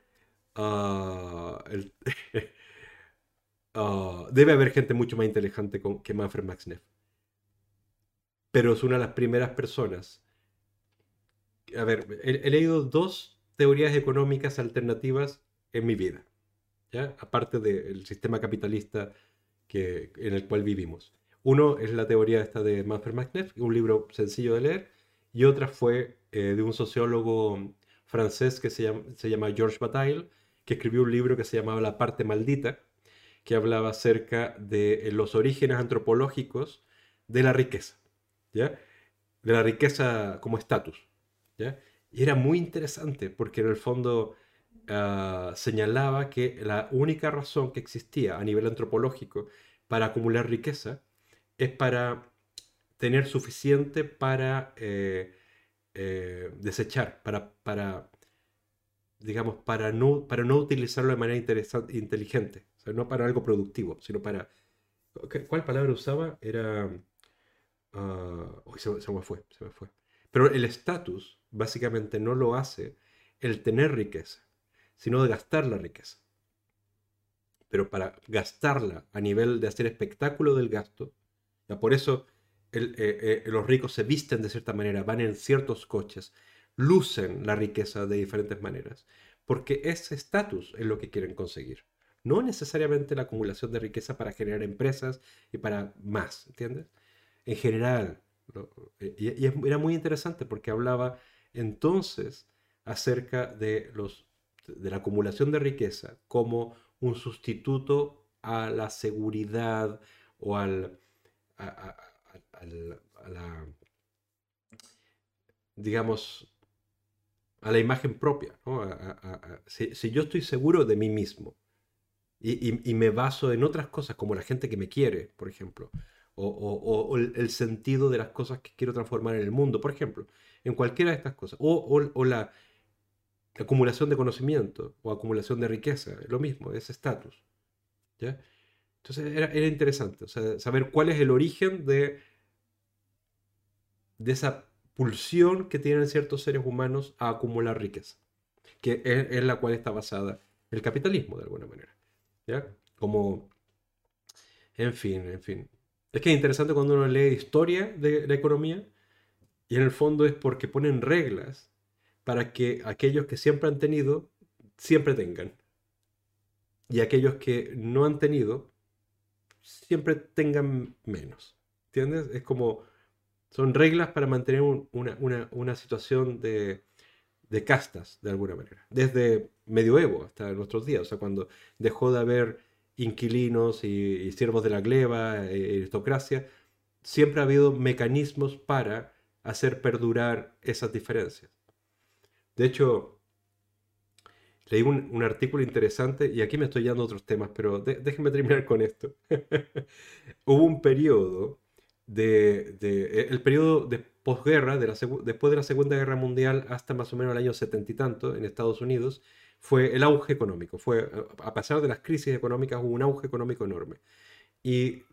ah, <laughs> ah, debe haber gente mucho más inteligente que Manfred Max Neff. Pero es una de las primeras personas. A ver, he, leído dos teorías económicas alternativas en mi vida. ¿ya? Aparte del sistema capitalista que, en el cual vivimos. Uno es la teoría esta de Manfred Max Neff, un libro sencillo de leer y otra fue eh, de un sociólogo francés que se llama, se llama Georges Bataille, que escribió un libro que se llamaba La parte maldita, que hablaba acerca de eh, los orígenes antropológicos de la riqueza, ¿ya? De la riqueza como estatus. Y era muy interesante porque en el fondo ah, señalaba que la única razón que existía a nivel antropológico para acumular riqueza es para tener suficiente para eh, eh, desechar, para, para, digamos, para no, para no utilizarlo de manera inteligente, no para algo productivo, sino para... ¿Cuál palabra usaba? Era... Uh, se, me fue, se me fue. Pero el estatus básicamente no lo hace el tener riqueza, sino de gastar la riqueza. Pero para gastarla a nivel de hacer espectáculo del gasto, ya por eso eh, eh, los ricos se visten de cierta manera, van en ciertos coches, lucen la riqueza de diferentes maneras, porque ese estatus es lo que quieren conseguir. No necesariamente la acumulación de riqueza para generar empresas y para más, ¿entiendes? En general, eh, y, era muy interesante porque hablaba entonces acerca de, los, de la acumulación de riqueza como un sustituto a la seguridad o al, la, digamos, a la imagen propia. si, yo estoy seguro de mí mismo y, me baso en otras cosas, como la gente que me quiere, por ejemplo, o, el, sentido de las cosas que quiero transformar en el mundo, por ejemplo, en cualquiera de estas cosas, o, la acumulación de conocimiento o acumulación de riqueza, lo mismo, es estatus. Entonces era, era interesante saber cuál es el origen de de esa pulsión que tienen ciertos seres humanos a acumular riqueza, que es, en la cual está basada el capitalismo de alguna manera. ¿Ya? Como, en fin, en fin. Es que es interesante cuando uno lee historia de la economía y en el fondo es porque ponen reglas para que aquellos que siempre han tenido, siempre tengan. Y aquellos que no han tenido, siempre tengan menos. ¿Entiendes? Es como son reglas para mantener una, situación de, castas, de alguna manera. Desde medioevo hasta nuestros días, o sea, cuando dejó de haber inquilinos y, siervos de la gleba, e aristocracia, siempre ha habido mecanismos para hacer perdurar esas diferencias. De hecho, leí un, artículo interesante, y aquí me estoy yendo a otros temas, pero déjenme terminar con esto. <laughs> Hubo un periodo de, el periodo de posguerra, de después de la Segunda Guerra Mundial hasta más o menos el año setenta y tanto en Estados Unidos, fue el auge económico. Fue, a pesar de las crisis económicas, hubo un auge económico enorme. Y,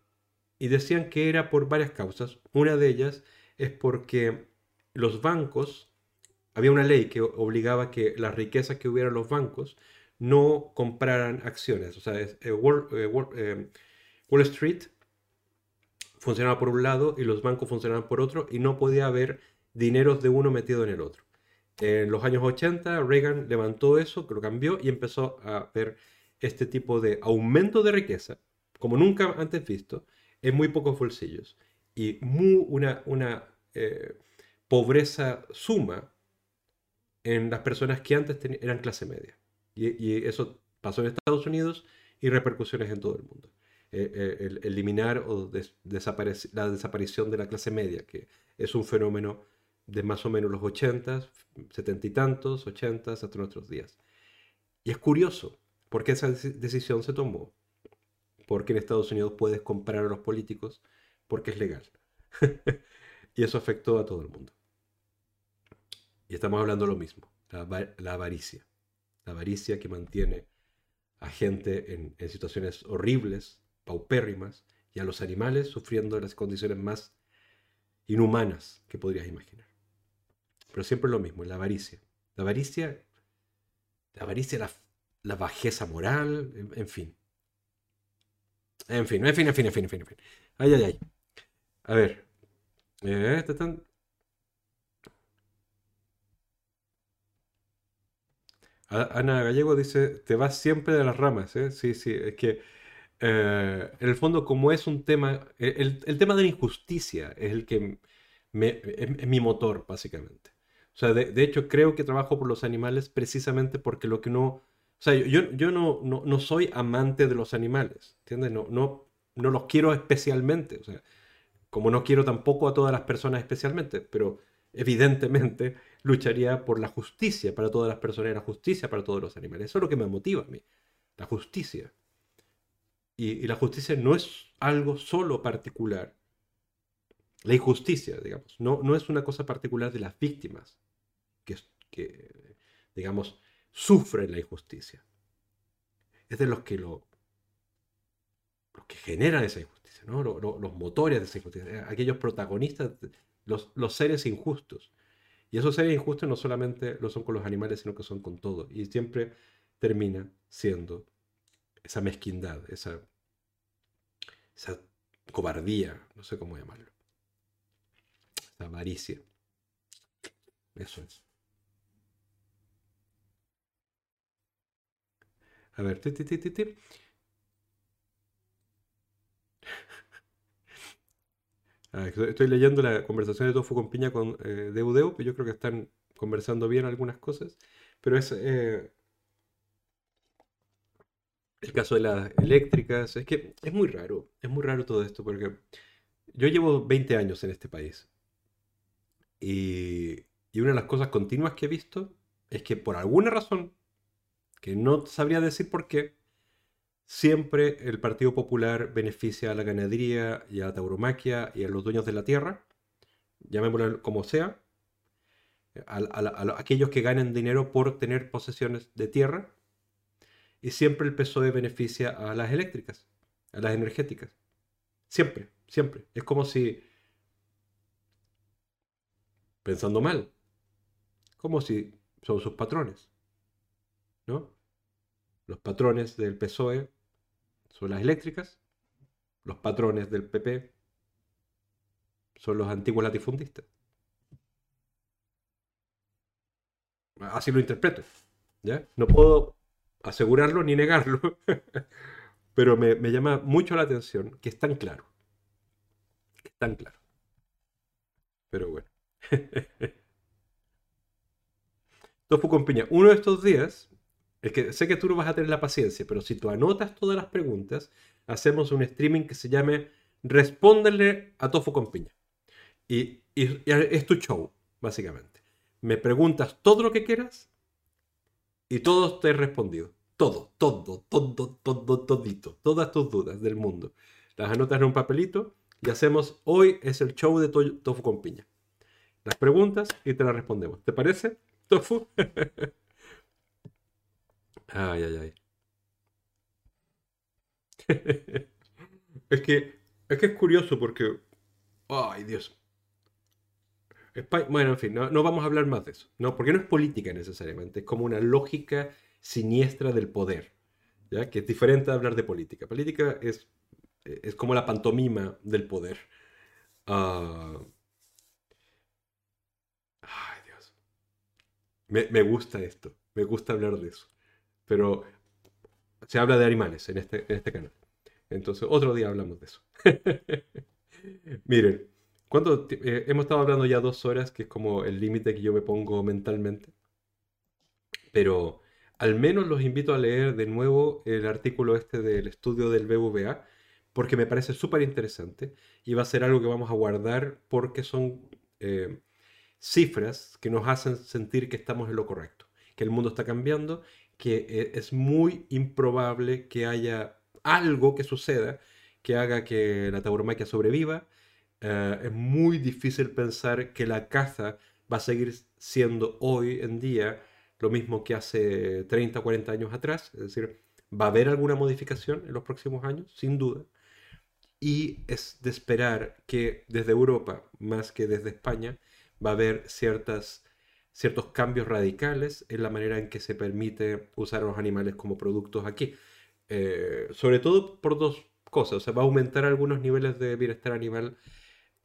decían que era por varias causas. Una de ellas es porque los bancos, había una ley que obligaba que las riquezas que hubiera en los bancos no compraran acciones. O sea, eh, eh, eh, Wall Street funcionaba por un lado y los bancos funcionaban por otro y no podía haber dineros de uno metido en el otro. En los años 80 Reagan levantó eso, lo cambió y empezó a ver este tipo de aumento de riqueza, como nunca antes visto, en muy pocos bolsillos y muy, una, una eh, pobreza suma en las personas que antes eran clase media. y eso pasó en Estados Unidos y repercusiones en todo el mundo. Eh, eh, el, eliminar o la desaparición de la clase media, que es un fenómeno de más o menos los 80, 70 y tantos, 80 hasta nuestros días. Y es curioso, ¿Por qué esa decisión se tomó? Porque en Estados Unidos puedes comprar a los políticos porque es legal. <laughs> y eso afectó a todo el mundo. Y estamos hablando lo mismo, la, avaricia. La avaricia que mantiene a gente en, en situaciones horribles, paupérrimas, y a los animales sufriendo las condiciones más inhumanas que podrías imaginar. Pero siempre lo mismo, la avaricia. La avaricia, la avaricia, la, bajeza moral, en, fin. En fin, en fin, en fin, en fin, en fin, Ay, ay, ay. A ver. Eh, Ana Gallego dice, te vas siempre de las ramas, ¿eh? Sí, sí, es que eh, en el fondo, como es un tema, el, tema de la injusticia es el que me, es, mi motor, básicamente. O sea, de, hecho, creo que trabajo por los animales precisamente porque lo que no... O sea, yo, yo no, no, soy amante de los animales, ¿entiendes? No, no, no los quiero especialmente, o sea, como no quiero tampoco a todas las personas especialmente, pero evidentemente lucharía por la justicia para todas las personas y la justicia para todos los animales. Eso es lo que me motiva a mí, la justicia. Y, la justicia no es algo solo particular. La injusticia, digamos, no, no es una cosa particular de las víctimas que, digamos, sufren la injusticia. Es de los que lo, los que generan esa injusticia, ¿no? los, motores de esa injusticia, aquellos protagonistas, los, los seres injustos. Y esos seres injustos no solamente lo son con los animales, sino que son con todo. Y siempre termina siendo esa mezquindad, esa, esa cobardía, no sé cómo llamarlo, esa avaricia. Eso es. A ver, ti, <laughs> ah, estoy leyendo la conversación de Tofu con Piña con eh, Deudeu, que yo creo que están conversando bien algunas cosas, pero es eh, el caso de las eléctricas, es que es muy raro, es muy raro todo esto, porque yo llevo 20 años en este país y, una de las cosas continuas que he visto es que por alguna razón, que no sabría decir por qué, siempre el Partido Popular beneficia a la ganadería y a la tauromaquia y a los dueños de la tierra, llamémoslo como sea, a aquellos que ganen dinero por tener posesiones de tierra y siempre el PSOE beneficia a las eléctricas, a las energéticas. Siempre, siempre. Es como si, pensando mal, como si son sus patrones. ¿No? Los patrones del PSOE son las eléctricas, los patrones del PP son los antiguos latifundistas. Así lo interpreto. ¿ya? No puedo asegurarlo ni negarlo, <laughs> pero me, llama mucho la atención que es tan claro. Tan claro. Pero bueno. <laughs> Tofu con piña. Uno de estos días, es que sé que tú no vas a tener la paciencia, pero si tú anotas todas las preguntas, hacemos un streaming que se llame Respóndele a Tofu con piña. y es tu show, básicamente. Me preguntas todo lo que quieras y todo te he respondido. Todo, todo, todo, todo, todito. Todas tus dudas del mundo. Las anotas en un papelito y hacemos, hoy es el show de Tofu con piña. Las preguntas y te las respondemos. ¿Te parece, Tofu? <laughs> ay, ay, ay. <laughs> es que, es que es curioso porque, ay Dios, bueno, en fin, no, vamos a hablar más de eso. No, porque no es política necesariamente, es como una lógica siniestra del poder, ¿ya? que es diferente a hablar de política. Política es, es como la pantomima del poder. Ah, ay, Dios. Me, me, gusta esto, me gusta hablar de eso. Pero se habla de animales en este, en este canal. Entonces, otro día hablamos de eso. <laughs> Miren. ¿Cuánto eh, hemos estado hablando ya dos horas, que es como el límite que yo me pongo mentalmente? Pero al menos los invito a leer de nuevo el artículo este del estudio del BBVA, porque me parece súper interesante y va a ser algo que vamos a guardar porque son eh, cifras que nos hacen sentir que estamos en lo correcto, que el mundo está cambiando, que eh, es muy improbable que haya algo que suceda que haga que la tauromaquia sobreviva. Eh, es muy difícil pensar que la caza va a seguir siendo hoy en día lo mismo que hace 30 o 40 años atrás. Es decir, va a haber alguna modificación en los próximos años, sin duda. Y es de esperar que desde Europa, más que desde España, va a haber ciertas, ciertos cambios radicales en la manera en que se permite usar a los animales como productos aquí. Eh, sobre todo por dos cosas. O sea, va a aumentar algunos niveles de bienestar animal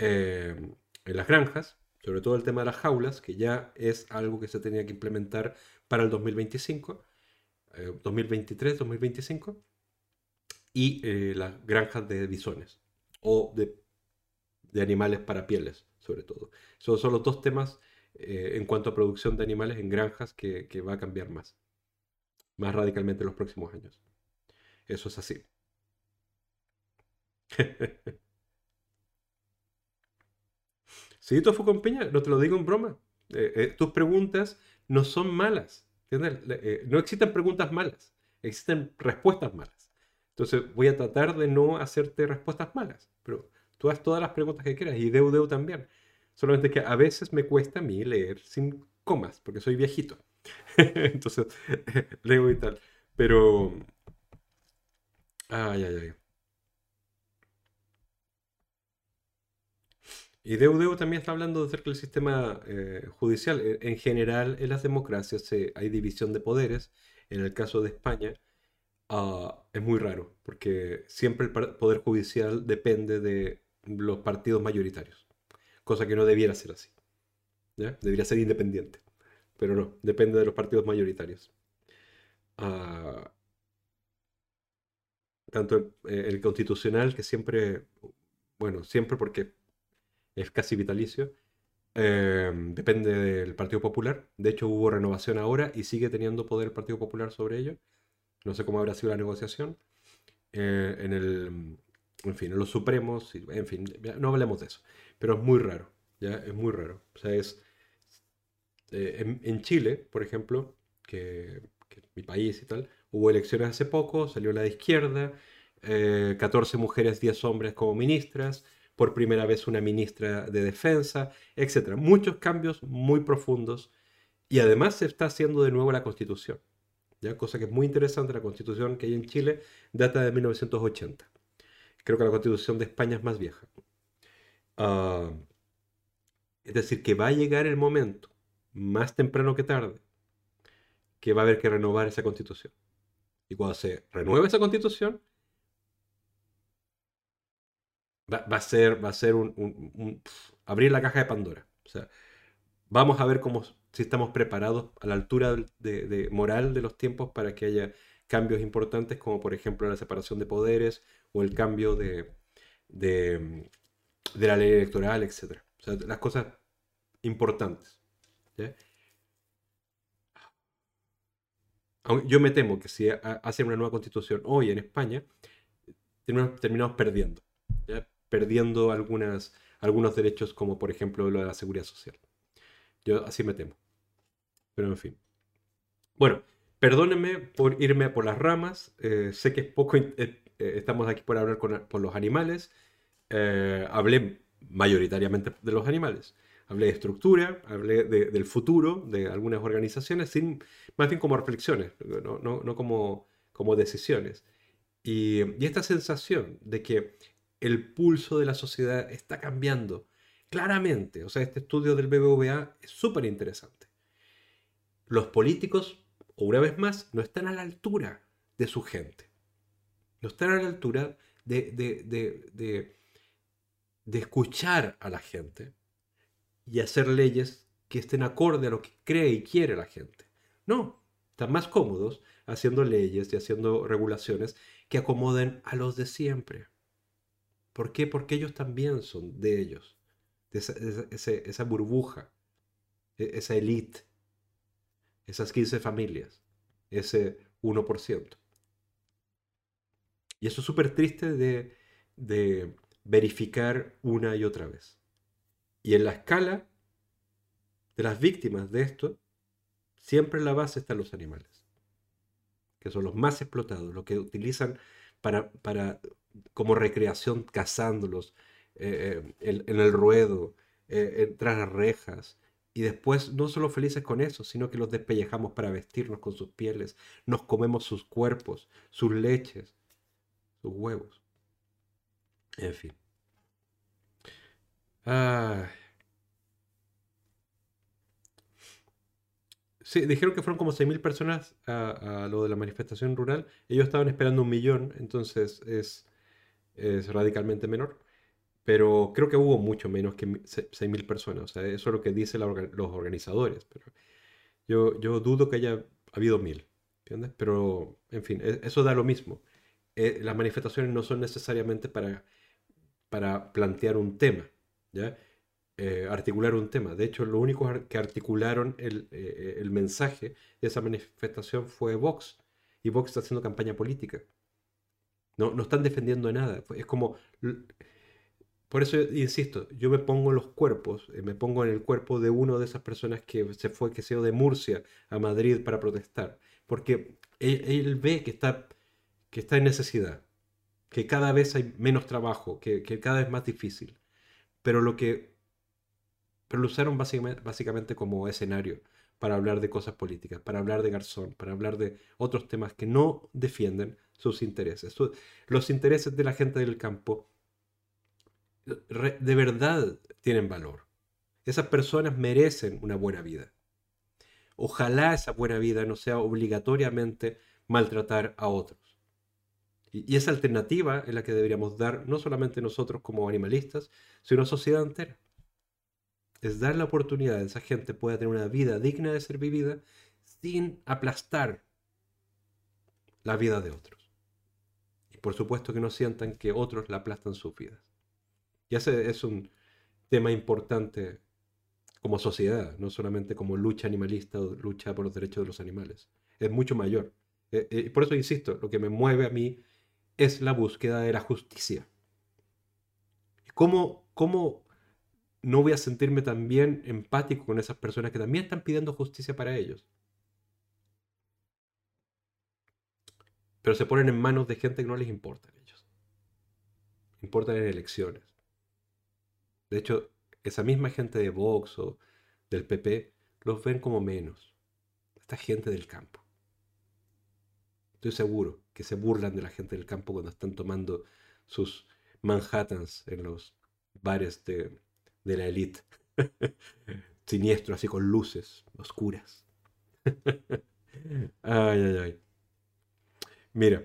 eh, en las granjas, sobre todo el tema de las jaulas, que ya es algo que se tenía que implementar para el 2025, 2023, 2025, y eh, las granjas de bisones o de, animales para pieles, sobre todo. Son los dos temas eh, en cuanto a producción de animales en granjas que, que va a cambiar más, más radicalmente en los próximos años. Eso es así. <laughs> Sí, tofu con piña, no te lo digo en broma. Eh, eh, tus preguntas no son malas. Eh, no existen preguntas malas, existen respuestas malas. Entonces voy a tratar de no hacerte respuestas malas, pero tú haz todas las preguntas que quieras y Deu Deu también. Solamente que a veces me cuesta a mí leer sin comas, porque soy viejito. <laughs> Entonces <laughs> leo y tal. Pero... Ay, ay, ay. Y Deudeu también está hablando acerca del sistema eh, judicial. E, en general, en las democracias hay división de poderes. En el caso de España, ah, es muy raro, porque siempre el poder judicial depende de los partidos mayoritarios, cosa que no debiera ser así. Debería ser independiente, pero no, depende de los partidos mayoritarios. Ah, tanto el, el constitucional, que siempre, bueno, siempre porque es casi vitalicio. Em, depende del Partido Popular. De hecho, hubo renovación ahora y sigue teniendo poder el Partido Popular sobre ello. No sé cómo habrá sido la negociación. Eh, en el, en fin, en los Supremos, en fin, no hablemos de eso. Pero es muy raro, ¿ya? Es muy raro. O sea, es... Eh, en, Chile, por ejemplo, que, que, mi país y tal, hubo elecciones hace poco, salió la de izquierda, 14 eh, mujeres, 10 hombres como ministras, por primera vez una ministra de defensa, etc. Muchos cambios muy profundos y además se está haciendo de nuevo la constitución. ¿ya? Cosa que es muy interesante, la constitución que hay en Chile data de 1980. Creo que la constitución de España es más vieja. Ah, es decir, que va a llegar el momento, más temprano que tarde, que va a haber que renovar esa constitución. Y cuando se renueve esa constitución, va, a ser, va a ser un, abrir la caja de Pandora. Vamos a ver cómo, si estamos preparados a la altura de, moral de los tiempos para que haya cambios importantes, como por ejemplo la separación de poderes o el cambio de, de, la ley electoral, etc. Las cosas importantes. Yo me temo que si hacen una nueva constitución hoy en España, terminamos, perdiendo perdiendo algunas, algunos derechos como por ejemplo lo de la seguridad social. Yo así me temo. Pero en fin. Bueno, perdónenme por irme por las ramas. Eh, sé que es poco... Eh, eh, estamos aquí por hablar con, por los animales. hablé mayoritariamente de los animales. Hablé de estructura, hablé del futuro de algunas organizaciones, sin, más bien como reflexiones, no, no, no como, como decisiones. Y, esta sensación de que el pulso de la sociedad está cambiando claramente. O sea, este estudio del BBVA es súper interesante. Los políticos, una vez más, no están a la altura de su gente. No están a la altura de, de, de escuchar a la gente y hacer leyes que estén acorde a lo que cree y quiere la gente. No, están más cómodos haciendo leyes y haciendo regulaciones que acomoden a los de siempre. ¿Por qué? Porque ellos también son de ellos, de esa, burbuja, e, esa elite, esas 15 familias, ese 1%. Y eso es súper triste de, de verificar una y otra vez. Y en la escala de las víctimas de esto, siempre en la base están los animales. que son los más explotados, los que utilizan para, para como recreación cazándolos eh, eh, en, el ruedo, eh, tras las rejas, y después no solo felices con eso, sino que los despellejamos para vestirnos con sus pieles, nos comemos sus cuerpos, sus leches, sus huevos. En fin. Sí, dijeron que fueron como 6.000 personas a, lo de la manifestación rural. Ellos estaban esperando un millón, entonces es, es radicalmente menor. Pero creo que hubo mucho menos que 6.000 personas. Eso es lo que dicen los organizadores. Pero yo, yo dudo que haya habido mil. ¿Entiendes? Pero, en fin, e, eso da lo mismo. Eh, las manifestaciones no son necesariamente para, para plantear un tema. ¿ya? Eh, articular un tema. De hecho, lo único que articularon el, eh, el, mensaje de esa manifestación fue Vox. Y Vox está haciendo campaña política. No, no están defendiendo nada. Es como... Por eso, insisto, yo me pongo en los cuerpos, eh, me pongo en el cuerpo de uno de esas personas que se fue, que se de Murcia a Madrid para protestar. Porque él, ve que está, que está en necesidad, que cada vez hay menos trabajo, que, que cada vez es más difícil. Pero lo que pero lo usaron básicamente, básicamente como escenario para hablar de cosas políticas, para hablar de Garzón, para hablar de otros temas que no defienden sus intereses. los intereses de la gente del campo de verdad tienen valor. Esas personas merecen una buena vida. Ojalá esa buena vida no sea obligatoriamente maltratar a otros. Y, esa alternativa es la que deberíamos dar no solamente nosotros como animalistas, sino sociedad entera es dar la oportunidad a esa gente pueda tener una vida digna de ser vivida sin aplastar la vida de otros. Por supuesto que no sientan que otros la aplastan sus vidas. Y ese es un tema importante como sociedad, no solamente como lucha animalista o lucha por los derechos de los animales. Es mucho mayor. Eh, por eso insisto, lo que me mueve a mí es la búsqueda de la justicia. ¿Cómo, cómo no voy a sentirme también empático con esas personas que también están pidiendo justicia para ellos. Pero se ponen en manos de gente que no les importa a ellos. Importan en elecciones. De hecho, esa misma gente de Vox o del PP los ven como menos. Esta gente del campo. Estoy seguro que se burlan de la gente del campo cuando están tomando sus Manhattans en los bares de, de la élite. <laughs> Siniestro, así con luces oscuras. <laughs> ay, ay, ay. Mira,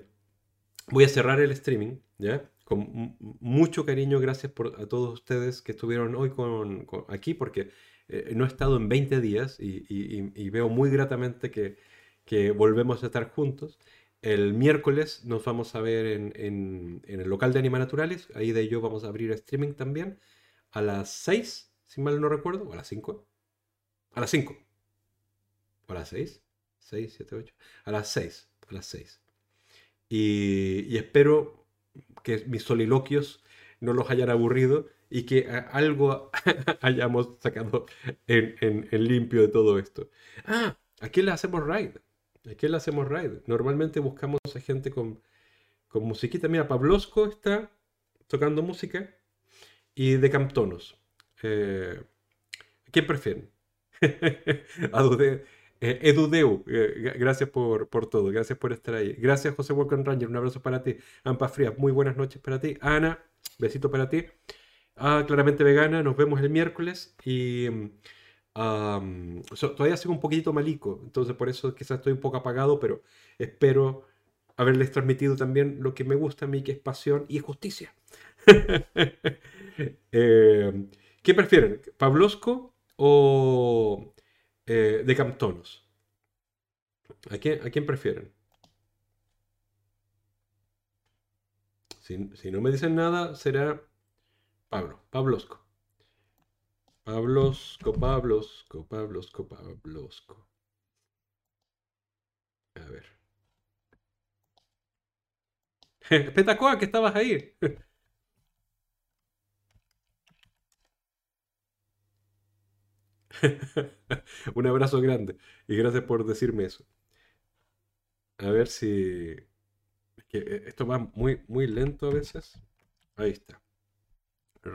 voy a cerrar el streaming, ¿ya? Con mucho cariño, gracias por, a todos ustedes que estuvieron hoy con, aquí, porque eh, no he estado en 20 días y, veo muy gratamente que, que, volvemos a estar juntos. El miércoles nos vamos a ver en, en, en el local de Anima Naturales, ahí de ello vamos a abrir streaming también a las 6, si mal no recuerdo, o a las 5. A las 5. ¿O a las 6? 6, 7, 8. A las 6. A las 6. Y, espero que mis soliloquios no los hayan aburrido y que algo <laughs> hayamos sacado en, limpio de todo esto. Ah, ¿a quién le hacemos raid? ¿A quién le hacemos raid? Normalmente buscamos a gente con, con musiquita. Mira, Pablosco está tocando música y de Camptonos. Eh, ¿Quién prefieren? <laughs> Eh, Edudeu, eh, gracias por, por, todo, gracias por estar ahí. Gracias José Walker Ranger, un abrazo para ti. Ampa Frías, muy buenas noches para ti. Ana, besito para ti. Ah, claramente vegana, nos vemos el miércoles y todavía sigo un poquitito malico, entonces por eso quizás estoy un poco apagado, pero espero haberles transmitido también lo que me gusta a mí, que es pasión y justicia. <laughs> Eh, ¿Qué prefieren? ¿Pablosco o eh, de Camptonos? ¿A quién, ¿A quién prefieren? Si, si, no me dicen nada, será Pablo, Pablosco. Pablosco, Pablosco, Pablosco, Pablosco. A ver. <laughs> Petacoa, que estabas ahí. <laughs> <laughs> Un abrazo grande y gracias por decirme eso. A ver si... eh, esto va muy, muy lento a veces. Ahí está.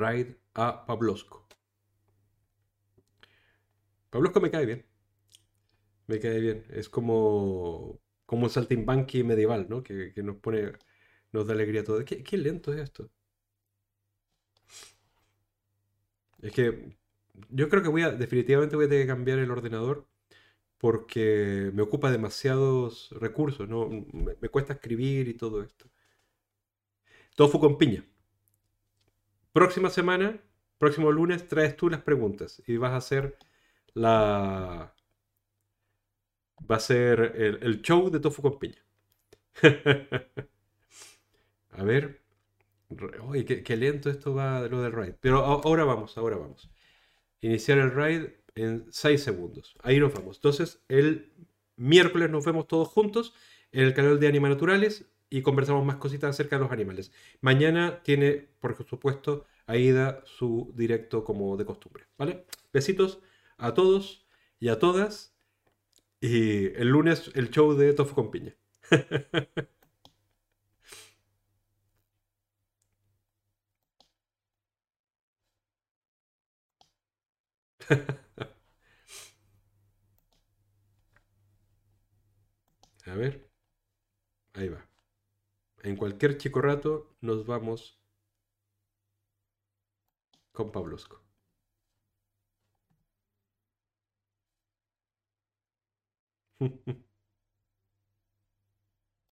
Ride a Pablosko. Pablosko me cae bien. Me cae bien. Es como, como un saltimbanqui medieval, ¿no? Que, que nos pone, nos da alegría a todos. ¿Qué, qué lento es esto? Es que yo creo que voy a, definitivamente voy a tener que cambiar el ordenador porque me ocupa demasiados recursos, ¿no? Me, cuesta escribir y todo esto. Tofu con piña. Próxima semana, próximo lunes, traes tú las preguntas y vas a hacer la... Va a ser el, show de tofu con piña. <laughs> A ver. Qué, qué lento esto va lo del raid. Pero ahora vamos, ahora vamos. Iniciar el raid en 6 segundos. Ahí nos vamos. Entonces, el miércoles nos vemos todos juntos en el canal de Anima Naturales y conversamos más cositas acerca de los animales. Mañana tiene, por supuesto, Aida su directo como de costumbre. ¿Vale? Besitos a todos y a todas. Y el lunes el show de Tofu con piña. <laughs> <laughs> A ver, ahí va. En cualquier chico rato nos vamos con Pablosco. <laughs>